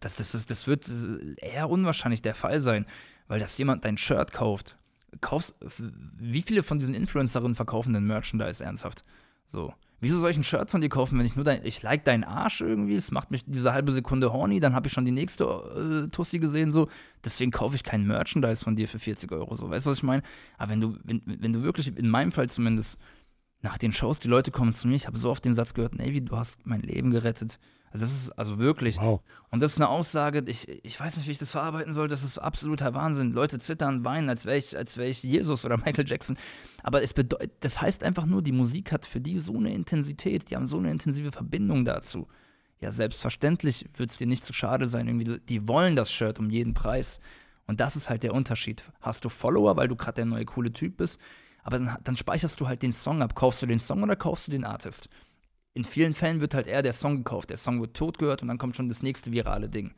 Das, das, ist, das wird eher unwahrscheinlich der Fall sein, weil dass jemand dein Shirt kauft. Kaufst, wie viele von diesen Influencerinnen verkaufen denn Merchandise ernsthaft? So. Wieso soll ich ein Shirt von dir kaufen, wenn ich nur dein, ich like deinen Arsch irgendwie, es macht mich diese halbe Sekunde horny, dann habe ich schon die nächste äh, Tussi gesehen, so. Deswegen kaufe ich kein Merchandise von dir für 40 Euro, so. Weißt du, was ich meine? Aber wenn du, wenn, wenn du wirklich, in meinem Fall zumindest, nach den Shows, die Leute kommen zu mir, ich habe so oft den Satz gehört, Navy, du hast mein Leben gerettet. Also das ist also wirklich. Wow. Und das ist eine Aussage, ich, ich weiß nicht, wie ich das verarbeiten soll, das ist absoluter Wahnsinn. Leute zittern, weinen, als wäre ich, wär ich Jesus oder Michael Jackson. Aber es bedeutet, das heißt einfach nur, die Musik hat für die so eine Intensität, die haben so eine intensive Verbindung dazu. Ja, selbstverständlich wird es dir nicht zu schade sein. Irgendwie, die wollen das Shirt um jeden Preis. Und das ist halt der Unterschied. Hast du Follower, weil du gerade der neue coole Typ bist, aber dann, dann speicherst du halt den Song ab. Kaufst du den Song oder kaufst du den Artist? In vielen Fällen wird halt eher der Song gekauft. Der Song wird tot gehört und dann kommt schon das nächste virale Ding.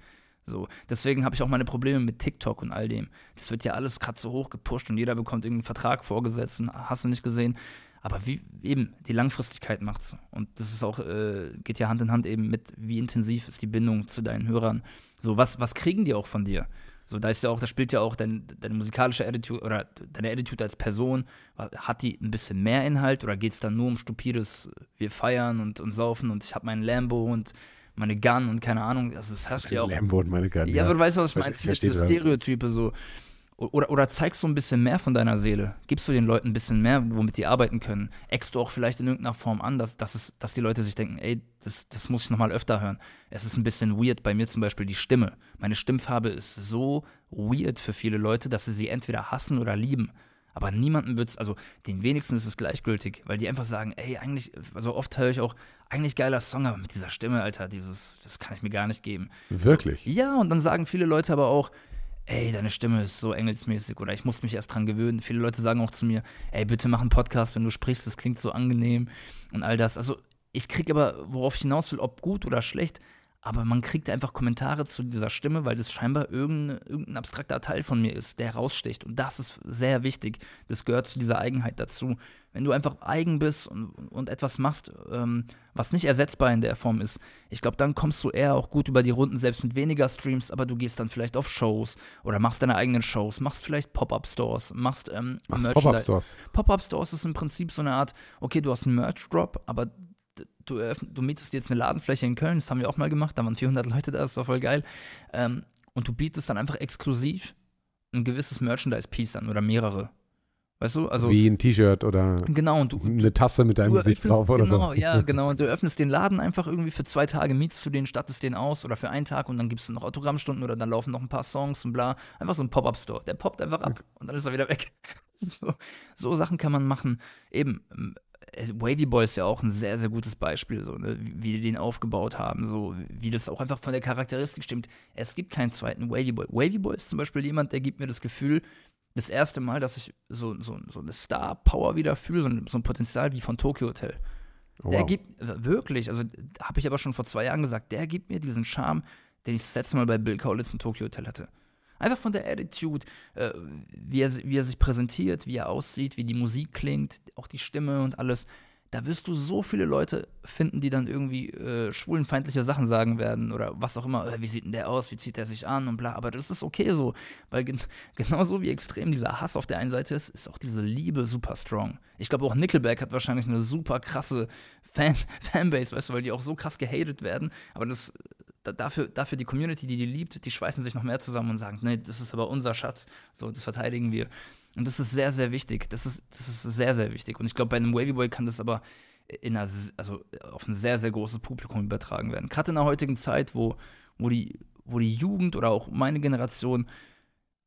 So, deswegen habe ich auch meine Probleme mit TikTok und all dem. Das wird ja alles gerade so hoch gepusht und jeder bekommt irgendeinen Vertrag vorgesetzt und hast du nicht gesehen. Aber wie eben, die Langfristigkeit macht's. Und das ist auch, äh, geht ja Hand in Hand eben mit, wie intensiv ist die Bindung zu deinen Hörern. So, was, was kriegen die auch von dir? So, da ist ja auch, da spielt ja auch dein, deine musikalische Attitude oder deine Attitude als Person. Hat die ein bisschen mehr Inhalt oder geht es dann nur um stupides, wir feiern und, und saufen und ich habe meinen Lambo und meine Gun und keine Ahnung. Also, das hast du ja auch. Lambo und meine Gun. Ja, ja. aber du weißt, was ich meine. Diese Stereotype so. Oder, oder zeigst du ein bisschen mehr von deiner Seele? Gibst du den Leuten ein bisschen mehr, womit die arbeiten können? Eckst du auch vielleicht in irgendeiner Form an, dass, dass, es, dass die Leute sich denken, ey, das, das muss ich nochmal öfter hören. Es ist ein bisschen weird, bei mir zum Beispiel die Stimme. Meine Stimmfarbe ist so weird für viele Leute, dass sie sie entweder hassen oder lieben. Aber niemandem wird es, also den wenigsten ist es gleichgültig, weil die einfach sagen, ey, eigentlich, also oft höre ich auch, eigentlich geiler Song, aber mit dieser Stimme, Alter, dieses, das kann ich mir gar nicht geben. Wirklich? So, ja, und dann sagen viele Leute aber auch, ey, deine Stimme ist so engelsmäßig oder ich muss mich erst dran gewöhnen. Viele Leute sagen auch zu mir, ey, bitte mach einen Podcast, wenn du sprichst, das klingt so angenehm und all das. Also ich kriege aber, worauf ich hinaus will, ob gut oder schlecht, aber man kriegt einfach Kommentare zu dieser Stimme, weil das scheinbar irgendein, irgendein abstrakter Teil von mir ist, der raussticht. Und das ist sehr wichtig. Das gehört zu dieser Eigenheit dazu. Wenn du einfach eigen bist und, und etwas machst, ähm, was nicht ersetzbar in der Form ist, ich glaube, dann kommst du eher auch gut über die Runden, selbst mit weniger Streams, aber du gehst dann vielleicht auf Shows oder machst deine eigenen Shows, machst vielleicht Pop-Up-Stores, machst ähm, Pop-Up-Stores. Pop-Up-Stores ist im Prinzip so eine Art, okay, du hast einen Merch-Drop, aber du, du mietest jetzt eine Ladenfläche in Köln, das haben wir auch mal gemacht, da waren 400 Leute da, das war voll geil. Ähm, und du bietest dann einfach exklusiv ein gewisses Merchandise-Piece an oder mehrere. Weißt du, also. Wie ein T-Shirt oder genau, und du, eine Tasse mit deinem Gesicht drauf oder genau, so. ja, genau. Und du öffnest den Laden einfach irgendwie für zwei Tage, mietest du den, stattest den aus oder für einen Tag und dann gibst du noch Autogrammstunden oder dann laufen noch ein paar Songs und bla. Einfach so ein Pop-Up-Store. Der poppt einfach ab und dann ist er wieder weg. so, so Sachen kann man machen. Eben, äh, Wavy Boy ist ja auch ein sehr, sehr gutes Beispiel, so, ne? wie, die den aufgebaut haben, so wie das auch einfach von der Charakteristik stimmt. Es gibt keinen zweiten Wavy Boy. Wavy Boy ist zum Beispiel jemand, der gibt mir das Gefühl, das erste Mal, dass ich so, so, so eine Star-Power wieder fühle, so ein, so ein Potenzial wie von Tokyo Hotel. Oh, wow. Der gibt, wirklich, also habe ich aber schon vor zwei Jahren gesagt, der gibt mir diesen Charme, den ich das letzte Mal bei Bill Kaulitz und Tokyo Hotel hatte. Einfach von der Attitude, äh, wie, er, wie er sich präsentiert, wie er aussieht, wie die Musik klingt, auch die Stimme und alles. Da wirst du so viele Leute finden, die dann irgendwie äh, schwulenfeindliche Sachen sagen werden oder was auch immer. Äh, wie sieht denn der aus? Wie zieht er sich an? Und bla. Aber das ist okay so. Weil gen genauso wie extrem dieser Hass auf der einen Seite ist, ist auch diese Liebe super strong. Ich glaube auch Nickelback hat wahrscheinlich eine super krasse Fan Fanbase, weißt du, weil die auch so krass gehatet werden. Aber das dafür, dafür die Community, die die liebt, die schweißen sich noch mehr zusammen und sagen, nee, das ist aber unser Schatz, so, das verteidigen wir. Und das ist sehr, sehr wichtig. Das ist, das ist sehr, sehr wichtig. Und ich glaube, bei einem Wavy Boy kann das aber in einer, also auf ein sehr, sehr großes Publikum übertragen werden. Gerade in der heutigen Zeit, wo, wo, die, wo die Jugend oder auch meine Generation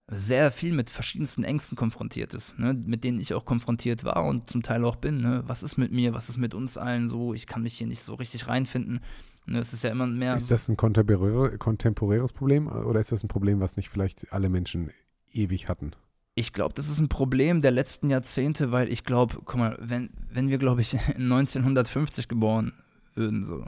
sehr viel mit verschiedensten Ängsten konfrontiert ist, ne? mit denen ich auch konfrontiert war und zum Teil auch bin. Ne? Was ist mit mir, was ist mit uns allen so? Ich kann mich hier nicht so richtig reinfinden. Ne, es ist ja immer mehr. Ist das ein kontemporäres Problem oder ist das ein Problem, was nicht vielleicht alle Menschen ewig hatten? Ich glaube, das ist ein Problem der letzten Jahrzehnte, weil ich glaube, guck mal, wenn, wenn wir, glaube ich, 1950 geboren würden, so,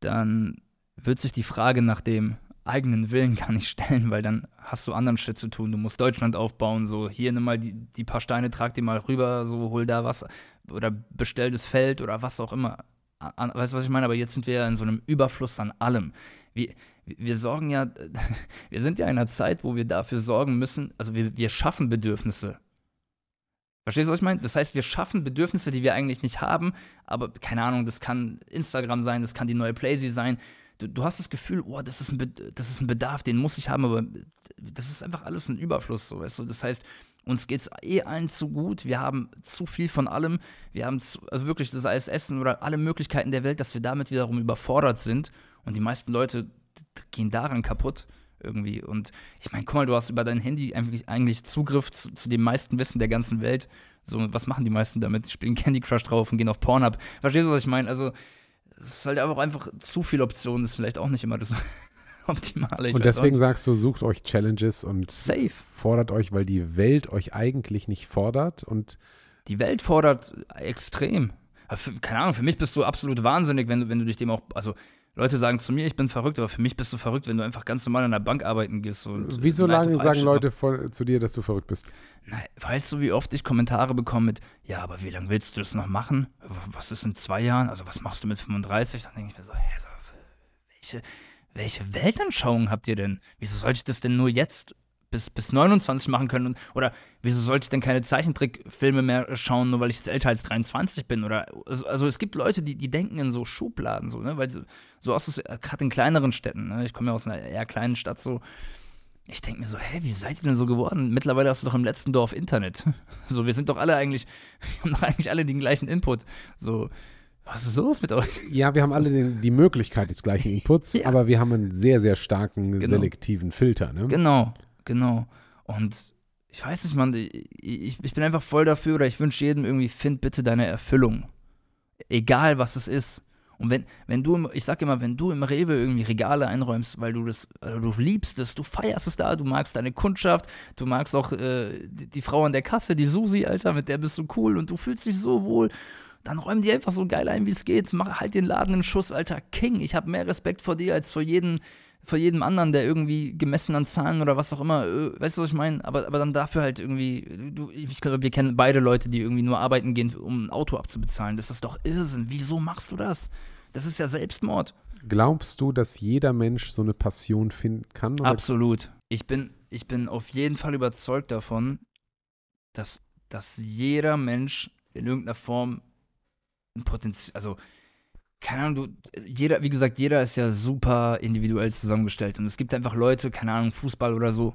dann wird sich die Frage nach dem eigenen Willen gar nicht stellen, weil dann hast du anderen Shit zu tun. Du musst Deutschland aufbauen, so hier nimm mal die, die paar Steine, trag die mal rüber, so hol da was oder bestell das Feld oder was auch immer an, weißt du, was ich meine? Aber jetzt sind wir ja in so einem Überfluss an allem. Wir, wir sorgen ja, wir sind ja in einer Zeit, wo wir dafür sorgen müssen, also wir, wir schaffen Bedürfnisse. Verstehst du, was ich meine? Das heißt, wir schaffen Bedürfnisse, die wir eigentlich nicht haben, aber keine Ahnung, das kann Instagram sein, das kann die neue Playsee sein. Du, du hast das Gefühl, oh, das ist, ein das ist ein Bedarf, den muss ich haben, aber das ist einfach alles ein Überfluss, so, weißt du? Das heißt, uns geht es eh allen zu gut. Wir haben zu viel von allem. Wir haben zu, also wirklich, sei es Essen oder alle Möglichkeiten der Welt, dass wir damit wiederum überfordert sind. Und die meisten Leute gehen daran kaputt irgendwie. Und ich meine, guck mal, du hast über dein Handy eigentlich, eigentlich Zugriff zu, zu, dem meisten Wissen der ganzen Welt. So, was machen die meisten damit? Spielen Candy Crush drauf und gehen auf Pornhub. Verstehst du, was ich meine? Also, es ist halt einfach, einfach zu viele Optionen, ist vielleicht auch nicht immer das optimale. und deswegen sagst du, sucht euch Challenges und Safe. fordert euch, weil die Welt euch eigentlich nicht fordert und die Welt fordert extrem. Keine Ahnung, für mich bist du absolut wahnsinnig, wenn du, wenn du dich dem auch, also Leute sagen zu mir, ich bin verrückt, aber für mich bist du verrückt, wenn du einfach ganz normal in der Bank arbeiten gehst. Und Wieso lange sagen Leute voll, zu dir, dass du verrückt bist? Na, weißt du, wie oft ich Kommentare bekomme mit, ja, aber wie lange willst du das noch machen? Was ist in zwei Jahren? Also was machst du mit 35? Dann denke ich mir so, hä, so, welche, welche Weltanschauung habt ihr denn? Wieso sollte ich das denn nur jetzt bis, bis 29 machen können? Oder wieso sollte ich denn keine Zeichentrickfilme mehr schauen, nur weil ich jetzt älter als 23 bin? Oder also, also es gibt Leute, die, die denken in so Schubladen, so, ne? Weil so aus gerade in kleineren Städten, ne? Ich komme ja aus einer eher kleinen Stadt so. Ich denke mir so, hä, wie seid ihr denn so geworden? Mittlerweile hast du doch im letzten Dorf Internet. So, wir sind doch alle eigentlich, wir haben doch eigentlich alle den gleichen Input. So, was ist los mit euch? Ja, wir haben alle den, die Möglichkeit des gleichen Inputs, ja. aber wir haben einen sehr, sehr starken genau. selektiven Filter. Ne? Genau, genau. Und ich weiß nicht, Mann, ich, ich bin einfach voll dafür oder ich wünsche jedem irgendwie, find bitte deine Erfüllung. Egal, was es ist. Und wenn, wenn du, ich sag immer, wenn du im Rewe irgendwie Regale einräumst, weil du das, also du liebst es, du feierst es da, du magst deine Kundschaft, du magst auch äh, die, die, Frau an der Kasse, die Susi, Alter, mit der bist du cool und du fühlst dich so wohl, dann räum die einfach so geil ein, wie es geht. Mach halt den Laden in Schuss, Alter, King. Ich habe mehr Respekt vor dir als vor jedem vor jedem anderen, der irgendwie gemessen an Zahlen oder was auch immer, äh, weißt du, was ich meine? Aber, aber dann dafür halt irgendwie, du, ich glaube, wir kennen beide Leute, die irgendwie nur arbeiten gehen, um ein Auto abzubezahlen. Das ist doch Irrsinn. Wieso machst du das? Das ist ja Selbstmord. Glaubst du, dass jeder Mensch so eine Passion finden kann? Oder? Absolut. Ich bin, ich bin auf jeden Fall überzeugt davon, dass, dass jeder Mensch in irgendeiner Form ein Potenzial, also keine Ahnung, du, jeder, wie gesagt, jeder ist ja super individuell zusammengestellt. Und es gibt einfach Leute, keine Ahnung, Fußball oder so.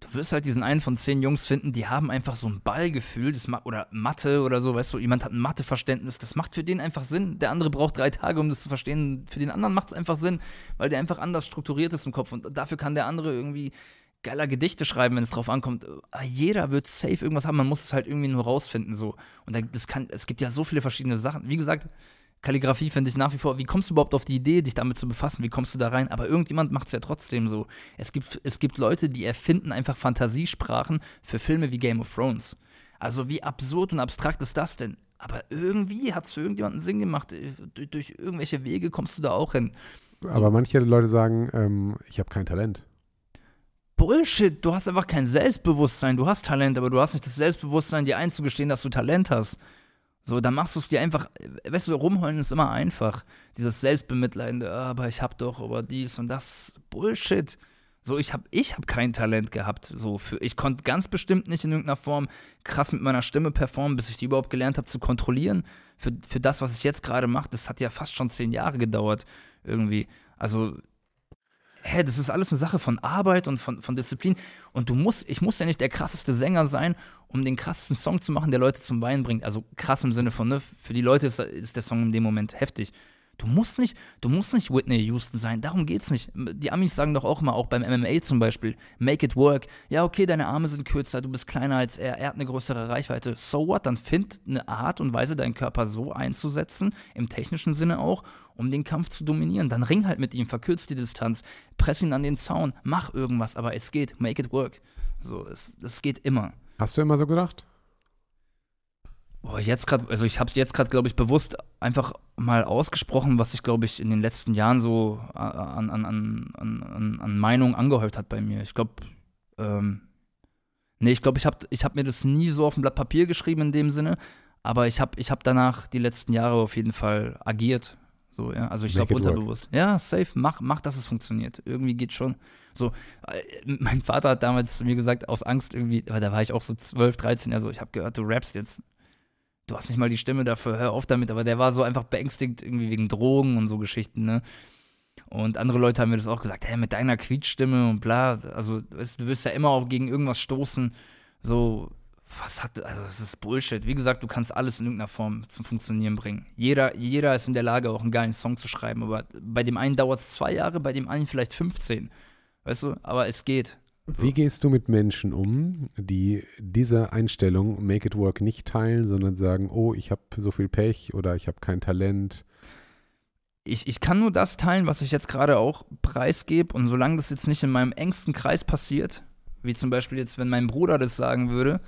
Du wirst halt diesen einen von zehn Jungs finden, die haben einfach so ein Ballgefühl, das oder Mathe oder so, weißt du, jemand hat ein Matheverständnis, das macht für den einfach Sinn. Der andere braucht drei Tage, um das zu verstehen. Für den anderen macht es einfach Sinn, weil der einfach anders strukturiert ist im Kopf. Und dafür kann der andere irgendwie geiler Gedichte schreiben, wenn es drauf ankommt. Jeder wird safe irgendwas haben, man muss es halt irgendwie nur rausfinden so. Und das kann, es gibt ja so viele verschiedene Sachen. Wie gesagt, Kalligrafie finde ich nach wie vor, wie kommst du überhaupt auf die Idee, dich damit zu befassen? Wie kommst du da rein? Aber irgendjemand macht es ja trotzdem so. Es gibt, es gibt Leute, die erfinden einfach Fantasiesprachen für Filme wie Game of Thrones. Also wie absurd und abstrakt ist das denn? Aber irgendwie hat es für irgendjemanden Sinn gemacht. Äh, durch, durch, irgendwelche Wege kommst du da auch hin. So. Aber manche Leute sagen, ähm, ich habe kein Talent. Bullshit, du hast einfach kein Selbstbewusstsein. Du hast Talent, aber du hast nicht das Selbstbewusstsein, dir einzugestehen, dass du Talent hast. So, dann machst du es dir einfach, weißt du, rumheulen ist immer einfach. Dieses Selbstbemitleidende, ah, aber ich hab doch, aber dies und das, Bullshit. So, ich hab, ich hab kein Talent gehabt. So, für, ich konnte ganz bestimmt nicht in irgendeiner Form krass mit meiner Stimme performen, bis ich die überhaupt gelernt habe zu kontrollieren. Für, für das, was ich jetzt gerade mache, das hat ja fast schon zehn Jahre gedauert, irgendwie. Also, hä, das ist alles eine Sache von Arbeit und von, von Disziplin. Und du musst, ich muss ja nicht der krasseste Sänger sein, um den krassesten Song zu machen, der Leute zum Weinen bringt. Also krass im Sinne von, ne, für die Leute ist, ist der Song in dem Moment heftig. Du musst nicht, du musst nicht Whitney Houston sein, darum geht's nicht. Die Amis sagen doch auch immer, auch beim MMA zum Beispiel, make it work. Ja, okay, deine Arme sind kürzer, du bist kleiner als er, er hat eine größere Reichweite. So what? Dann find eine Art und Weise, deinen Körper so einzusetzen, im technischen Sinne auch, um den Kampf zu dominieren. Dann ring halt mit ihm, verkürzt die Distanz, press ihn an den Zaun, mach irgendwas, aber es geht, make it work. So, es, es geht immer. Hast du immer so gedacht? Boah, jetzt gerade, also ich habe jetzt gerade, glaube ich, bewusst einfach mal ausgesprochen, was sich, glaube ich, in den letzten Jahren so an, an, an, an, an Meinungen angehäuft hat bei mir. Ich glaube, ähm, nee, ich glaube, ich habe ich hab mir das nie so auf ein Blatt Papier geschrieben in dem Sinne, aber ich habe ich hab danach die letzten Jahre auf jeden Fall agiert. So, ja, also ich glaube unterbewusst. Work. Ja, safe, mach, mach, dass es funktioniert. Irgendwie geht schon. So, äh, mein Vater hat damals zu mir gesagt, aus Angst irgendwie, weil da war ich auch so 12, 13, ja so, ich habe gehört, du rappst jetzt du hast nicht mal die Stimme dafür, hör auf damit, aber der war so einfach beängstigt, irgendwie wegen Drogen und so Geschichten, ne? Und andere Leute haben mir das auch gesagt, hey, mit deiner Quietschstimme und bla, also weißt, du wirst ja immer auch gegen irgendwas stoßen, so, was hat, also es ist Bullshit. Wie gesagt, du kannst alles in irgendeiner Form zum Funktionieren bringen. Jeder, jeder ist in der Lage, auch einen geilen Song zu schreiben, aber bei dem einen dauert es zwei Jahre, bei dem einen vielleicht 15. Weißt du, aber es geht. Wie gehst du mit Menschen um, die diese Einstellung Make It Work nicht teilen, sondern sagen, oh, ich habe so viel Pech oder ich habe kein Talent? Ich, ich kann nur das teilen, was ich jetzt gerade auch preisgebe. Und solange das jetzt nicht in meinem engsten Kreis passiert, wie zum Beispiel jetzt, wenn mein Bruder das sagen würde,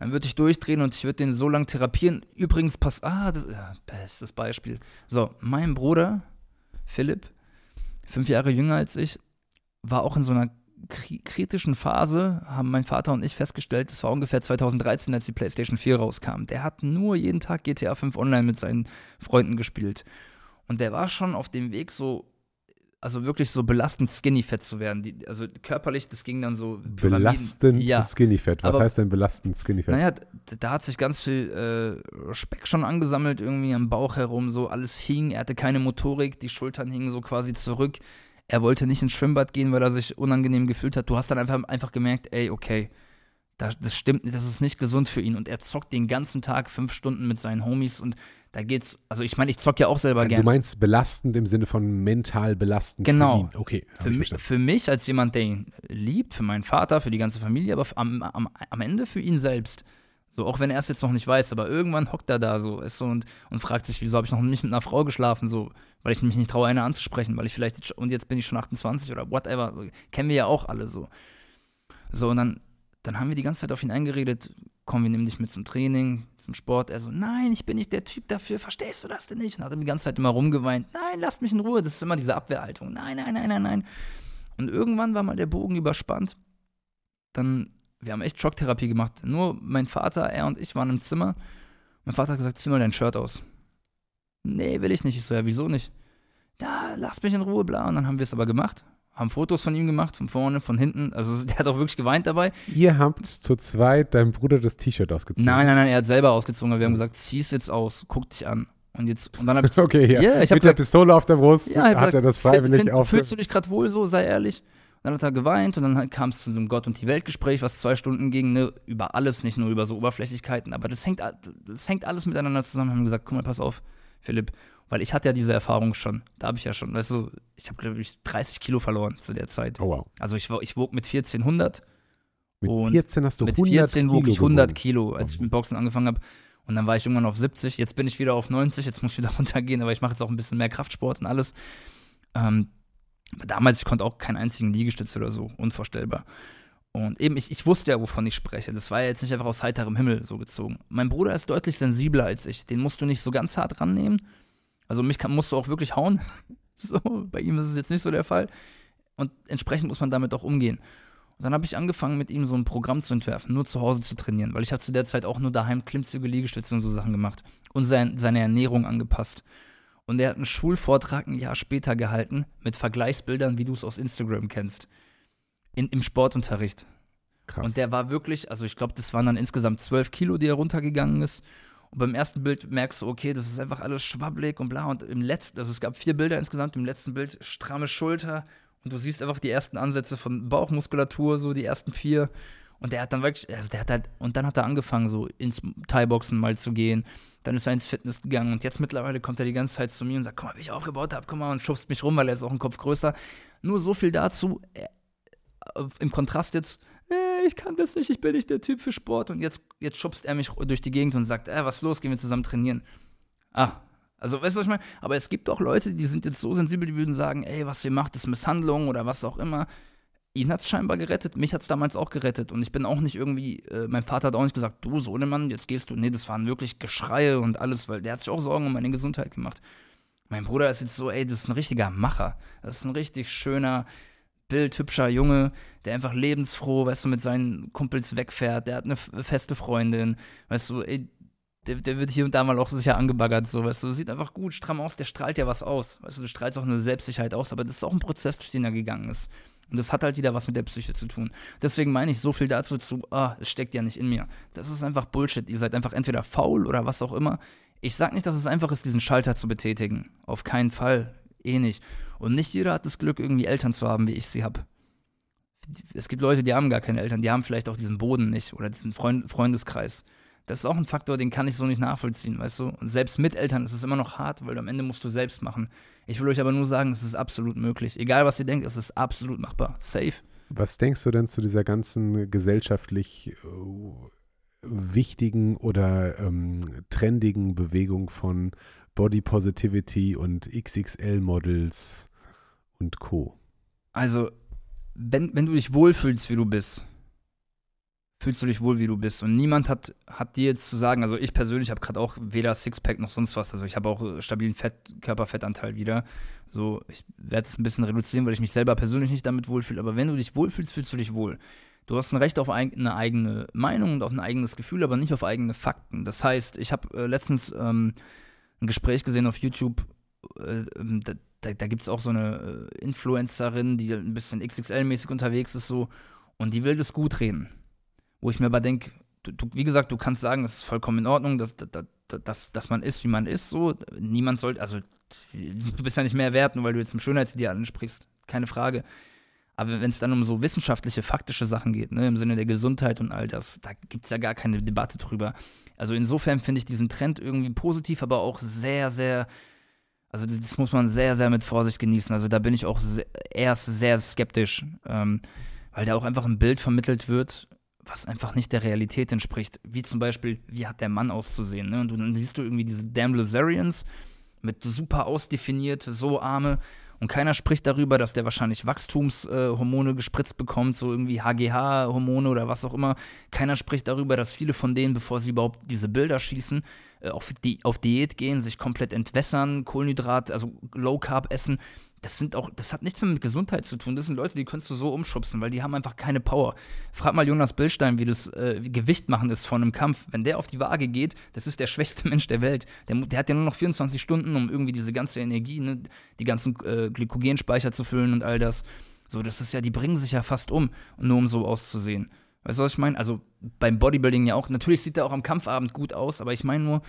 dann würde ich durchdrehen und ich würde den so lange therapieren. Übrigens, pass, ah, das, ja, bestes Beispiel. So, mein Bruder, Philipp, fünf Jahre jünger als ich, war auch in so einer kritischen Phase, haben mein Vater und ich festgestellt, das war ungefähr 2013, als die PlayStation 4 rauskam. Der hat nur jeden Tag GTA 5 online mit seinen Freunden gespielt. Und der war schon auf dem Weg, so also wirklich so belastend skinny fett zu werden. Die, also körperlich, das ging dann so. Belastend ja. skinny fett. Was Aber, heißt denn belastend skinny fett? Naja, da hat sich ganz viel äh, Speck schon angesammelt, irgendwie am Bauch herum, so alles hing. Er hatte keine Motorik, die Schultern hingen so quasi zurück. Er wollte nicht ins Schwimmbad gehen, weil er sich unangenehm gefühlt hat. Du hast dann einfach, einfach gemerkt, ey, okay, das, das stimmt, das ist nicht gesund für ihn. Und er zockt den ganzen Tag fünf Stunden mit seinen Homies und da geht's, also ich meine, ich zock ja auch selber gerne. Du meinst belastend im Sinne von mental belastend genau. für ihn. Okay. Für, mich, für mich als jemand, der ihn liebt, für meinen Vater, für die ganze Familie, aber am, am, am Ende für ihn selbst. So, auch wenn er es jetzt noch nicht weiß, aber irgendwann hockt er da so, ist so und, und fragt sich, wieso habe ich noch nicht mit einer Frau geschlafen, so, weil ich mich nicht traue, eine anzusprechen, weil ich vielleicht, und jetzt bin ich schon 28 oder whatever, so, kennen wir ja auch alle so. So, und dann, dann haben wir die ganze Zeit auf ihn eingeredet, komm, wir nehmen dich mit zum Training, zum Sport. Er so, nein, ich bin nicht der Typ dafür, verstehst du das denn nicht? Und hat er die ganze Zeit immer rumgeweint, nein, lasst mich in Ruhe. Das ist immer diese Abwehrhaltung, nein, nein, nein, nein, nein. Und irgendwann war mal der Bogen überspannt. Dann, wir haben echt Schocktherapie gemacht. Nur mein Vater, er und ich waren im Zimmer. Mein Vater hat gesagt, zieh mal dein Shirt aus. Nee, will ich nicht. Ich so, ja, wieso nicht? Da, lass mich in Ruhe, bla. Und dann haben wir es aber gemacht haben Fotos von ihm gemacht, von vorne, von hinten. Also der hat auch wirklich geweint dabei. Ihr habt zu zweit deinem Bruder das T-Shirt ausgezogen? Nein, nein, nein, er hat selber ausgezogen. Wir haben gesagt, zieh es jetzt aus, guck dich an. Und jetzt, und dann habe ich Okay, ja. Yeah, ich Mit der Pistole auf der Brust ja, hat gesagt, er das freiwillig auf. Fühlst du dich gerade wohl so, sei ehrlich. Und dann hat er geweint und dann kam es zu einem Gott- und die Welt-Gespräch, was zwei Stunden ging, ne, über alles, nicht nur über so Oberflächlichkeiten, aber das hängt, das hängt alles miteinander zusammen. Haben gesagt, guck mal, pass auf, Philipp, weil ich hatte ja diese Erfahrung schon. Da habe ich ja schon, weißt du, ich habe, glaube ich, 30 Kilo verloren zu der Zeit. Oh, wow. Also ich, ich wog mit 1400. Mit 14 hast du mit 14 wog ich 100 Kilo, als ich mit Boxen angefangen habe. Und dann war ich irgendwann auf 70. Jetzt bin ich wieder auf 90. Jetzt muss ich wieder runtergehen, aber ich mache jetzt auch ein bisschen mehr Kraftsport und alles. Ähm, damals, ich konnte auch keinen einzigen Liegestütz oder so. Unvorstellbar. Und eben, ich, ich wusste ja, wovon ich spreche. Das war ja jetzt nicht einfach aus heiterem Himmel so gezogen. Mein Bruder ist deutlich sensibler als ich. Den musst du nicht so ganz hart rannehmen. Also mich kann, musst du auch wirklich hauen. so, bei ihm ist es jetzt nicht so der Fall. Und entsprechend muss man damit auch umgehen. Und dann habe ich angefangen, mit ihm so ein Programm zu entwerfen, nur zu Hause zu trainieren, weil ich habe zu der Zeit auch nur daheim Klimmzüge, Liegestütze und so Sachen gemacht und sein, seine Ernährung angepasst. Und er hat einen Schulvortrag ein Jahr später gehalten mit Vergleichsbildern, wie du es aus Instagram kennst, in, im Sportunterricht. Krass. Und der war wirklich, also ich glaube, das waren dann insgesamt zwölf Kilo, die er runtergegangen ist. Und beim ersten Bild merkst du, okay, das ist einfach alles schwabbelig und bla. Und im letzten, also es gab vier Bilder insgesamt, im letzten Bild stramme Schulter. Und du siehst einfach die ersten Ansätze von Bauchmuskulatur, so die ersten vier. Und der hat dann wirklich, also der hat halt, und dann hat er angefangen, so ins Thai-Boxen mal zu gehen. Dann ist er ins Fitness gegangen. Und jetzt mittlerweile kommt er die ganze Zeit zu mir und sagt, guck mal, wie ich aufgebaut habe, guck mal, und schubst mich rum, weil er ist auch ein Kopf größer. Nur so viel dazu. Er, Im Kontrast jetzt, äh, ich kann das nicht, ich bin nicht der Typ für Sport. Und jetzt, jetzt schubst er mich durch die Gegend und sagt, äh, was ist los, gehen wir zusammen trainieren. Ah, also weißt du, was ich meine? Aber es gibt auch Leute, die sind jetzt so sensibel, die würden sagen, ey, was ihr macht, ist Misshandlung oder was auch immer. Ihn hat es scheinbar gerettet, mich hat es damals auch gerettet. Und ich bin auch nicht irgendwie, äh, mein Vater hat auch nicht gesagt, du Sohnemann, jetzt gehst du. Nee, das waren wirklich Geschreie und alles, weil der hat sich auch Sorgen um meine Gesundheit gemacht. Mein Bruder ist jetzt so, ey, das ist ein richtiger Macher. Das ist ein richtig schöner, bildhübscher Junge, der einfach lebensfroh, weißt du, mit seinen Kumpels wegfährt. Der hat eine feste Freundin, weißt du, ey, der, der, wird hier und da mal auch sicher angebaggert, so, weißt du, sieht einfach gut, stramm aus, der strahlt ja was aus, weißt du, du strahlst auch eine Selbstsicherheit aus, aber das ist auch ein Prozess, durch den er gegangen ist. Und das hat halt wieder was mit der Psyche zu tun. Deswegen meine ich so viel dazu zu, ah, es steckt ja nicht in mir. Das ist einfach Bullshit. Ihr seid einfach entweder faul oder was auch immer. Ich sag nicht, dass es einfach ist, diesen Schalter zu betätigen. Auf keinen Fall. Eh nicht. Und nicht jeder hat das Glück, irgendwie Eltern zu haben, wie ich sie habe. Es gibt Leute, die haben gar keine Eltern, die haben vielleicht auch diesen Boden nicht oder diesen Freund Freundeskreis. Das ist auch ein Faktor, den kann ich so nicht nachvollziehen, weißt du? Und selbst mit Eltern ist es immer noch hart, weil am Ende musst du selbst machen. Ich will euch aber nur sagen, es ist absolut möglich. Egal, was ihr denkt, es ist absolut machbar. Safe. Was denkst du denn zu dieser ganzen gesellschaftlich äh, wichtigen oder ähm, trendigen Bewegung von Body Positivity und XXL-Models und Co. Also, wenn, wenn du dich wohlfühlst, wie du bist, fühlst du dich wohl, wie du bist. Und niemand hat, hat dir jetzt zu sagen, also ich persönlich habe gerade auch weder Sixpack noch sonst was. Also ich habe auch äh, stabilen Fett, Körperfettanteil wieder. So, ich werde es ein bisschen reduzieren, weil ich mich selber persönlich nicht damit wohlfühle. Aber wenn du dich wohlfühlst, fühlst du dich wohl. Du hast ein Recht auf eine eigene Meinung und auf ein eigenes Gefühl, aber nicht auf eigene Fakten. Das heißt, ich habe äh, letztens ähm, ein Gespräch gesehen auf YouTube, äh, ähm, da, da, da gibt es auch so eine äh, Influencerin, die ein bisschen XXL-mäßig unterwegs ist, so, und die will das gut reden wo ich mir aber denke, du, du, wie gesagt, du kannst sagen, es ist vollkommen in Ordnung, dass, dass, dass, dass man ist, wie man ist, so. Niemand sollte, also du bist ja nicht mehr wert, nur weil du jetzt im Schönheitsideal ansprichst, keine Frage. Aber wenn es dann um so wissenschaftliche, faktische Sachen geht, ne, im Sinne der Gesundheit und all das, da gibt es ja gar keine Debatte drüber. Also insofern finde ich diesen Trend irgendwie positiv, aber auch sehr, sehr, also das muss man sehr, sehr mit Vorsicht genießen. Also da bin ich auch sehr, erst sehr skeptisch, ähm, weil da auch einfach ein Bild vermittelt wird, was einfach nicht der Realität entspricht. Wie zum Beispiel, wie hat der Mann auszusehen? Ne? Und dann siehst du irgendwie diese Damn Lazarians mit super ausdefiniert, so Arme. Und keiner spricht darüber, dass der wahrscheinlich Wachstumshormone äh, gespritzt bekommt, so irgendwie HGH-Hormone oder was auch immer. Keiner spricht darüber, dass viele von denen, bevor sie überhaupt diese Bilder schießen, äh, auf, die, auf Diät gehen, sich komplett entwässern, Kohlenhydrat, also Low Carb essen das sind auch, das hat nichts mehr mit Gesundheit zu tun. Das sind Leute, die kannst du so umschubsen, weil die haben einfach keine Power. Frag mal Jonas Billstein, wie das äh, wie Gewicht machen ist von einem Kampf. Wenn der auf die Waage geht, das ist der schwächste Mensch der Welt. Der, der hat ja nur noch 24 Stunden, um irgendwie diese ganze Energie, ne, die ganzen äh, Glykogenspeicher zu füllen und all das. So, das ist ja, die bringen sich ja fast um, nur um so auszusehen. Weißt du, was ich meine? Also beim Bodybuilding ja auch. Natürlich sieht er auch am Kampfabend gut aus, aber ich meine nur,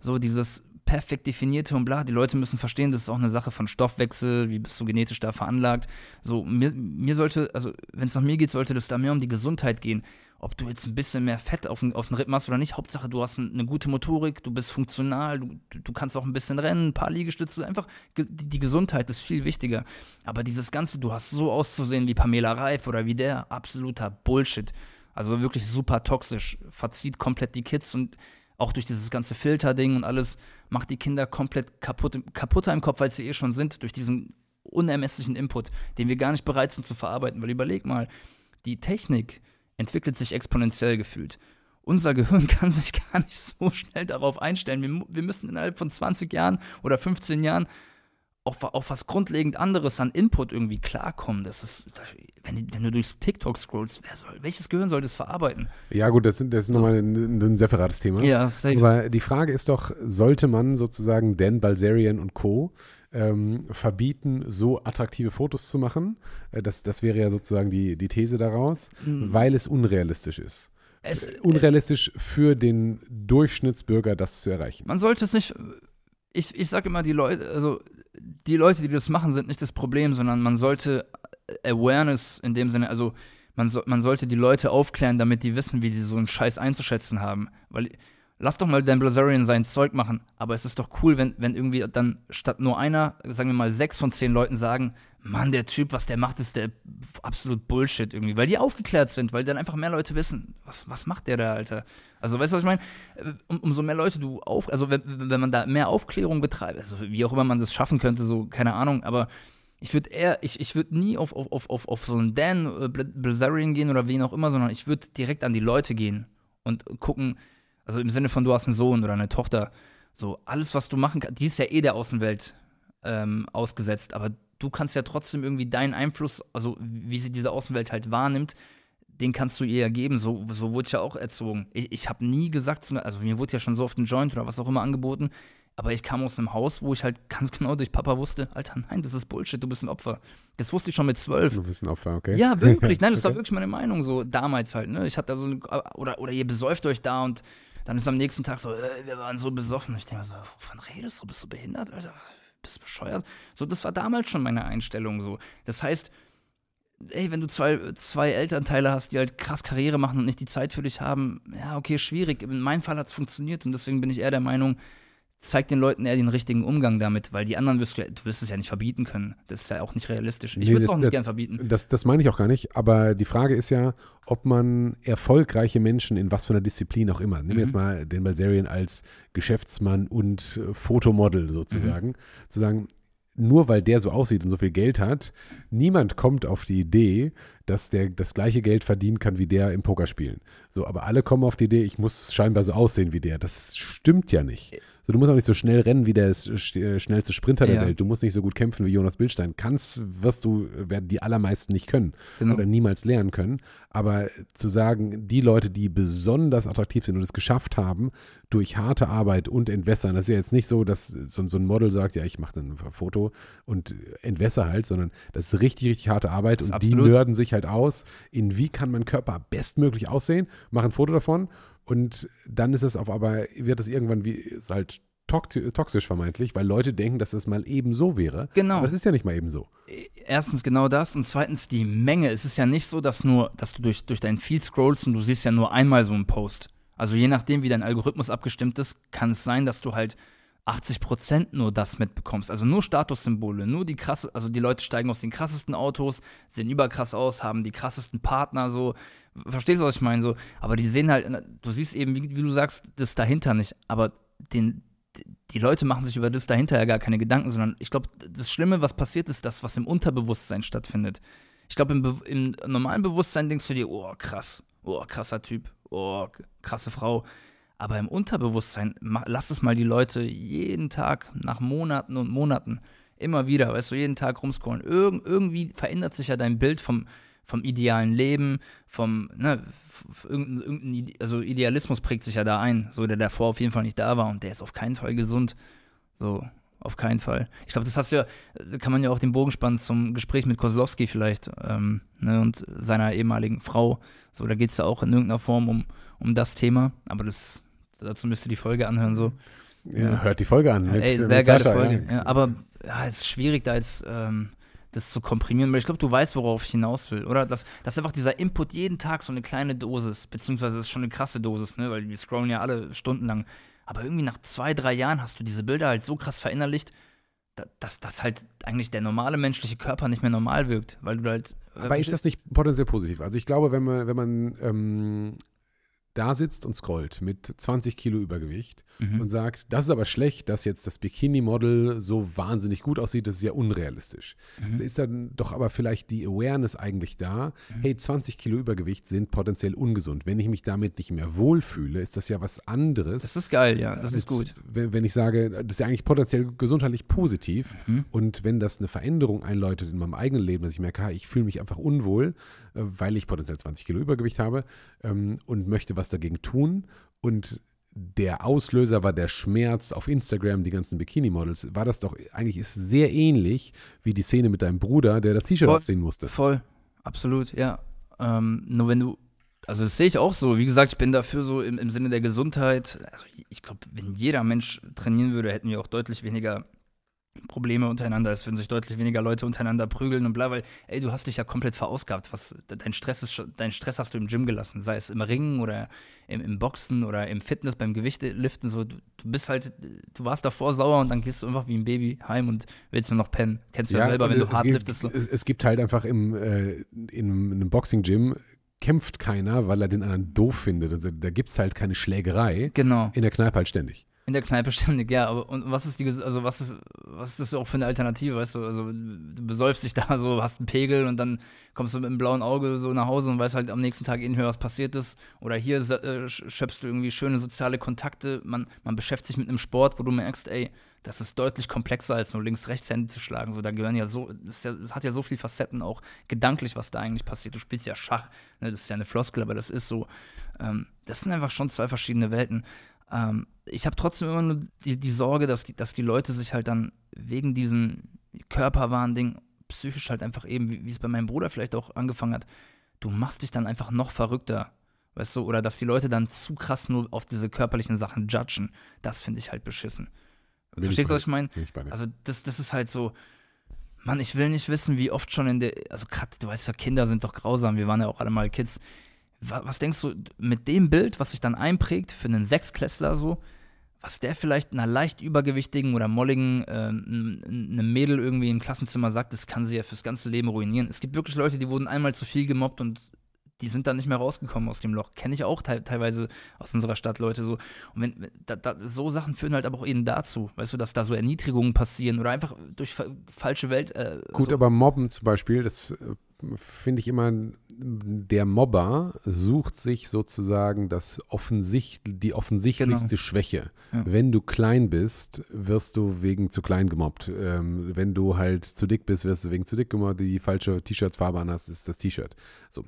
so dieses perfekt definierte und bla. Die Leute müssen verstehen, das ist auch eine Sache von Stoffwechsel, wie bist du genetisch da veranlagt. So, mir, mir sollte, also wenn es nach mir geht, sollte das da mehr um die Gesundheit gehen. Ob du jetzt ein bisschen mehr Fett auf, auf den Rippen hast oder nicht, Hauptsache du hast eine gute Motorik, du bist funktional, du, du kannst auch ein bisschen rennen, ein paar Liegestütze, einfach die, die Gesundheit ist viel wichtiger. Aber dieses Ganze, du hast so auszusehen wie Pamela Reif oder wie der, absoluter Bullshit. Also wirklich super toxisch, verzieht komplett die Kids und auch durch dieses ganze Filterding und alles, macht die Kinder komplett kaputt, kaputter im Kopf, als sie eh schon sind, durch diesen unermesslichen Input, den wir gar nicht bereit sind zu verarbeiten. Weil überleg mal, die Technik entwickelt sich exponentiell gefühlt. Unser Gehirn kann sich gar nicht so schnell darauf einstellen. Wir, wir müssen innerhalb von 20 Jahren oder 15 Jahren auf, auf was grundlegend anderes an Input irgendwie klarkommen. Das ist, wenn, wenn du durchs TikTok scrollst, soll, welches Gehirn soll das verarbeiten? Ja, gut, das, das ist so. nochmal ein, ein, separates Thema. Ja, safe. Aber die Frage ist doch, sollte man sozusagen Dan Balzerian und Co. Ähm, verbieten, so attraktive Fotos zu machen? Äh, das, das wäre ja sozusagen die, die These daraus, mhm. weil es unrealistisch ist. Es, äh, unrealistisch für den Durchschnittsbürger, das zu erreichen. Man sollte es nicht. Ich, ich sage immer, die Leute, also die Leute, die das machen, sind nicht das Problem, sondern man sollte Awareness in dem Sinne, also man, so, man sollte die Leute aufklären, damit die wissen, wie sie so einen Scheiß einzuschätzen haben. Weil lass doch mal Dan Blazarian sein Zeug machen, aber es ist doch cool, wenn, wenn irgendwie dann statt nur einer, sagen wir mal, sechs von zehn Leuten sagen, Mann, der Typ, was der macht, ist der absolut Bullshit irgendwie, weil die aufgeklärt sind, weil dann einfach mehr Leute wissen, was, was macht der da, Alter? Also, weißt du, was ich meine? Um, umso mehr Leute du auf, also wenn, wenn man da mehr Aufklärung betreibt, also wie auch immer man das schaffen könnte, so, keine Ahnung, aber ich würde eher, ich, ich würde nie auf, auf, auf, auf, so einen Dan äh, Blazarian gehen oder wen auch immer, sondern ich würde direkt an die Leute gehen und gucken, also im Sinne von du hast einen Sohn oder eine Tochter, so alles, was du machen kannst, die ist ja eh der Außenwelt ähm, ausgesetzt, aber du kannst ja trotzdem irgendwie deinen Einfluss, also wie sie diese Außenwelt halt wahrnimmt, den kannst du ihr ja geben. So, so wurde ich ja auch erzogen. Ich, ich habe nie gesagt, also mir wurde ja schon so oft ein Joint oder was auch immer angeboten, aber ich kam aus einem Haus, wo ich halt ganz genau durch Papa wusste, Alter, nein, das ist Bullshit, du bist ein Opfer. Das wusste ich schon mit zwölf. Du bist ein Opfer, okay. Ja, wirklich. Nein, das okay. war wirklich meine Meinung so damals halt. Ne? Ich hatte so, oder, oder ihr besäuft euch da und dann ist am nächsten Tag so, äh, wir waren so besoffen. Ich denke so, wovon redest du? Bist du behindert, Alter? Bist bescheuert? So, das war damals schon meine Einstellung so. Das heißt, ey, wenn du zwei, zwei Elternteile hast, die halt krass Karriere machen und nicht die Zeit für dich haben, ja, okay, schwierig. In meinem Fall hat es funktioniert und deswegen bin ich eher der Meinung, zeig den Leuten eher den richtigen Umgang damit, weil die anderen wirst du, du wirst es ja nicht verbieten können. Das ist ja auch nicht realistisch. Ich nee, würde es auch nicht das, gern verbieten. Das, das meine ich auch gar nicht, aber die Frage ist ja, ob man erfolgreiche Menschen in was für einer Disziplin auch immer, nehmen wir mhm. jetzt mal den Balzerian als Geschäftsmann und Fotomodel sozusagen, mhm. zu sagen, nur weil der so aussieht und so viel Geld hat, niemand kommt auf die Idee, dass der das gleiche Geld verdienen kann wie der im Pokerspielen. So, aber alle kommen auf die Idee, ich muss scheinbar so aussehen wie der. Das stimmt ja nicht. So, du musst auch nicht so schnell rennen wie der äh, schnellste Sprinter der Welt. Du musst nicht so gut kämpfen wie Jonas Bildstein. Kannst, wirst du, werden die allermeisten nicht können genau. oder niemals lernen können. Aber zu sagen, die Leute, die besonders attraktiv sind und es geschafft haben, durch harte Arbeit und Entwässern, das ist ja jetzt nicht so, dass so, so ein Model sagt, ja, ich mache dann ein Foto und entwässer halt, sondern das ist richtig, richtig harte Arbeit und die nörden sich halt aus, in wie kann mein Körper bestmöglich aussehen, machen ein Foto davon und dann ist es auf aber, wird es irgendwann wie, ist halt toxisch vermeintlich, weil Leute denken, dass es mal eben so wäre. Genau. Aber es ist ja nicht mal eben so. Erstens genau das und zweitens die Menge. Es ist ja nicht so, dass nur, dass du durch, durch deinen Feed scrollst und du siehst ja nur einmal so einen Post. Also je nachdem, wie dein Algorithmus abgestimmt ist, kann es sein, dass du halt 80% nur das mitbekommst. Also nur Statussymbole, nur die krasse, also die Leute steigen aus den krassesten Autos, sehen überkrass aus, haben die krassesten Partner, so. Verstehst du, was ich meine? So, aber die sehen halt, du siehst eben, wie, wie du sagst, das dahinter nicht. Aber den, die Leute machen sich über das dahinter ja gar keine Gedanken, sondern ich glaube, das Schlimme, was passiert, ist das, was im Unterbewusstsein stattfindet. Ich glaube, im, im, normalen Bewusstsein denkst du dir, oh, krass, oh, krasser Typ, oh, krasse Frau. Aber im Unterbewusstsein, lass es mal die Leute jeden Tag, nach Monaten und Monaten, immer wieder, weißt du, jeden Tag rumscrollen. Irg irgendwie verändert sich ja dein Bild vom, vom idealen Leben, vom, ne, irgendein, irgendein, also Idealismus prägt sich ja da ein, so der davor auf jeden Fall nicht da war und der ist auf keinen Fall gesund. So, auf keinen Fall. Ich glaube, das hast du ja, kann man ja auch den Bogen spannen zum Gespräch mit Kozlowski vielleicht ähm, ne, und seiner ehemaligen Frau. So, da geht es ja auch in irgendeiner Form um, um das Thema, aber das, dazu müsst ihr die Folge anhören, so. Ja, hört die Folge an. Mit, Ey, wäre geile Folge. Ja. Ja, aber ja, es ist schwierig, da jetzt ähm, das zu komprimieren, weil ich glaube, du weißt, worauf ich hinaus will, oder? Dass, dass einfach dieser Input jeden Tag so eine kleine Dosis, beziehungsweise das ist schon eine krasse Dosis, ne? Weil wir scrollen ja alle stundenlang. Aber irgendwie nach zwei, drei Jahren hast du diese Bilder halt so krass verinnerlicht, dass, dass halt eigentlich der normale menschliche Körper nicht mehr normal wirkt, weil du halt. Äh, Aber ist das nicht potenziell positiv? Also ich glaube, wenn man, wenn man ähm, da sitzt und scrollt mit 20 Kilo Übergewicht mhm. und sagt, das ist aber schlecht, dass jetzt das Bikini-Model so wahnsinnig gut aussieht, das ist ja unrealistisch. Mhm. Ist dann doch aber vielleicht die Awareness eigentlich da, mhm. hey, 20 Kilo Übergewicht sind potenziell ungesund. Wenn ich mich damit nicht mehr wohlfühle, ist das ja was anderes. Das ist geil, ja, das ist gut. Wenn, wenn, ich sage, das ist ja eigentlich potenziell gesundheitlich positiv mhm. und wenn das eine Veränderung einläutet in meinem eigenen Leben, dass ich merke, ich fühle mich einfach unwohl, äh, weil ich potenziell 20 Kilo Übergewicht habe ähm, und möchte was dagegen tun und der Auslöser war der Schmerz auf Instagram, die ganzen Bikini-Models, war das doch eigentlich ist sehr ähnlich wie die Szene mit deinem Bruder, der das T-Shirt ausziehen musste. Voll, absolut, ja. Ähm, nur wenn du, also das sehe ich auch so. Wie gesagt, ich bin dafür so im, im Sinne der Gesundheit. Also ich glaube, wenn jeder Mensch trainieren würde, hätten wir auch deutlich weniger Probleme untereinander, es würden sich deutlich weniger Leute untereinander prügeln und bla, weil, ey, du hast dich ja komplett verausgabt. Was, dein, Stress ist, dein Stress hast du im Gym gelassen, sei es im Ringen oder im, im Boxen oder im Fitness, beim Gewichteliften. So, du, du, bist halt, du warst davor sauer und dann gehst du einfach wie ein Baby heim und willst nur noch pennen. Kennst du ja, ja selber, wenn du hart liftest. So. Es, es, gibt halt einfach im, äh, in einem Boxing-Gym kämpft keiner, weil er den anderen doof findet. Also da gibt es halt keine Schlägerei. Genau. In der Kneipe halt ständig. In der Kneipe ständig, ja, aber und was ist die, also was ist, was ist das auch für eine Alternative, weißt du? Also du besäufst dich da so, hast einen Pegel und dann kommst du mit einem blauen Auge so nach Hause und weißt halt am nächsten Tag eh nicht mehr, was passiert ist. Oder hier äh, schöpfst du irgendwie schöne soziale Kontakte, man, man beschäftigt sich mit einem Sport, wo du merkst, ey, das ist deutlich komplexer als nur links-rechts-Hände zu schlagen. So, da gehören ja so, das, ja, das, hat ja so viele Facetten auch gedanklich, was da eigentlich passiert. Du spielst ja Schach, ne, das ist ja eine Floskel, aber das ist so. Ähm, das sind einfach schon zwei verschiedene Welten. Ähm, ich habe trotzdem immer nur die, die Sorge, dass die, dass die Leute sich halt dann wegen diesem Körperwahn-Ding psychisch halt einfach eben, wie, wie es bei meinem Bruder vielleicht auch angefangen hat, du machst dich dann einfach noch verrückter. Weißt du, oder dass die Leute dann zu krass nur auf diese körperlichen Sachen judgen. Das finde ich halt beschissen. Bin Verstehst du, was ich meine? Also, das, das ist halt so. Mann, ich will nicht wissen, wie oft schon in der. Also, gerade, du weißt ja, Kinder sind doch grausam. Wir waren ja auch alle mal Kids was denkst du mit dem Bild, was sich dann einprägt für einen Sechsklässler so, was der vielleicht einer leicht übergewichtigen oder molligen äh, einem Mädel irgendwie im Klassenzimmer sagt, das kann sie ja fürs ganze Leben ruinieren. Es gibt wirklich Leute, die wurden einmal zu viel gemobbt und die sind dann nicht mehr rausgekommen aus dem Loch. Kenne ich auch te teilweise aus unserer Stadt Leute so. Und wenn, da, da, so Sachen führen halt aber auch eben dazu, weißt du, dass da so Erniedrigungen passieren oder einfach durch fa falsche Welt. Äh, Gut, so. aber Mobben zum Beispiel, das äh, finde ich immer, der Mobber sucht sich sozusagen das offensicht, die offensichtlichste Genau. Schwäche. Ja. Wenn du klein bist, wirst du wegen zu klein gemobbt. Ähm, wenn du halt zu dick bist, wirst du wegen zu dick gemobbt. Die falsche T-Shirts-Farbe an hast, ist das T-Shirt. So,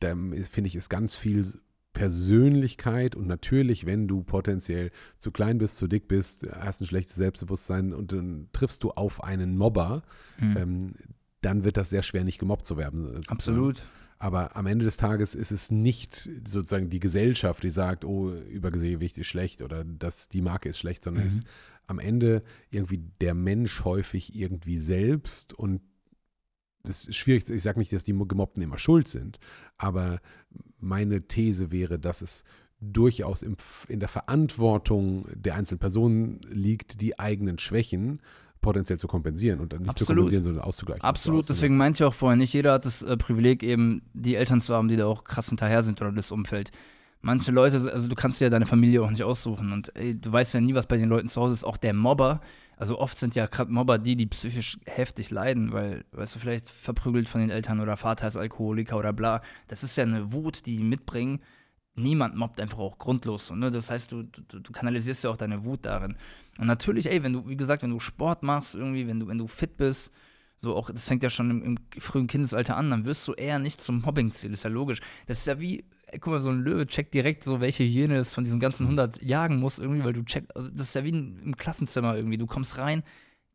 da finde ich, ist ganz viel Persönlichkeit und natürlich, wenn du potenziell zu klein bist, zu dick bist, hast ein schlechtes Selbstbewusstsein und dann triffst du auf einen Mobber, Hm. ähm, dann wird das sehr schwer, nicht gemobbt zu werden. sozusagen. Absolut. Aber am Ende des Tages ist es nicht sozusagen die Gesellschaft, die sagt, oh, Übergewicht ist schlecht oder dass die Marke ist schlecht, sondern Mhm. es ist am Ende irgendwie der Mensch häufig irgendwie selbst und das ist schwierig. Ich sage nicht, dass die Gemobbten immer schuld sind, aber meine These wäre, dass es durchaus in der Verantwortung der einzelnen Personen liegt, die eigenen Schwächen potenziell zu kompensieren und dann nicht zu Absolut. kompensieren, sondern auszugleichen. Absolut, deswegen meinte ich auch vorher, nicht jeder hat das äh, Privileg, eben die Eltern zu haben, die da auch krass hinterher sind oder das Umfeld. Manche Leute, also du kannst dir ja deine Familie auch nicht aussuchen und ey, du weißt ja nie, was bei den Leuten zu Hause ist. Auch der Mobber, also oft sind ja gerade Mobber die, die psychisch heftig leiden, weil, weißt du, vielleicht verprügelt von den Eltern oder Vater ist Alkoholiker oder bla. Das ist ja eine Wut, die die mitbringen. Niemand mobbt einfach auch grundlos. Ne? Das heißt, du, du, du kanalisierst ja auch deine Wut darin. Und natürlich, ey, wenn du, wie gesagt, wenn du Sport machst, irgendwie, wenn du, wenn du fit bist, so auch, das fängt ja schon im, im frühen Kindesalter an, dann wirst du eher nicht zum Mobbingziel, ist ja logisch. Das ist ja wie, ey, guck mal, so ein Löwe checkt direkt so, welche Hyäne es von diesen ganzen 100 jagen muss, irgendwie, weil du checkst, also das ist ja wie ein, im Klassenzimmer irgendwie, du kommst rein,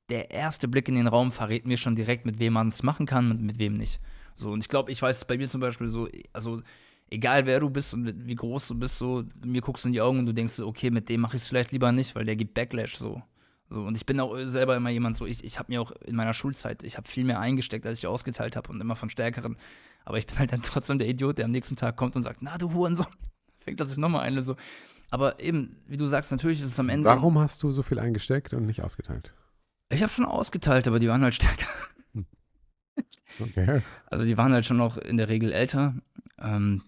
der erste Blick in den Raum verrät mir schon direkt, mit wem man es machen kann und mit wem nicht. So, und ich glaube, ich weiß es bei mir zum Beispiel so, also egal wer du bist und wie groß du bist, so, mir guckst du in die Augen und du denkst, so, okay, mit dem mache ich es vielleicht lieber nicht, weil der gibt Backlash so. So, und ich bin auch selber immer jemand so, ich, ich habe mir auch in meiner Schulzeit, ich habe viel mehr eingesteckt, als ich ausgeteilt habe und immer von Stärkeren. Aber ich bin halt dann trotzdem der Idiot, der am nächsten Tag kommt und sagt, na du Hurensohn, fängt er sich nochmal eine so. Aber eben, wie du sagst, natürlich ist es am Ende. Warum hast du so viel eingesteckt und nicht ausgeteilt? Ich habe schon ausgeteilt, aber die waren halt stärker. Okay. Also die waren halt schon noch in der Regel älter. Ähm,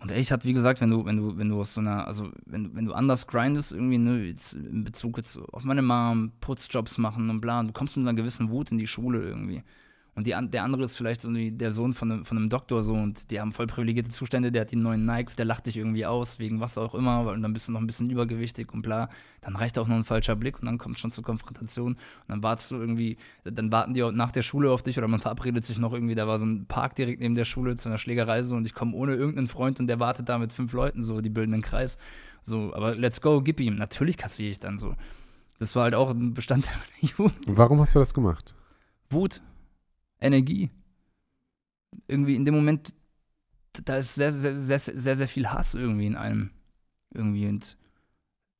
und ich hatte, wie gesagt, wenn du, wenn du, wenn du aus so einer, also wenn du, wenn du anders grindest, irgendwie, ne, jetzt in Bezug jetzt auf meine Mom, Putzjobs machen und bla, du kommst mit einer gewissen Wut in die Schule irgendwie. Und die, der andere ist vielleicht so der Sohn von einem, von einem Doktor so und die haben voll privilegierte Zustände, der hat die neuen Nikes, der lacht dich irgendwie aus, wegen was auch immer, weil- und dann bist du noch ein bisschen übergewichtig und bla. Dann reicht auch noch ein falscher Blick und dann kommt schon zur Konfrontation. Und dann wartest du irgendwie, dann warten die auch nach der Schule auf dich oder man verabredet sich noch irgendwie, da war so ein Park direkt neben der Schule zu einer Schlägerei so und ich komme ohne irgendeinen Freund und der wartet da mit fünf Leuten so, die bilden einen Kreis. So, aber let's go, gib ihm. Natürlich kassiere ich dann so. Das war halt auch ein Bestandteil meiner Jugend. Warum hast du das gemacht? Wut, Energie. Irgendwie in dem Moment, da ist sehr, sehr, sehr, sehr, sehr viel Hass irgendwie in einem. Irgendwie. Und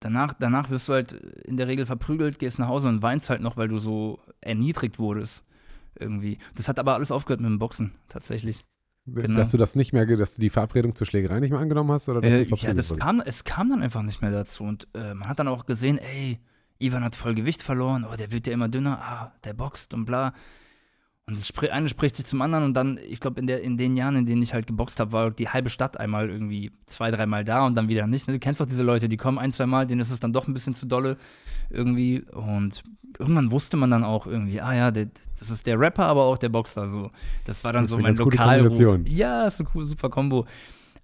danach, danach wirst du halt in der Regel verprügelt, gehst nach Hause und weinst halt noch, weil du so erniedrigt wurdest. Irgendwie. Das hat aber alles aufgehört mit dem Boxen, tatsächlich. Genau. Dass du das nicht mehr, dass du die Verabredung zur Schlägerei nicht mehr angenommen hast oder dass Äh, du ja, das wurdest? kam, es kam dann einfach nicht mehr dazu. Und äh, man hat dann auch gesehen, ey, Ivan hat voll Gewicht verloren, oh, der wird ja immer dünner, ah, der boxt und bla. Und das spr eine spricht sich zum anderen und dann, ich glaube, in, der- in den Jahren, in denen ich halt geboxt habe, war die halbe Stadt einmal irgendwie zwei, dreimal da und dann wieder nicht. ne? Du kennst doch diese Leute, die kommen ein, zwei Mal, denen ist es dann doch ein bisschen zu dolle irgendwie. Und irgendwann wusste man dann auch irgendwie, ah ja, der, das ist der Rapper, aber auch der Boxer. So. Das war dann Das so mein Lokalruf. Ja, ist eine super Kombo.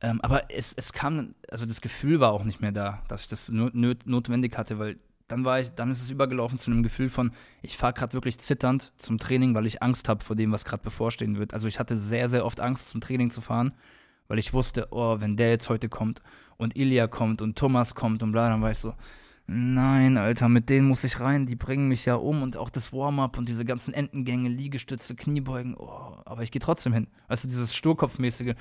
Ähm, aber es, es kam, also das Gefühl war auch nicht mehr da, dass ich das not, not, notwendig hatte, weil dann war ich, dann ist es übergelaufen zu einem Gefühl von, ich fahre gerade wirklich zitternd zum Training, weil ich Angst habe vor dem, was gerade bevorstehen wird. Also ich hatte sehr, sehr oft Angst, zum Training zu fahren, weil ich wusste, oh, wenn der jetzt heute kommt und Ilya kommt und Thomas kommt und bla, dann war ich so, nein, Alter, mit denen muss ich rein, die bringen mich ja um und auch das Warm-up und diese ganzen Entengänge, Liegestütze, Kniebeugen, oh, aber ich gehe trotzdem hin. Du, dieses Sturkopfmäßige.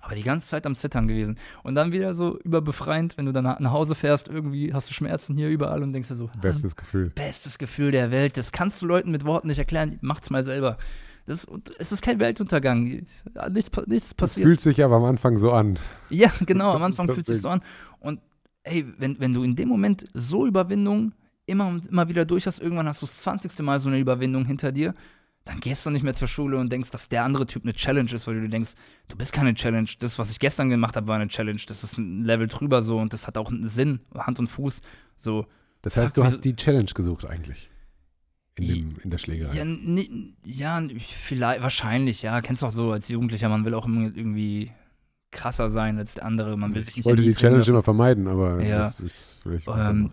Aber die ganze Zeit am Zittern gewesen. Und dann wieder so überbefreiend, wenn du dann nach Hause fährst, irgendwie hast du Schmerzen hier überall und denkst dir so, Bestes Gefühl. bestes Gefühl der Welt. Das kannst du Leuten mit Worten nicht erklären. Macht's mal selber. Das, es ist kein Weltuntergang. Nichts, nichts passiert. fühlt sich aber am Anfang so an. Ja, genau. Das Am Anfang fühlt sich so an. Und ey, wenn, wenn du in dem Moment so Überwindung immer und immer wieder durch hast, irgendwann hast du das 20. Mal so eine Überwindung hinter dir, dann gehst du nicht mehr zur Schule und denkst, dass der andere Typ eine Challenge ist, weil du denkst, du bist keine Challenge. Das, was ich gestern gemacht habe, war eine Challenge. Das ist ein Level drüber so und das hat auch einen Sinn, Hand und Fuß. So. Das heißt, du hast die Challenge gesucht eigentlich. In, dem, in der Schlägerei. Ja, nie, ja, vielleicht, wahrscheinlich, ja. Kennst du auch so als Jugendlicher, man will auch irgendwie krasser sein als der andere. Man will sich nicht Ich wollte die Challenge immer vermeiden, aber ja. das ist vielleicht was ähm,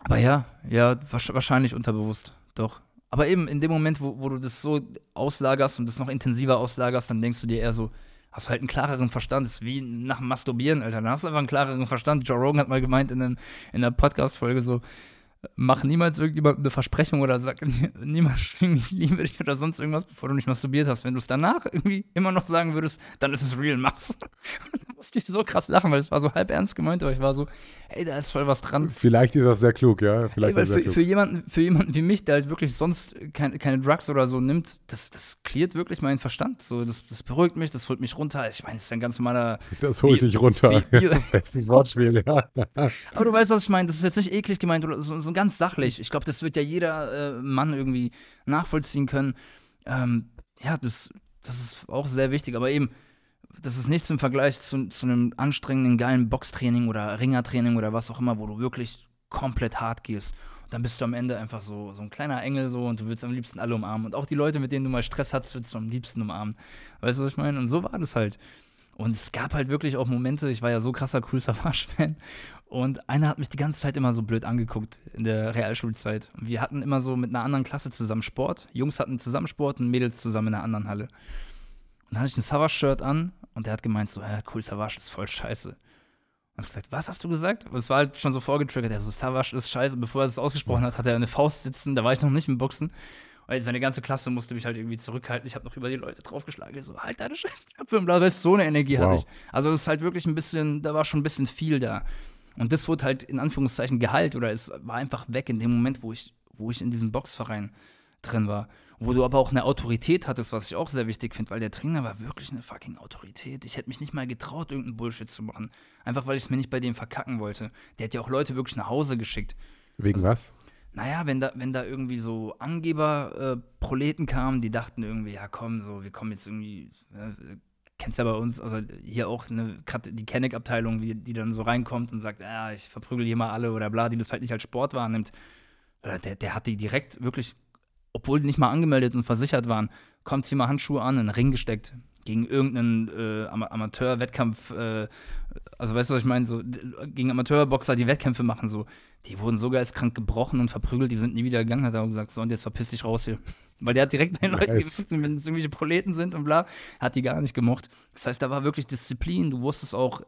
Aber ja, ja, wahrscheinlich unterbewusst, doch. Aber eben in dem Moment, wo, wo du das so auslagerst und das noch intensiver auslagerst, dann denkst du dir eher so, hast du halt einen klareren Verstand. Das ist wie nach Masturbieren, Alter. Dann hast du einfach einen klareren Verstand. Joe Rogan hat mal gemeint in, einem, in einer Podcast-Folge so, mach niemals irgendjemandem eine Versprechung oder sag niemals ich liebe dich oder sonst irgendwas, bevor du nicht masturbiert hast. Wenn du es danach irgendwie immer noch sagen würdest, dann ist es real, mach's. da musste ich so krass lachen, weil es war so halb ernst gemeint, aber ich war so, ey, da ist voll was dran. Vielleicht ist das sehr klug, ja. Vielleicht ey, weil für, für, jemanden, für jemanden wie mich, der halt wirklich sonst keine, keine Drugs oder so nimmt, das, das klärt wirklich meinen Verstand. So, das, das beruhigt mich, das holt mich runter. Ich meine, das ist ein ganz normaler. Das holt dich runter. Bestes Wortspiel, ja. aber du weißt, was ich meine. Das ist jetzt nicht eklig gemeint oder so, so ganz sachlich. Ich glaube, das wird ja jeder äh, Mann irgendwie nachvollziehen können. Ähm, ja, das, das ist auch sehr wichtig. Aber eben, das ist nichts im Vergleich zu, zu einem anstrengenden, geilen Boxtraining oder Ringertraining oder was auch immer, wo du wirklich komplett hart gehst. Und dann bist du am Ende einfach so, so ein kleiner Engel so und du willst am liebsten alle umarmen. Und auch die Leute, mit denen du mal Stress hattest, willst du am liebsten umarmen. Weißt du, was ich meine? Und so war das halt. Und es gab halt wirklich auch Momente, ich war ja so krasser Cool Savage-Fan. Und einer hat mich die ganze Zeit immer so blöd angeguckt in der Realschulzeit. Und wir hatten immer so mit einer anderen Klasse zusammen Sport. Jungs hatten zusammen Sport und Mädels zusammen in einer anderen Halle. Und dann hatte ich ein Savage-Shirt an und der hat gemeint so, ja, cool, Savage ist voll scheiße. Und ich hab gesagt, was hast du gesagt? Und es war halt schon so vorgetriggert, er so, Savage ist scheiße. Bevor er es ausgesprochen hat, hat er eine Faust sitzen, da war ich noch nicht im Boxen. Und seine ganze Klasse musste mich halt irgendwie zurückhalten. Ich habe noch über die Leute draufgeschlagen. Ich so, halt deine Scheiße und weißt, so eine Energie wow. hatte ich. Also es ist halt wirklich ein bisschen, da war schon ein bisschen viel da. Und das wurde halt in Anführungszeichen Gehalt oder es war einfach weg in dem Moment, wo ich, wo ich in diesem Boxverein drin war. Wo du aber auch eine Autorität hattest, was ich auch sehr wichtig finde, weil der Trainer war wirklich eine fucking Autorität. Ich hätte mich nicht mal getraut, irgendeinen Bullshit zu machen. Einfach weil ich es mir nicht bei dem verkacken wollte. Der hat ja auch Leute wirklich nach Hause geschickt. Wegen also, was? Naja, wenn da, wenn da irgendwie so Angeber-Proleten äh, kamen, die dachten irgendwie, ja komm, so, wir kommen jetzt irgendwie, äh, kennst ja bei uns, also hier auch eine, die Kenneck-Abteilung, die, dann so reinkommt und sagt, ja, ich verprügel hier mal alle oder bla, die das halt nicht als Sport wahrnimmt. Der, der hat die direkt wirklich obwohl die nicht mal angemeldet und versichert waren, kommt sie mal Handschuhe an, in den Ring gesteckt gegen irgendeinen äh, Amateur-Wettkampf, äh, also weißt du, was ich meine, so gegen Amateurboxer, die Wettkämpfe machen, so, die wurden so geistkrank gebrochen und verprügelt, die sind nie wieder gegangen, hat er gesagt, so und jetzt verpiss dich raus hier. Weil der hat direkt bei den Leuten gesagt, wenn es irgendwelche Proleten sind und bla, hat die gar nicht gemocht. Das heißt, da war wirklich Disziplin, du wusstest auch,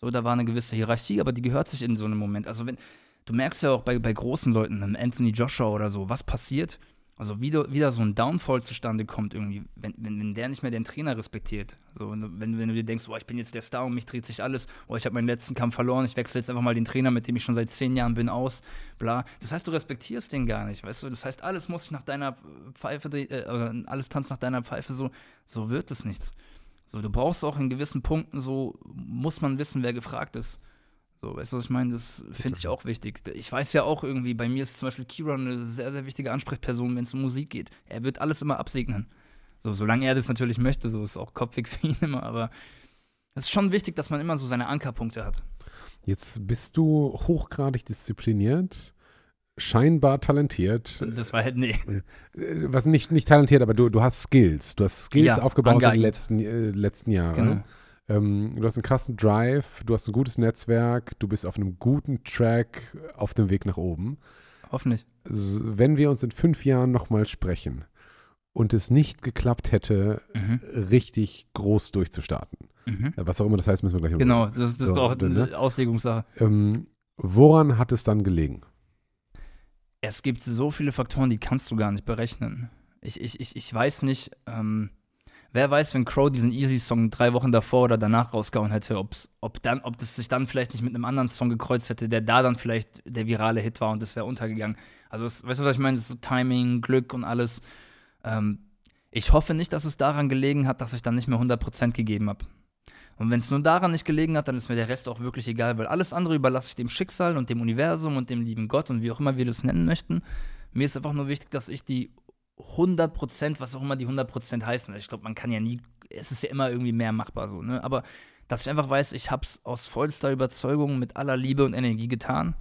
so, da war eine gewisse Hierarchie, aber die gehört sich in so einem Moment. Also wenn, du merkst ja auch bei, bei großen Leuten, Anthony Joshua oder so, was passiert, also wieder, wieder so ein Downfall zustande kommt irgendwie, wenn, wenn, wenn der nicht mehr den Trainer respektiert. So, wenn, wenn du dir denkst, oh, ich bin jetzt der Star und mich dreht sich alles, oh, ich habe meinen letzten Kampf verloren, ich wechsle jetzt einfach mal den Trainer, mit dem ich schon seit zehn Jahren bin, aus, bla. Das heißt, du respektierst den gar nicht, weißt du? Das heißt, alles muss sich nach deiner Pfeife, äh, alles tanzt nach deiner Pfeife, so, so wird es nichts. So, du brauchst auch in gewissen Punkten so, muss man wissen, wer gefragt ist. So, weißt du, was ich meine? Das finde ich auch wichtig. Ich weiß ja auch irgendwie, bei mir ist zum Beispiel Kieran eine sehr, sehr wichtige Ansprechperson, wenn es um Musik geht. Er wird alles immer absegnen. So, solange er das natürlich möchte, so ist auch kopfig für ihn immer, aber es ist schon wichtig, dass man immer so seine Ankerpunkte hat. Jetzt bist du hochgradig diszipliniert, scheinbar talentiert. Das war halt, nee. Äh, was nicht, nicht talentiert, aber du, du hast Skills. Du hast Skills ja, aufgebaut angeeignet. in den letzten, äh, letzten Jahren. Genau. Ähm, du hast einen krassen Drive, du hast ein gutes Netzwerk, du bist auf einem guten Track auf dem Weg nach oben. Hoffentlich. Wenn wir uns in fünf Jahren nochmal sprechen und es nicht geklappt hätte, mhm. richtig groß durchzustarten, mhm. was auch immer das heißt, müssen wir gleich Genau, das, das so, ist auch eine ne? Auslegungssache. Ähm, woran hat es dann gelegen? Es gibt so viele Faktoren, die kannst du gar nicht berechnen. Ich, ich, ich, ich weiß nicht, ähm, Wer weiß, wenn Crow diesen Easy-Song drei Wochen davor oder danach rausgehauen hätte, ob's, ob, dann, ob das sich dann vielleicht nicht mit einem anderen Song gekreuzt hätte, der da dann vielleicht der virale Hit war und das wäre untergegangen. Also, es, weißt du, was ich meine? Das ist so Timing, Glück und alles. Ähm, ich hoffe nicht, dass es daran gelegen hat, dass ich dann nicht mehr 100% gegeben habe. Und wenn es nur daran nicht gelegen hat, dann ist mir der Rest auch wirklich egal, weil alles andere überlasse ich dem Schicksal und dem Universum und dem lieben Gott und wie auch immer wir das nennen möchten. Mir ist einfach nur wichtig, dass ich die 100 Prozent, was auch immer die 100 Prozent heißen. Ich glaube, man kann ja nie, es ist ja immer irgendwie mehr machbar so, ne? Aber dass ich einfach weiß, ich habe es aus vollster Überzeugung mit aller Liebe und Energie getan.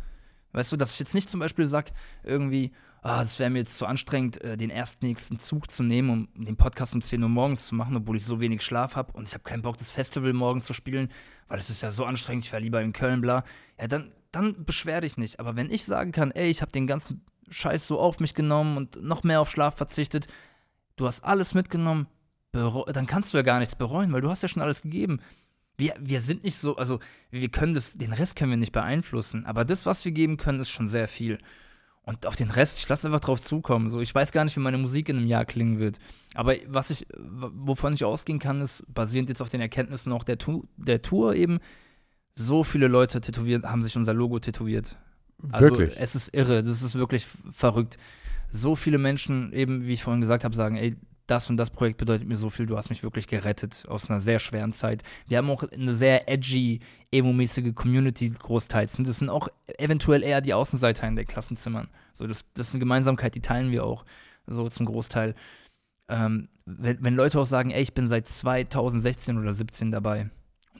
Weißt du, dass ich jetzt nicht zum Beispiel sage, irgendwie, ah, das wäre mir jetzt zu anstrengend, äh, den ersten nächsten Zug zu nehmen, um den Podcast um 10 Uhr morgens zu machen, obwohl ich so wenig Schlaf habe und ich habe keinen Bock, das Festival morgen zu spielen, weil es ist ja so anstrengend, ich wäre lieber in Köln, bla. Ja, dann, dann beschwer dich nicht. Aber wenn ich sagen kann, ey, ich habe den ganzen Scheiß so auf mich genommen und noch mehr auf Schlaf verzichtet, du hast alles mitgenommen, dann kannst du ja gar nichts bereuen, weil du hast ja schon alles gegeben. Wir, wir sind nicht so, also wir können das, den Rest können wir nicht beeinflussen, aber das, was wir geben können, ist schon sehr viel. Und auf den Rest, ich lasse einfach drauf zukommen. So, ich weiß gar nicht, wie meine Musik in einem Jahr klingen wird. Aber was ich, wovon ich ausgehen kann, ist, basierend jetzt auf den Erkenntnissen auch der, tu der Tour eben, so viele Leute tätowiert, haben sich unser Logo tätowiert. Also wirklich? es ist irre, das ist wirklich verrückt. So viele Menschen, eben, wie ich vorhin gesagt habe, sagen, ey, das und das Projekt bedeutet mir so viel, du hast mich wirklich gerettet aus einer sehr schweren Zeit. Wir haben auch eine sehr edgy, emo-mäßige Community großteils. Und das sind auch eventuell eher die Außenseiter in den Klassenzimmern. So, das, das ist eine Gemeinsamkeit, die teilen wir auch, so zum Großteil. Ähm, wenn, wenn Leute auch sagen, ey, ich bin seit 2016 oder 17 dabei,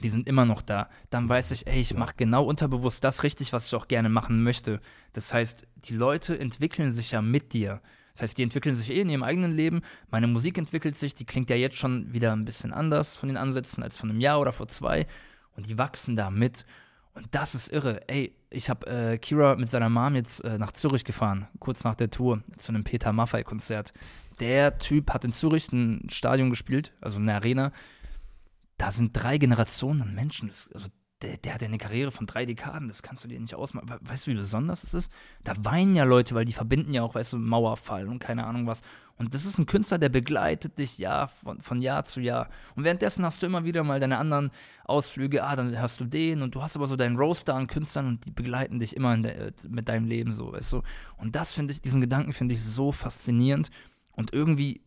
die sind immer noch da, dann weiß ich, ey, ich mache genau unterbewusst das richtig, was ich auch gerne machen möchte. Das heißt, die Leute entwickeln sich ja mit dir. Das heißt, die entwickeln sich eh in ihrem eigenen Leben. Meine Musik entwickelt sich, die klingt ja jetzt schon wieder ein bisschen anders von den Ansätzen als von einem Jahr oder vor zwei. Und die wachsen da mit. Und das ist irre. Ey, ich habe äh, Kira mit seiner Mom jetzt äh, nach Zürich gefahren, kurz nach der Tour, zu einem Peter Maffay-Konzert. Der Typ hat in Zürich ein Stadion gespielt, also eine Arena. Da sind drei Generationen an Menschen. Das, also der, der, hat ja eine Karriere von drei Dekaden, das kannst du dir nicht ausmachen. Weißt du, wie besonders es ist? Da weinen ja Leute, weil die verbinden ja auch, weißt du, Mauerfall und keine Ahnung was. Und das ist ein Künstler, der begleitet dich Jahr von, von Jahr zu Jahr. Und währenddessen hast du immer wieder mal deine anderen Ausflüge, ah, dann hörst du den und du hast aber so deinen Roaster an Künstlern und die begleiten dich immer der, mit deinem Leben so, weißt du. Und das finde ich, diesen Gedanken finde ich so faszinierend. Und irgendwie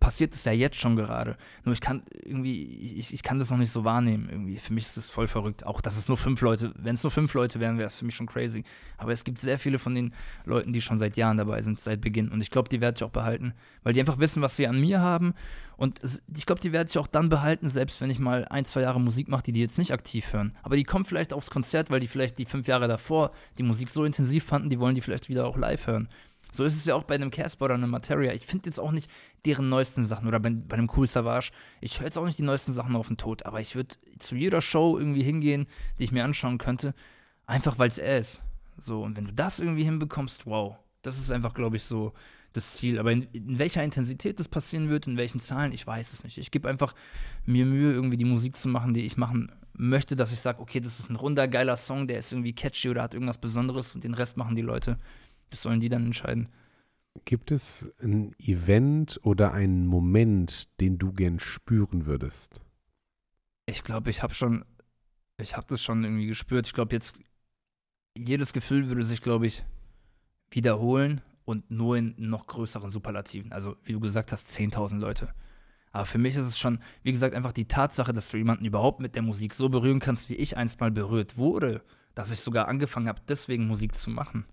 passiert es ja jetzt schon gerade. Nur ich kann irgendwie, ich, ich kann das noch nicht so wahrnehmen. Irgendwie. Für mich ist das voll verrückt. Auch, dass es nur fünf Leute, wenn es nur fünf Leute wären, wäre es für mich schon crazy. Aber es gibt sehr viele von den Leuten, die schon seit Jahren dabei sind, seit Beginn. Und ich glaube, die werde ich auch behalten, weil die einfach wissen, was sie an mir haben. Und ich glaube, die werde ich auch dann behalten, selbst wenn ich mal ein, zwei Jahre Musik mache, die die jetzt nicht aktiv hören. Aber die kommen vielleicht aufs Konzert, weil die vielleicht die fünf Jahre davor die Musik so intensiv fanden, die wollen die vielleicht wieder auch live hören. So ist es ja auch bei einem Casper oder einem Materia. Ich finde jetzt auch nicht deren neuesten Sachen oder bei, bei einem Cool Savage. Ich höre jetzt auch nicht die neuesten Sachen auf den Tod, aber ich würde zu jeder Show irgendwie hingehen, die ich mir anschauen könnte, einfach weil es er ist. So, und wenn du das irgendwie hinbekommst, wow, das ist einfach, glaube ich, so das Ziel. Aber in, in, welcher Intensität das passieren wird, in welchen Zahlen, ich weiß es nicht. Ich gebe einfach mir Mühe, irgendwie die Musik zu machen, die ich machen möchte, dass ich sage, okay, das ist ein runder, geiler Song, der ist irgendwie catchy oder hat irgendwas Besonderes und den Rest machen die Leute. Das sollen die dann entscheiden. Gibt es ein Event oder einen Moment, den du gern spüren würdest? Ich glaube, ich habe schon, ich habe das schon irgendwie gespürt. Ich glaube, jetzt jedes Gefühl würde sich, glaube ich, wiederholen und nur in noch größeren Superlativen. Also, wie du gesagt hast, 10.000 Leute. Aber für mich ist es schon, wie gesagt, einfach die Tatsache, dass du jemanden überhaupt mit der Musik so berühren kannst, wie ich einst mal berührt wurde, dass ich sogar angefangen habe, deswegen Musik zu machen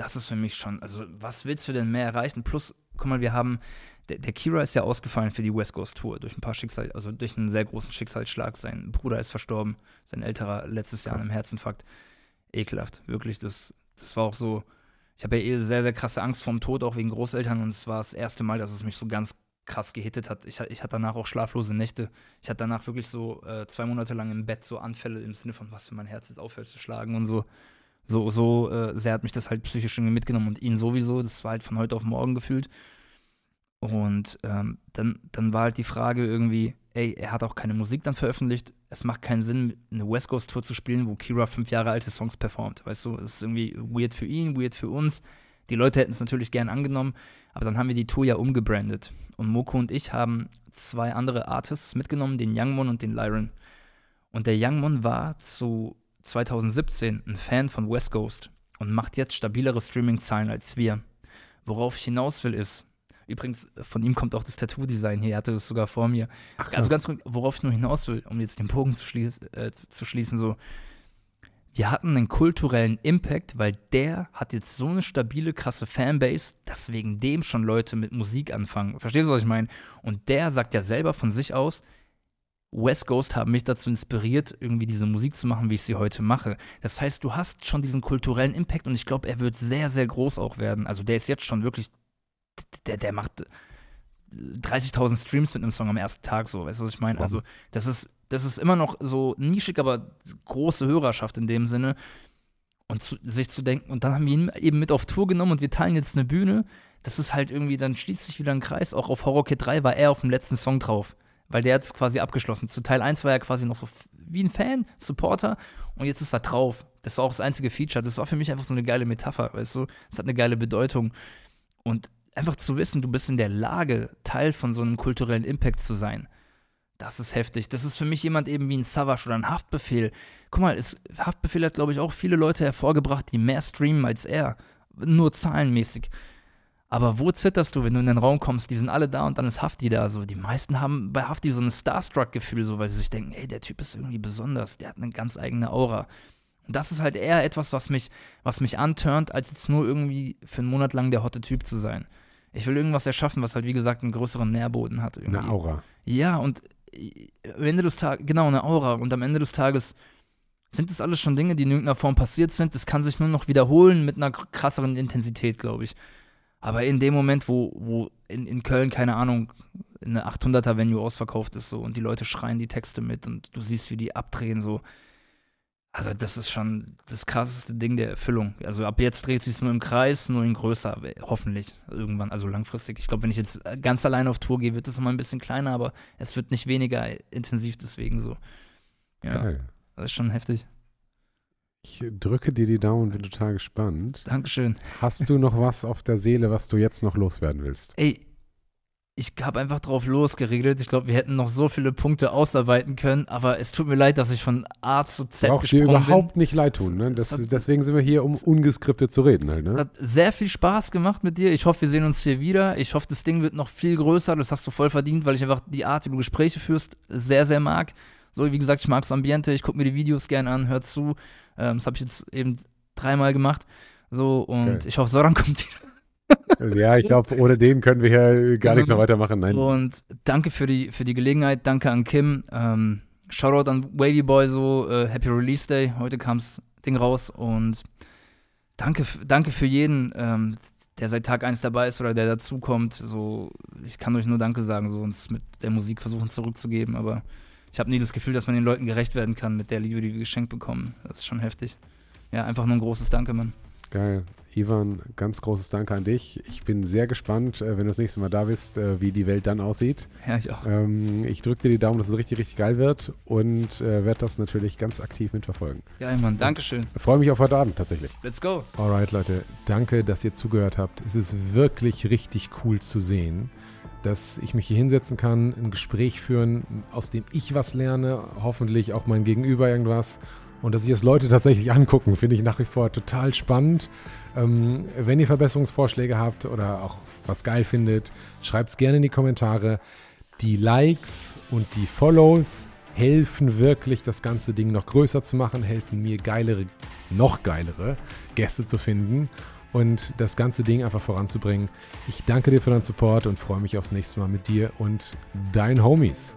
das ist für mich schon, also was willst du denn mehr erreichen? Plus, guck mal, wir haben, der, der Kira ist ja ausgefallen für die West Coast Tour durch ein paar Schicksal, also durch einen sehr großen Schicksalsschlag. Sein Bruder ist verstorben, sein älterer letztes Jahr an einem Herzinfarkt. Ekelhaft, wirklich. Das, das war auch so. Ich habe ja eh sehr, sehr krasse Angst vorm Tod, auch wegen Großeltern. Und es war das erste Mal, dass es mich so ganz krass gehittet hat. Ich, ich hatte danach auch schlaflose Nächte. Ich hatte danach wirklich so äh, zwei Monate lang im Bett so Anfälle im Sinne von, was für mein Herz jetzt aufhört zu schlagen und so. So, so äh, sehr hat mich das halt psychisch irgendwie mitgenommen und ihn sowieso. Das war halt von heute auf morgen gefühlt. Und ähm, dann, dann war halt die Frage irgendwie, ey, er hat auch keine Musik dann veröffentlicht. Es macht keinen Sinn, eine West Coast Tour zu spielen, wo Kira fünf Jahre alte Songs performt. Weißt du, es ist irgendwie weird für ihn, weird für uns. Die Leute hätten es natürlich gern angenommen, aber dann haben wir die Tour ja umgebrandet. Und Moko und ich haben zwei andere Artists mitgenommen, den Youngmon und den Lyron. Und der Youngmon war zu 2017 ein Fan von West Coast und macht jetzt stabilere Streaming-Zahlen als wir. Worauf ich hinaus will ist, übrigens, von ihm kommt auch das Tattoo-Design hier, er hatte das sogar vor mir. Ach, also ganz worauf ich nur hinaus will, um jetzt den Bogen zu, schließ, äh, zu schließen, so, wir hatten einen kulturellen Impact, weil der hat jetzt so eine stabile, krasse Fanbase, dass wegen dem schon Leute mit Musik anfangen. Verstehst du, was ich meine? Und der sagt ja selber von sich aus, West Coast haben mich dazu inspiriert, irgendwie diese Musik zu machen, wie ich sie heute mache. Das heißt, du hast schon diesen kulturellen Impact und ich glaube, er wird sehr, sehr groß auch werden. Also der ist jetzt schon wirklich, der, der macht 30.000 Streams mit einem Song am ersten Tag so, weißt du, was ich meine? Also das ist, das ist immer noch so nischig, aber große Hörerschaft in dem Sinne. Und zu, sich zu denken, und dann haben wir ihn eben mit auf Tour genommen und wir teilen jetzt eine Bühne. Das ist halt irgendwie, dann schließt sich wieder ein Kreis. Auch auf Horror Kid 3 war er auf dem letzten Song drauf weil der hat es quasi abgeschlossen. Zu Teil 1 war er quasi noch so wie ein Fan, Supporter und jetzt ist er drauf. Das war auch das einzige Feature. Das war für mich einfach so eine geile Metapher, weißt du? Es hat eine geile Bedeutung. Und einfach zu wissen, du bist in der Lage, Teil von so einem kulturellen Impact zu sein, das ist heftig. Das ist für mich jemand eben wie ein Savage oder ein Haftbefehl. Guck mal, es, Haftbefehl hat, glaube ich, auch viele Leute hervorgebracht, die mehr streamen als er. Nur zahlenmäßig. Aber wo zitterst du, wenn du in den Raum kommst? Die sind alle da und dann ist Hafti da. So, die meisten haben bei Hafti so ein Starstruck-Gefühl, so, weil sie sich denken, ey, der Typ ist irgendwie besonders, der hat eine ganz eigene Aura. Und das ist halt eher etwas, was mich, was mich antörnt, als jetzt nur irgendwie für einen Monat lang der hotte Typ zu sein. Ich will irgendwas erschaffen, was halt, wie gesagt, einen größeren Nährboden hat. Irgendwie. Eine Aura. Ja, und am Ende des Tages, genau, eine Aura. Und am Ende des Tages sind das alles schon Dinge, die in irgendeiner Form passiert sind. Das kann sich nur noch wiederholen mit einer krasseren Intensität, glaube ich. Aber in dem Moment, wo, wo in, in Köln, keine Ahnung, eine 800er-Venue ausverkauft ist so und die Leute schreien die Texte mit und du siehst, wie die abdrehen so. Also das ist schon das krasseste Ding der Erfüllung. Also ab jetzt dreht sich nur im Kreis, nur in größer, hoffentlich irgendwann, also langfristig. Ich glaube, wenn ich jetzt ganz alleine auf Tour gehe, wird es mal ein bisschen kleiner, aber es wird nicht weniger intensiv deswegen so. Ja, Geil. das ist schon heftig. Ich drücke dir die Daumen und bin total gespannt. Dankeschön. Hast du noch was auf der Seele, was du jetzt noch loswerden willst? Ey, ich habe einfach drauf losgeregelt. Ich glaube, wir hätten noch so viele Punkte ausarbeiten können, aber es tut mir leid, dass ich von A zu Z Braucht gesprungen dir überhaupt bin. nicht leid tun. Ne? Das, hat, deswegen sind wir hier, um ungeskriptet zu reden. Halt, ne? Hat sehr viel Spaß gemacht mit dir. Ich hoffe, wir sehen uns hier wieder. Ich hoffe, das Ding wird noch viel größer. Das hast du voll verdient, weil ich einfach die Art, wie du Gespräche führst, sehr, sehr mag. So, wie gesagt, ich mag das Ambiente. Ich gucke mir die Videos gerne an, hör zu. Ähm, das habe ich jetzt eben dreimal gemacht. So, und okay. ich hoffe, Soran kommt wieder. ja, ich glaube, ohne den können wir hier gar nichts mehr genau. weitermachen. Nein. Und danke für die, für die Gelegenheit, danke an Kim. Ähm, Shoutout an Wavy Boy, so äh, Happy Release Day. Heute kam das Ding raus und danke, danke für jeden, ähm, der seit Tag 1 dabei ist oder der dazukommt. So, ich kann euch nur Danke sagen, so uns mit der Musik versuchen zurückzugeben, aber ich habe nie das Gefühl, dass man den Leuten gerecht werden kann mit der Liebe, die wir geschenkt bekommen. Das ist schon heftig. Ja, einfach nur ein großes Danke, Mann. Geil. Ivan, ganz großes Danke an dich. Ich bin sehr gespannt, äh, wenn du das nächste Mal da bist, äh, wie die Welt dann aussieht. Ja, ich auch. Ähm, ich drücke dir die Daumen, dass es richtig, richtig geil wird und äh, werde das natürlich ganz aktiv mitverfolgen. Ja, Mann, Dankeschön. Freue mich auf heute Abend tatsächlich. Let's go. Alright, Leute, danke, dass ihr zugehört habt. Es ist wirklich richtig cool zu sehen dass ich mich hier hinsetzen kann, ein Gespräch führen, aus dem ich was lerne, hoffentlich auch mein Gegenüber irgendwas. Und dass sich das Leute tatsächlich angucken, finde ich nach wie vor total spannend. Ähm, wenn ihr Verbesserungsvorschläge habt oder auch was geil findet, schreibt es gerne in die Kommentare. Die Likes und die Follows helfen wirklich, das ganze Ding noch größer zu machen, helfen mir geilere, noch geilere Gäste zu finden und das ganze Ding einfach voranzubringen. Ich danke dir für deinen Support und freue mich aufs nächste Mal mit dir und deinen Homies.